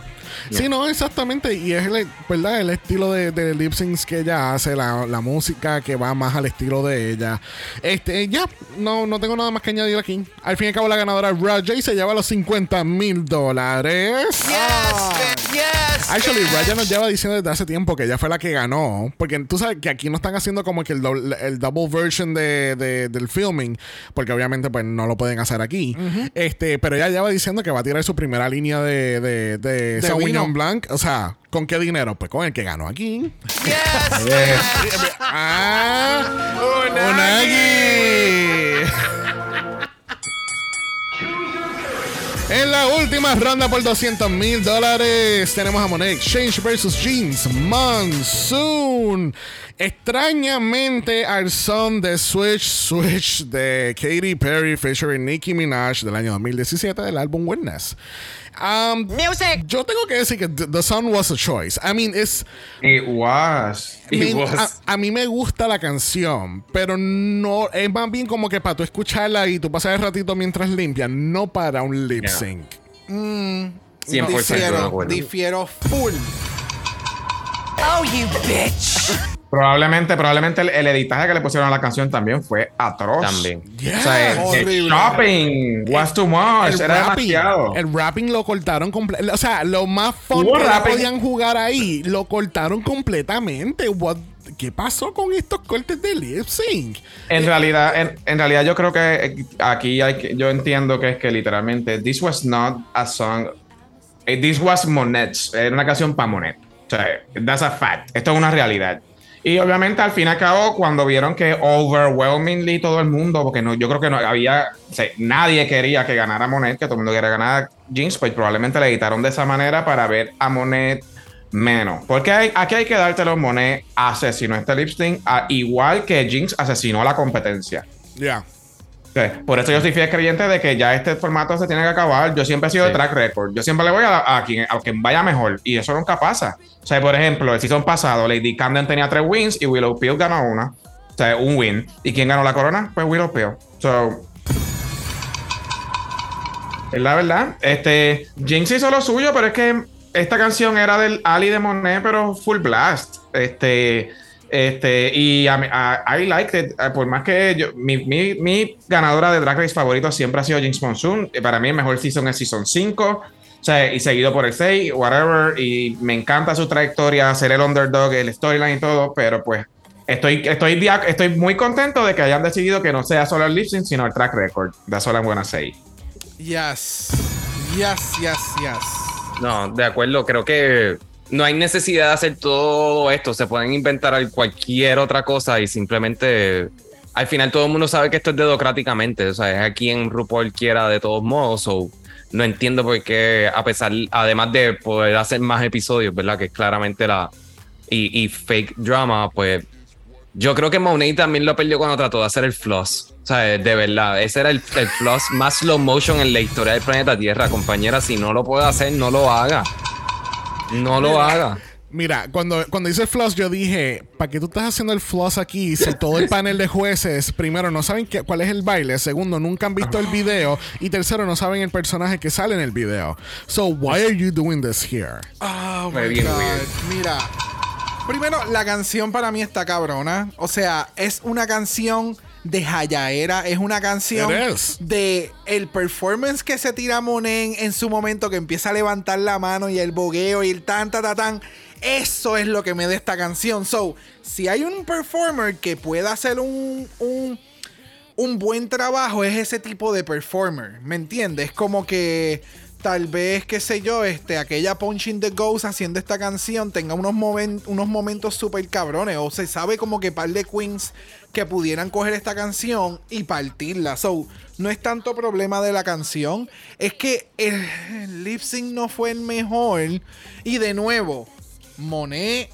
Sí, no, exactamente. Y es el, ¿verdad? el estilo de, de lip syncs que ella hace, la, la música que va más al estilo de ella. Este, ya, no, no tengo nada más que añadir aquí. Al fin y al cabo, la ganadora es Raja y se lleva los 50 mil dólares. Yes. Yes. Actually. Raya nos lleva diciendo desde hace tiempo que ella fue la que ganó. Porque tú sabes que aquí no están haciendo como que el, doble- el double version de, de- del filming. Porque obviamente pues no lo pueden hacer aquí. este Pero ella lleva diciendo que va a tirar su primera línea de, de, de, Sauvignon vino. Blanc. O sea, ¿con qué dinero? Pues con el que ganó aquí. Yes. ¡Ah! ¡Unagi! En la última ronda por 200 mil dólares tenemos a Monet Exchange versus Jeans Monsoon. Extrañamente al son de Switch Switch de Katy Perry featuring Nicki Minaj del año 2017 del álbum Witness. Um, Music. yo tengo que decir que The Sun was a choice. I mean, it's It was. It was. a, a mí me gusta la canción, pero no es más bien como que para tú escucharla y tú pasar el ratito mientras limpias, no para un lip Yeah. sync. 100% de difiero, difiero full. Oh, you bitch. Probablemente, probablemente el, el editaje que le pusieron a la canción también fue atroz. También. O sea, el- shopping was too much. El Era rapping, demasiado. el rapping lo cortaron completamente. O sea, lo más fun que rapping. podían jugar ahí, lo cortaron completamente. What- ¿Qué pasó con estos cortes de lip sync? En realidad, en, en realidad yo creo que eh, aquí hay que, yo entiendo que es que literalmente this was not a song, eh, this was Monet's, era una canción para Monet. O sea, that's a fact. Esto es una realidad. Y obviamente al fin y al cabo, cuando vieron que overwhelmingly todo el mundo, porque no, yo creo que no había, nadie quería que ganara Monet, que todo el mundo quería ganar Jinx, pues probablemente le editaron de esa manera para ver a Monet menos. Porque hay- aquí hay que dártelo, Monet asesinó este lip sync, a- igual que Jinx asesinó la competencia. Ya. Sí, Por eso yo soy fiel creyente de que ya este formato se tiene que acabar. Yo siempre he sido de track record. Yo siempre le voy a, a quien, a quien vaya mejor. Y eso nunca pasa. O sea, por ejemplo, el season pasado, Lady Camden tenía tres wins y Willow Peel ganó una. O sea, un win. ¿Y quién ganó la corona? Pues Willow Peel. So. Es la verdad. Este. Jinx hizo lo suyo, pero es que esta canción era del Ali de Monet, pero full blast. Este. Este, y a, a- I like it. eh, Por más que yo, mi, mi, mi ganadora de Drag Race favorito siempre ha sido Jinx Monsoon. Eh, Para mí, el mejor season es season 5. O sea, y seguido por el 6, whatever. Y me encanta su trayectoria, ser el underdog, el storyline y todo. Pero pues, estoy, estoy, estoy muy contento de que hayan decidido que no sea solo el lip sync, sino el track record. That's all I'm gonna say. Yes. Yes, yes, yes. No, de acuerdo, creo que no hay necesidad de hacer todo esto. Se pueden inventar al- cualquier otra cosa y simplemente al final todo el mundo sabe que esto es dedocráticamente. O sea, es a quien RuPaul quiera de todos modos. No entiendo por qué, a pesar, además de poder hacer más episodios, ¿verdad? Que es claramente la. Y, y fake drama, pues. Yo creo que Monet también lo perdió cuando trató de hacer el floss. O sea, de verdad, ese era el, el floss más slow motion en la historia del planeta Tierra, compañera. Si no lo puede hacer, no lo haga. No lo haga. Mira, cuando, cuando hice el floss, yo dije, ¿para qué tú estás haciendo el floss aquí si todo el panel de jueces, primero, no saben qué- cuál es el baile, segundo, nunca han visto el video, y tercero, no saben el personaje que sale en el video? So, why are you doing this here? Oh my God. Mira, primero, la canción para mí está cabrona. O sea, es una canción de Hayaera. Es una canción de el performance que se tira Monet en su momento, que empieza a levantar la mano y el bogueo y el tan, ta, ta, tan. Eso es lo que me da esta canción. So, si hay un performer que pueda hacer un, un, un buen trabajo, es ese tipo de performer. ¿Me entiendes? Como que tal vez, qué sé yo, este, aquella Punching the Ghost haciendo esta canción tenga unos, momen- unos momentos súper cabrones. O se sabe como que par de queens que pudieran coger esta canción y partirla. So, no es tanto problema de la canción. Es que el, el lip sync no fue el mejor. Y de nuevo, Monet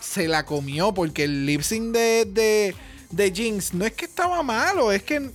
se la comió porque el lip sync de, de, de Jinx no es que estaba malo, es que eh,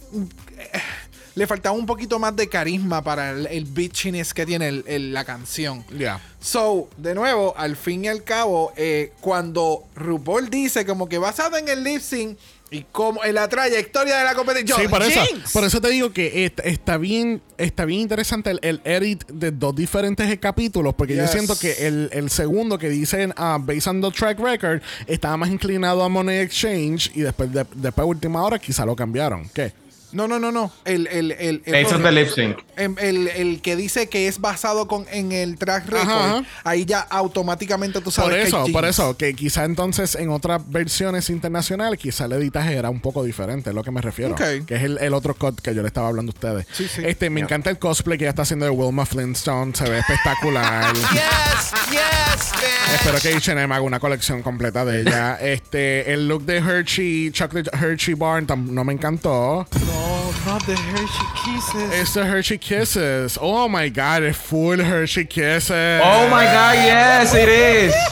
le faltaba un poquito más de carisma para el, el bitchiness que tiene el- el- la canción. Ya. So, de nuevo, al fin y al cabo, eh, cuando RuPaul dice como que basado en el lip sync y como en la trayectoria de la competición. Sí, por eso, Jinx. por eso te digo que est- está bien, está bien interesante el, el edit de dos diferentes capítulos, porque yo siento que el, el segundo que dicen ah, based on the track record estaba más inclinado a Money Exchange y después de, después última hora quizá lo cambiaron. ¿Qué? No, no, no, no. El, el, el, el, Eso es de lip sync. em- el- el que dice que es basado con, en el track record, Ajá, ajá. ahí ya automáticamente tú sabes Por que eso, es por eso, que quizá entonces en otras versiones internacionales, quizá el editaje era un poco diferente, es lo que me refiero. Ok. Que es el, el otro cut que yo le estaba hablando a ustedes. Sí, sí. Este, me encanta el cosplay que ella está haciendo de Wilma Flintstone, se ve espectacular. Yes, yes, man. Espero que H&M haga una colección completa de ella. Este, el look de Hershey, Chocolate Hershey Bar tam- no me encantó. No, Oh, not the Hershey Kisses. Este Hershey Kisses. Oh my god, es full Hershey Kisses. Oh my god, yes, it is.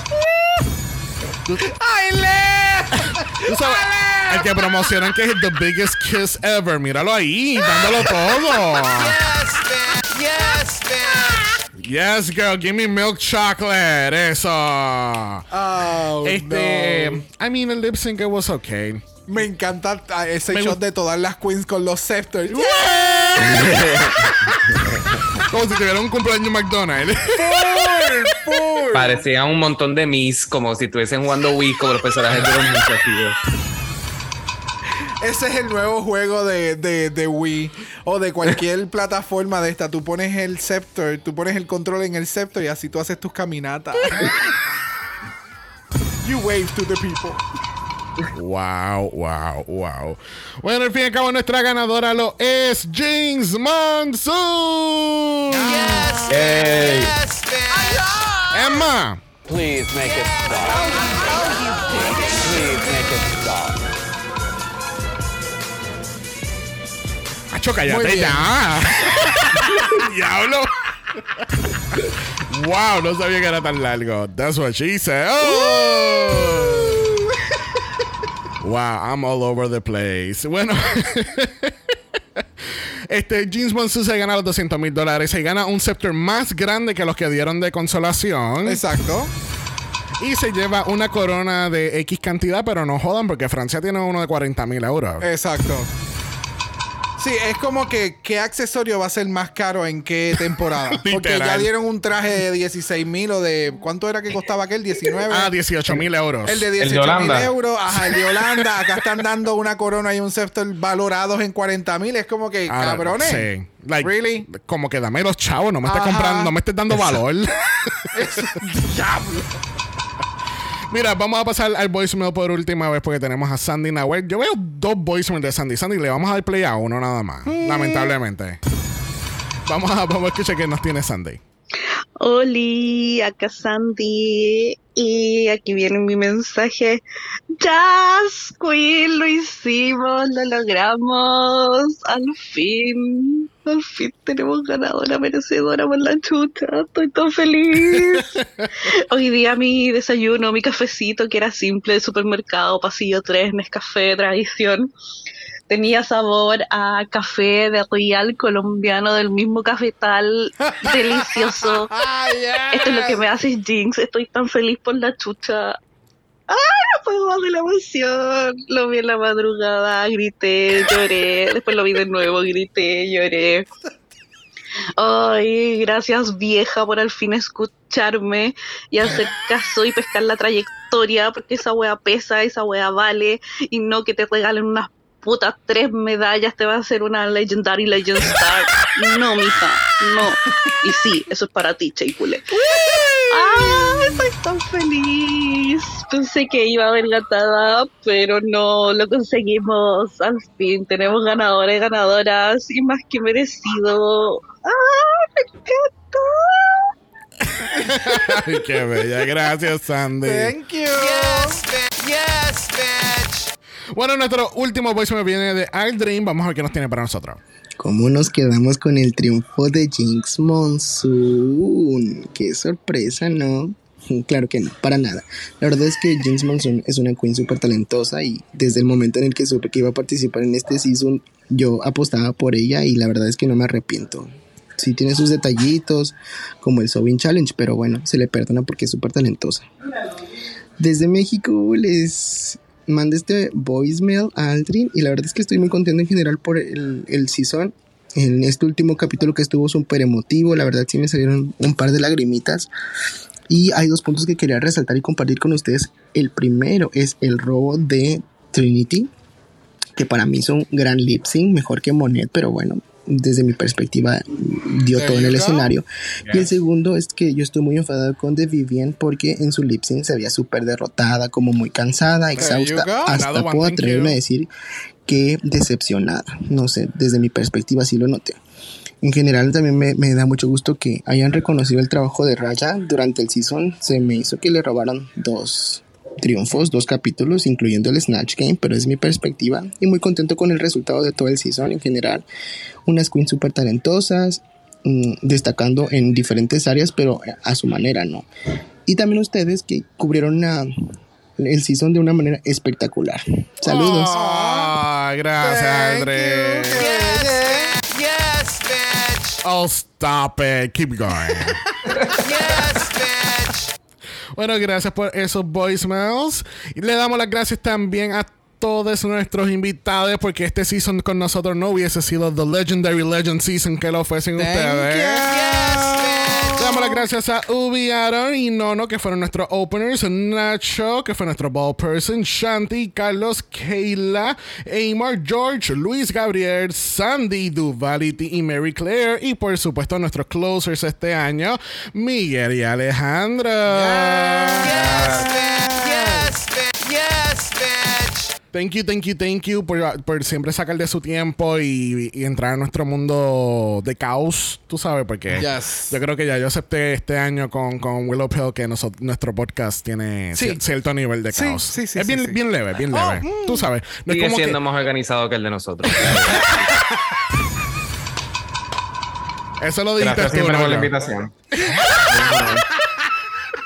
Tú sabes, el que promocionan que es the biggest kiss ever. Míralo ahí, dándolo todo. Yes, man. Yes, man. Yes, girl, give me milk chocolate. Eso. Oh, Este, no. I mean, el lip sync it was okay. Me encanta ah, ese Me shot de todas las queens con los scepters. Como si tuviera un cumpleaños McDonald's. Parecían un montón de Miss, como si estuviesen jugando Wii, como los personajes de los de- Ese es el nuevo juego de, de, de Wii o de cualquier plataforma de esta. Tú pones el Scepter, tú pones el control en el Scepter y así tú haces tus caminatas. you wave to the people. Wow, wow, wow. Bueno, al fin y al cabo, nuestra ganadora lo es James Monsoon. Yes, Ey. yes, bitch. Emma. Please make it stop. Please make it stop. Acho, cállate ya. Diablo. wow, no sabía que era tan largo. That's what she said. Oh. Wow, I'm all over the place. Bueno. Este James Monsoon se gana los 200 mil dólares. Se gana un scepter más grande que los que dieron de consolación. Exacto. Y se lleva una corona de X cantidad, pero no jodan porque Francia tiene uno de 40 mil euros. Exacto. Sí, es como que qué accesorio va a ser más caro en qué temporada. Porque ya dieron un traje de 16 mil o de... ¿Cuánto era que costaba aquel? 19. Ah, 18 mil euros. El de de 18 mil euros. Ajá, el de Holanda. Acá están dando una corona y un scepter valorados en 40 mil. Es como que, Ahora, cabrones. Sí. Like, Really? Como que dame los chavos, no me estés comprando, no me estés dando valor. Diablo. Mira, vamos a pasar al voicemail por última vez porque tenemos a Sandy Nahuel. Yo veo dos voicemails de Sandy. Sandy, le vamos a dar play a uno nada más. Mm. Lamentablemente. Vamos a, vamos a escuchar qué nos tiene Sandy. Oli, acá Sandy. Y aquí viene mi mensaje. Jazz Queen, lo hicimos, lo logramos. Al fin, al fin tenemos ganadora merecedora por la chucha. Estoy tan feliz. Hoy día mi desayuno, mi cafecito, que era simple de supermercado, pasillo 3, Nescafé, tradición. Tenía sabor a café de real colombiano del mismo cafetal, delicioso. Esto es lo que me hace Jinx. Estoy tan feliz por la chucha. ¡Ay, no puedo más de la emoción! Lo vi en la madrugada, grité, lloré. Después lo vi de nuevo, grité, lloré. Ay, gracias vieja por al fin escucharme y hacer caso y pescar la trayectoria, porque esa wea pesa, esa wea vale, y no que te regalen unas putas tres medallas, te va a hacer una Legendary Legend Star. No, mija, no. Y sí, eso es para ti, Cheipule. ¡Ah! Estoy tan feliz. Pensé que iba a haber gatada, pero no lo conseguimos. Al fin tenemos ganadores, ganadoras y más que merecido. ¡Ah! ¡Me encanta! Ay, qué bella. Gracias, Sandy. Thank you. Yes, bitch. Yes, bitch. Bueno, nuestro último voicemail viene de Aldrin. Vamos a ver qué nos tiene para nosotros. ¿Cómo nos quedamos con el triunfo de Jinx Monsoon? Qué sorpresa, ¿no? Claro que no, para nada. La verdad es que Jinx Monsoon es una queen súper talentosa y desde el momento en el que supe que iba a participar en este season, yo apostaba por ella y la verdad es que no me arrepiento. Sí tiene sus detallitos, como el Sobin Challenge, pero bueno, se le perdona porque es súper talentosa. Desde México les mandé este voicemail a Aldrin y la verdad es que estoy muy contento en general por el, el season. En este último capítulo que estuvo súper emotivo, la verdad sí me salieron un par de lagrimitas. Y hay dos puntos que quería resaltar y compartir con ustedes. El primero es el robo de Trinity, que para mí hizo un gran lip sync, mejor que Monet, pero bueno, desde mi perspectiva dio todo en el escenario. Y el segundo es que yo estoy muy enfadado con The Vivian porque en su lip sync se veía súper derrotada, como muy cansada, exhausta. Hasta puedo atreverme a decir que decepcionada. No sé, desde mi perspectiva sí lo noté. En general también me, me da mucho gusto que hayan reconocido el trabajo de Raya durante el season. Se me hizo que le robaron dos triunfos, dos capítulos, incluyendo el Snatch Game, pero es mi perspectiva y muy contento con el resultado de todo el season en general. Unas queens súper talentosas, mm, destacando en diferentes áreas, pero a su manera, ¿no? Y también ustedes que cubrieron el season de una manera espectacular. Saludos. Ah, gracias, you. Yes, yes, bitch. Oh, stop it. Keep going. Yes, bitch. Bueno, gracias por esos voicemails. Y le damos las gracias también a todos nuestros invitados porque este season con nosotros no hubiese sido The Legendary Legend Season que lo ofrecen Thank ustedes. Le damos las gracias a Ubi, Aaron y Nono, que fueron nuestros openers. Nacho, que fue nuestro ball person. Shanti, Carlos, Kayla, Amar, George, Luis Gabriel, Sandy, Duvality y Mary Claire. Y por supuesto, nuestros closers este año, Miguel y Alejandro. Yes. Yes. Yes. Thank you, thank you, thank you por, por siempre sacar de su tiempo y, y entrar a nuestro mundo de caos, tú sabes, porque Yes. yo creo que ya yo acepté este año con, con Willow Pill que noso- nuestro podcast tiene Sí. cierto nivel de Sí, caos. sí, sí, es sí, bien, sí. bien leve, bien Oh, leve. mm. Tú sabes. No es Sigue como siendo que- más organizado que el de nosotros. eso lo dijiste Gracias tú, siempre por la invitación.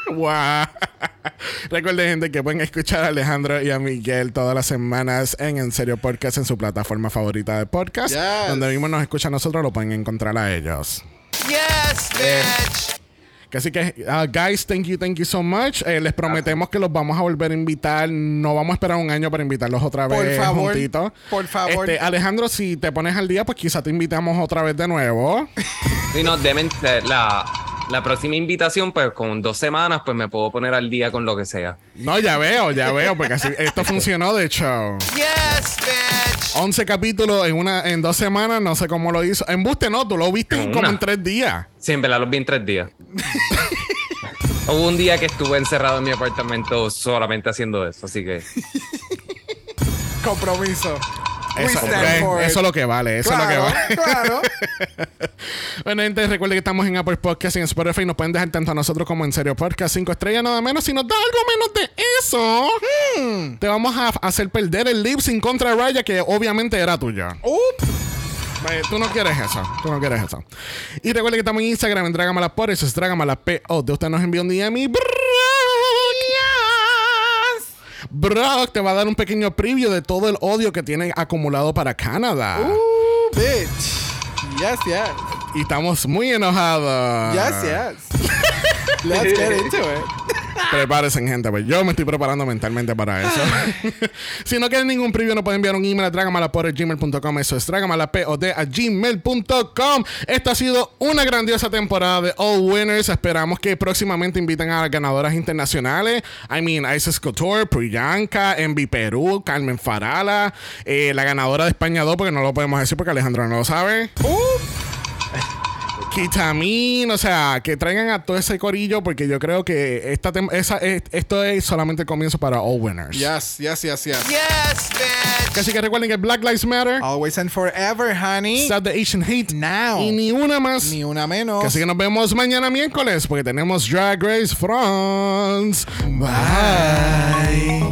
Wow. Recuerden, gente, que pueden escuchar a Alejandro y a Miguel todas las semanas en En Serio Podcast en su plataforma favorita de podcast. Yes. Donde mismo nos escuchan a nosotros, lo pueden encontrar a ellos. Yes, bitch. Que Así que, uh, guys, thank you, thank you so much. Eh, les prometemos que los vamos a volver a invitar. No vamos a esperar un año para invitarlos otra Por vez favor, juntitos. por favor. Este, Alejandro, si te pones al día, pues quizá te invitamos otra vez de nuevo. Sí, no, deben ser la, la próxima invitación, pues con dos semanas, pues me puedo poner al día con lo que sea. No, ya veo, ya veo, porque así, esto funcionó, de hecho. Yes, bitch. 11 capítulos en una en dos semanas, no sé cómo lo hizo. En Buste no, tú lo viste en En como una. en tres días. Siempre la los vi en tres días. Hubo un día que estuve encerrado en mi apartamento solamente haciendo eso, así que Compromiso. Eso. Eso es lo que vale, eso Claro, es lo que vale. claro. Bueno, gente, recuerden que estamos en Apple Podcast y en Spotify. Nos pueden dejar tanto a nosotros como en Serio Podcast. Cinco estrellas nada menos. Si nos da algo menos de eso, Hmm. te vamos a hacer perder el lip sin contra Raya, que obviamente era tuya. Tú no quieres eso. Tú no quieres eso. Y recuerden que estamos en Instagram en Dragamalas por eso es Dragamalas P.O. De usted nos envió un DM y Brock, Brock te va a dar un pequeño preview de todo el odio que tiene acumulado para Canadá. Bitch. Y estamos muy enojados. Yes, yes. Let's get into it. Prepárense, gente, pues yo me estoy preparando mentalmente para eso. si no quieren ningún preview, no pueden enviar un email a dragamalapod.gmail.com. Eso es dragamalapod a gmail.com. Esta ha sido una grandiosa temporada de All Winners. Esperamos que próximamente inviten a ganadoras internacionales. I mean, Isis Couture, Priyanka, Envy Perú, Carmen Farala, eh, la ganadora de España 2, porque no lo podemos decir porque Alejandro no lo sabe. Kitamin, o sea, que traigan a todo ese corillo porque yo creo que esta esa, es- esto es solamente el comienzo para All Winners. Yes, yes, yes, yes. Yes, bitch. Así que recuerden que Black Lives Matter, Always and forever, honey. Stop the Asian Hate Now. y ni una más. Ni una menos. Así que nos vemos mañana miércoles porque tenemos Drag Race France. Bye.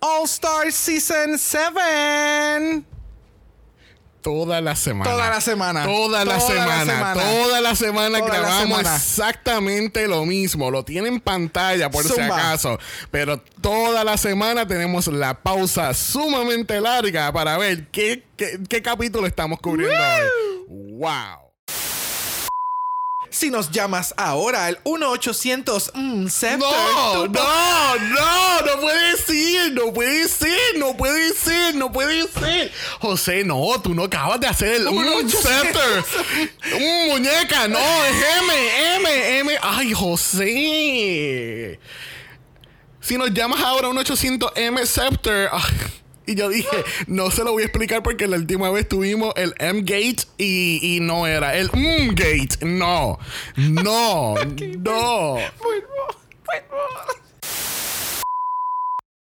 All Star Season 7. Toda la semana. Toda la semana. Toda la Toda la semana. semana. Toda la semana Toda la grabamos semana. exactamente lo mismo. Lo tiene en pantalla por si acaso. Pero toda la semana tenemos la pausa sumamente larga para ver qué, qué, qué capítulo estamos cubriendo hoy. ¡Wow! Si nos llamas ahora al 1-800 mm, No, no, no, no puede ser, no puede ser, no puede ser, no puede ser. José, no, tú no acabas de hacer el ochocientos. scepter. Un muñeca, no, es M, M, M. Ay, José. Si nos llamas ahora a un 800 M Scepter ay, y yo dije, no se lo voy a explicar porque la última vez tuvimos el M-Gate y, y, no era el M-Gate. No, no, no.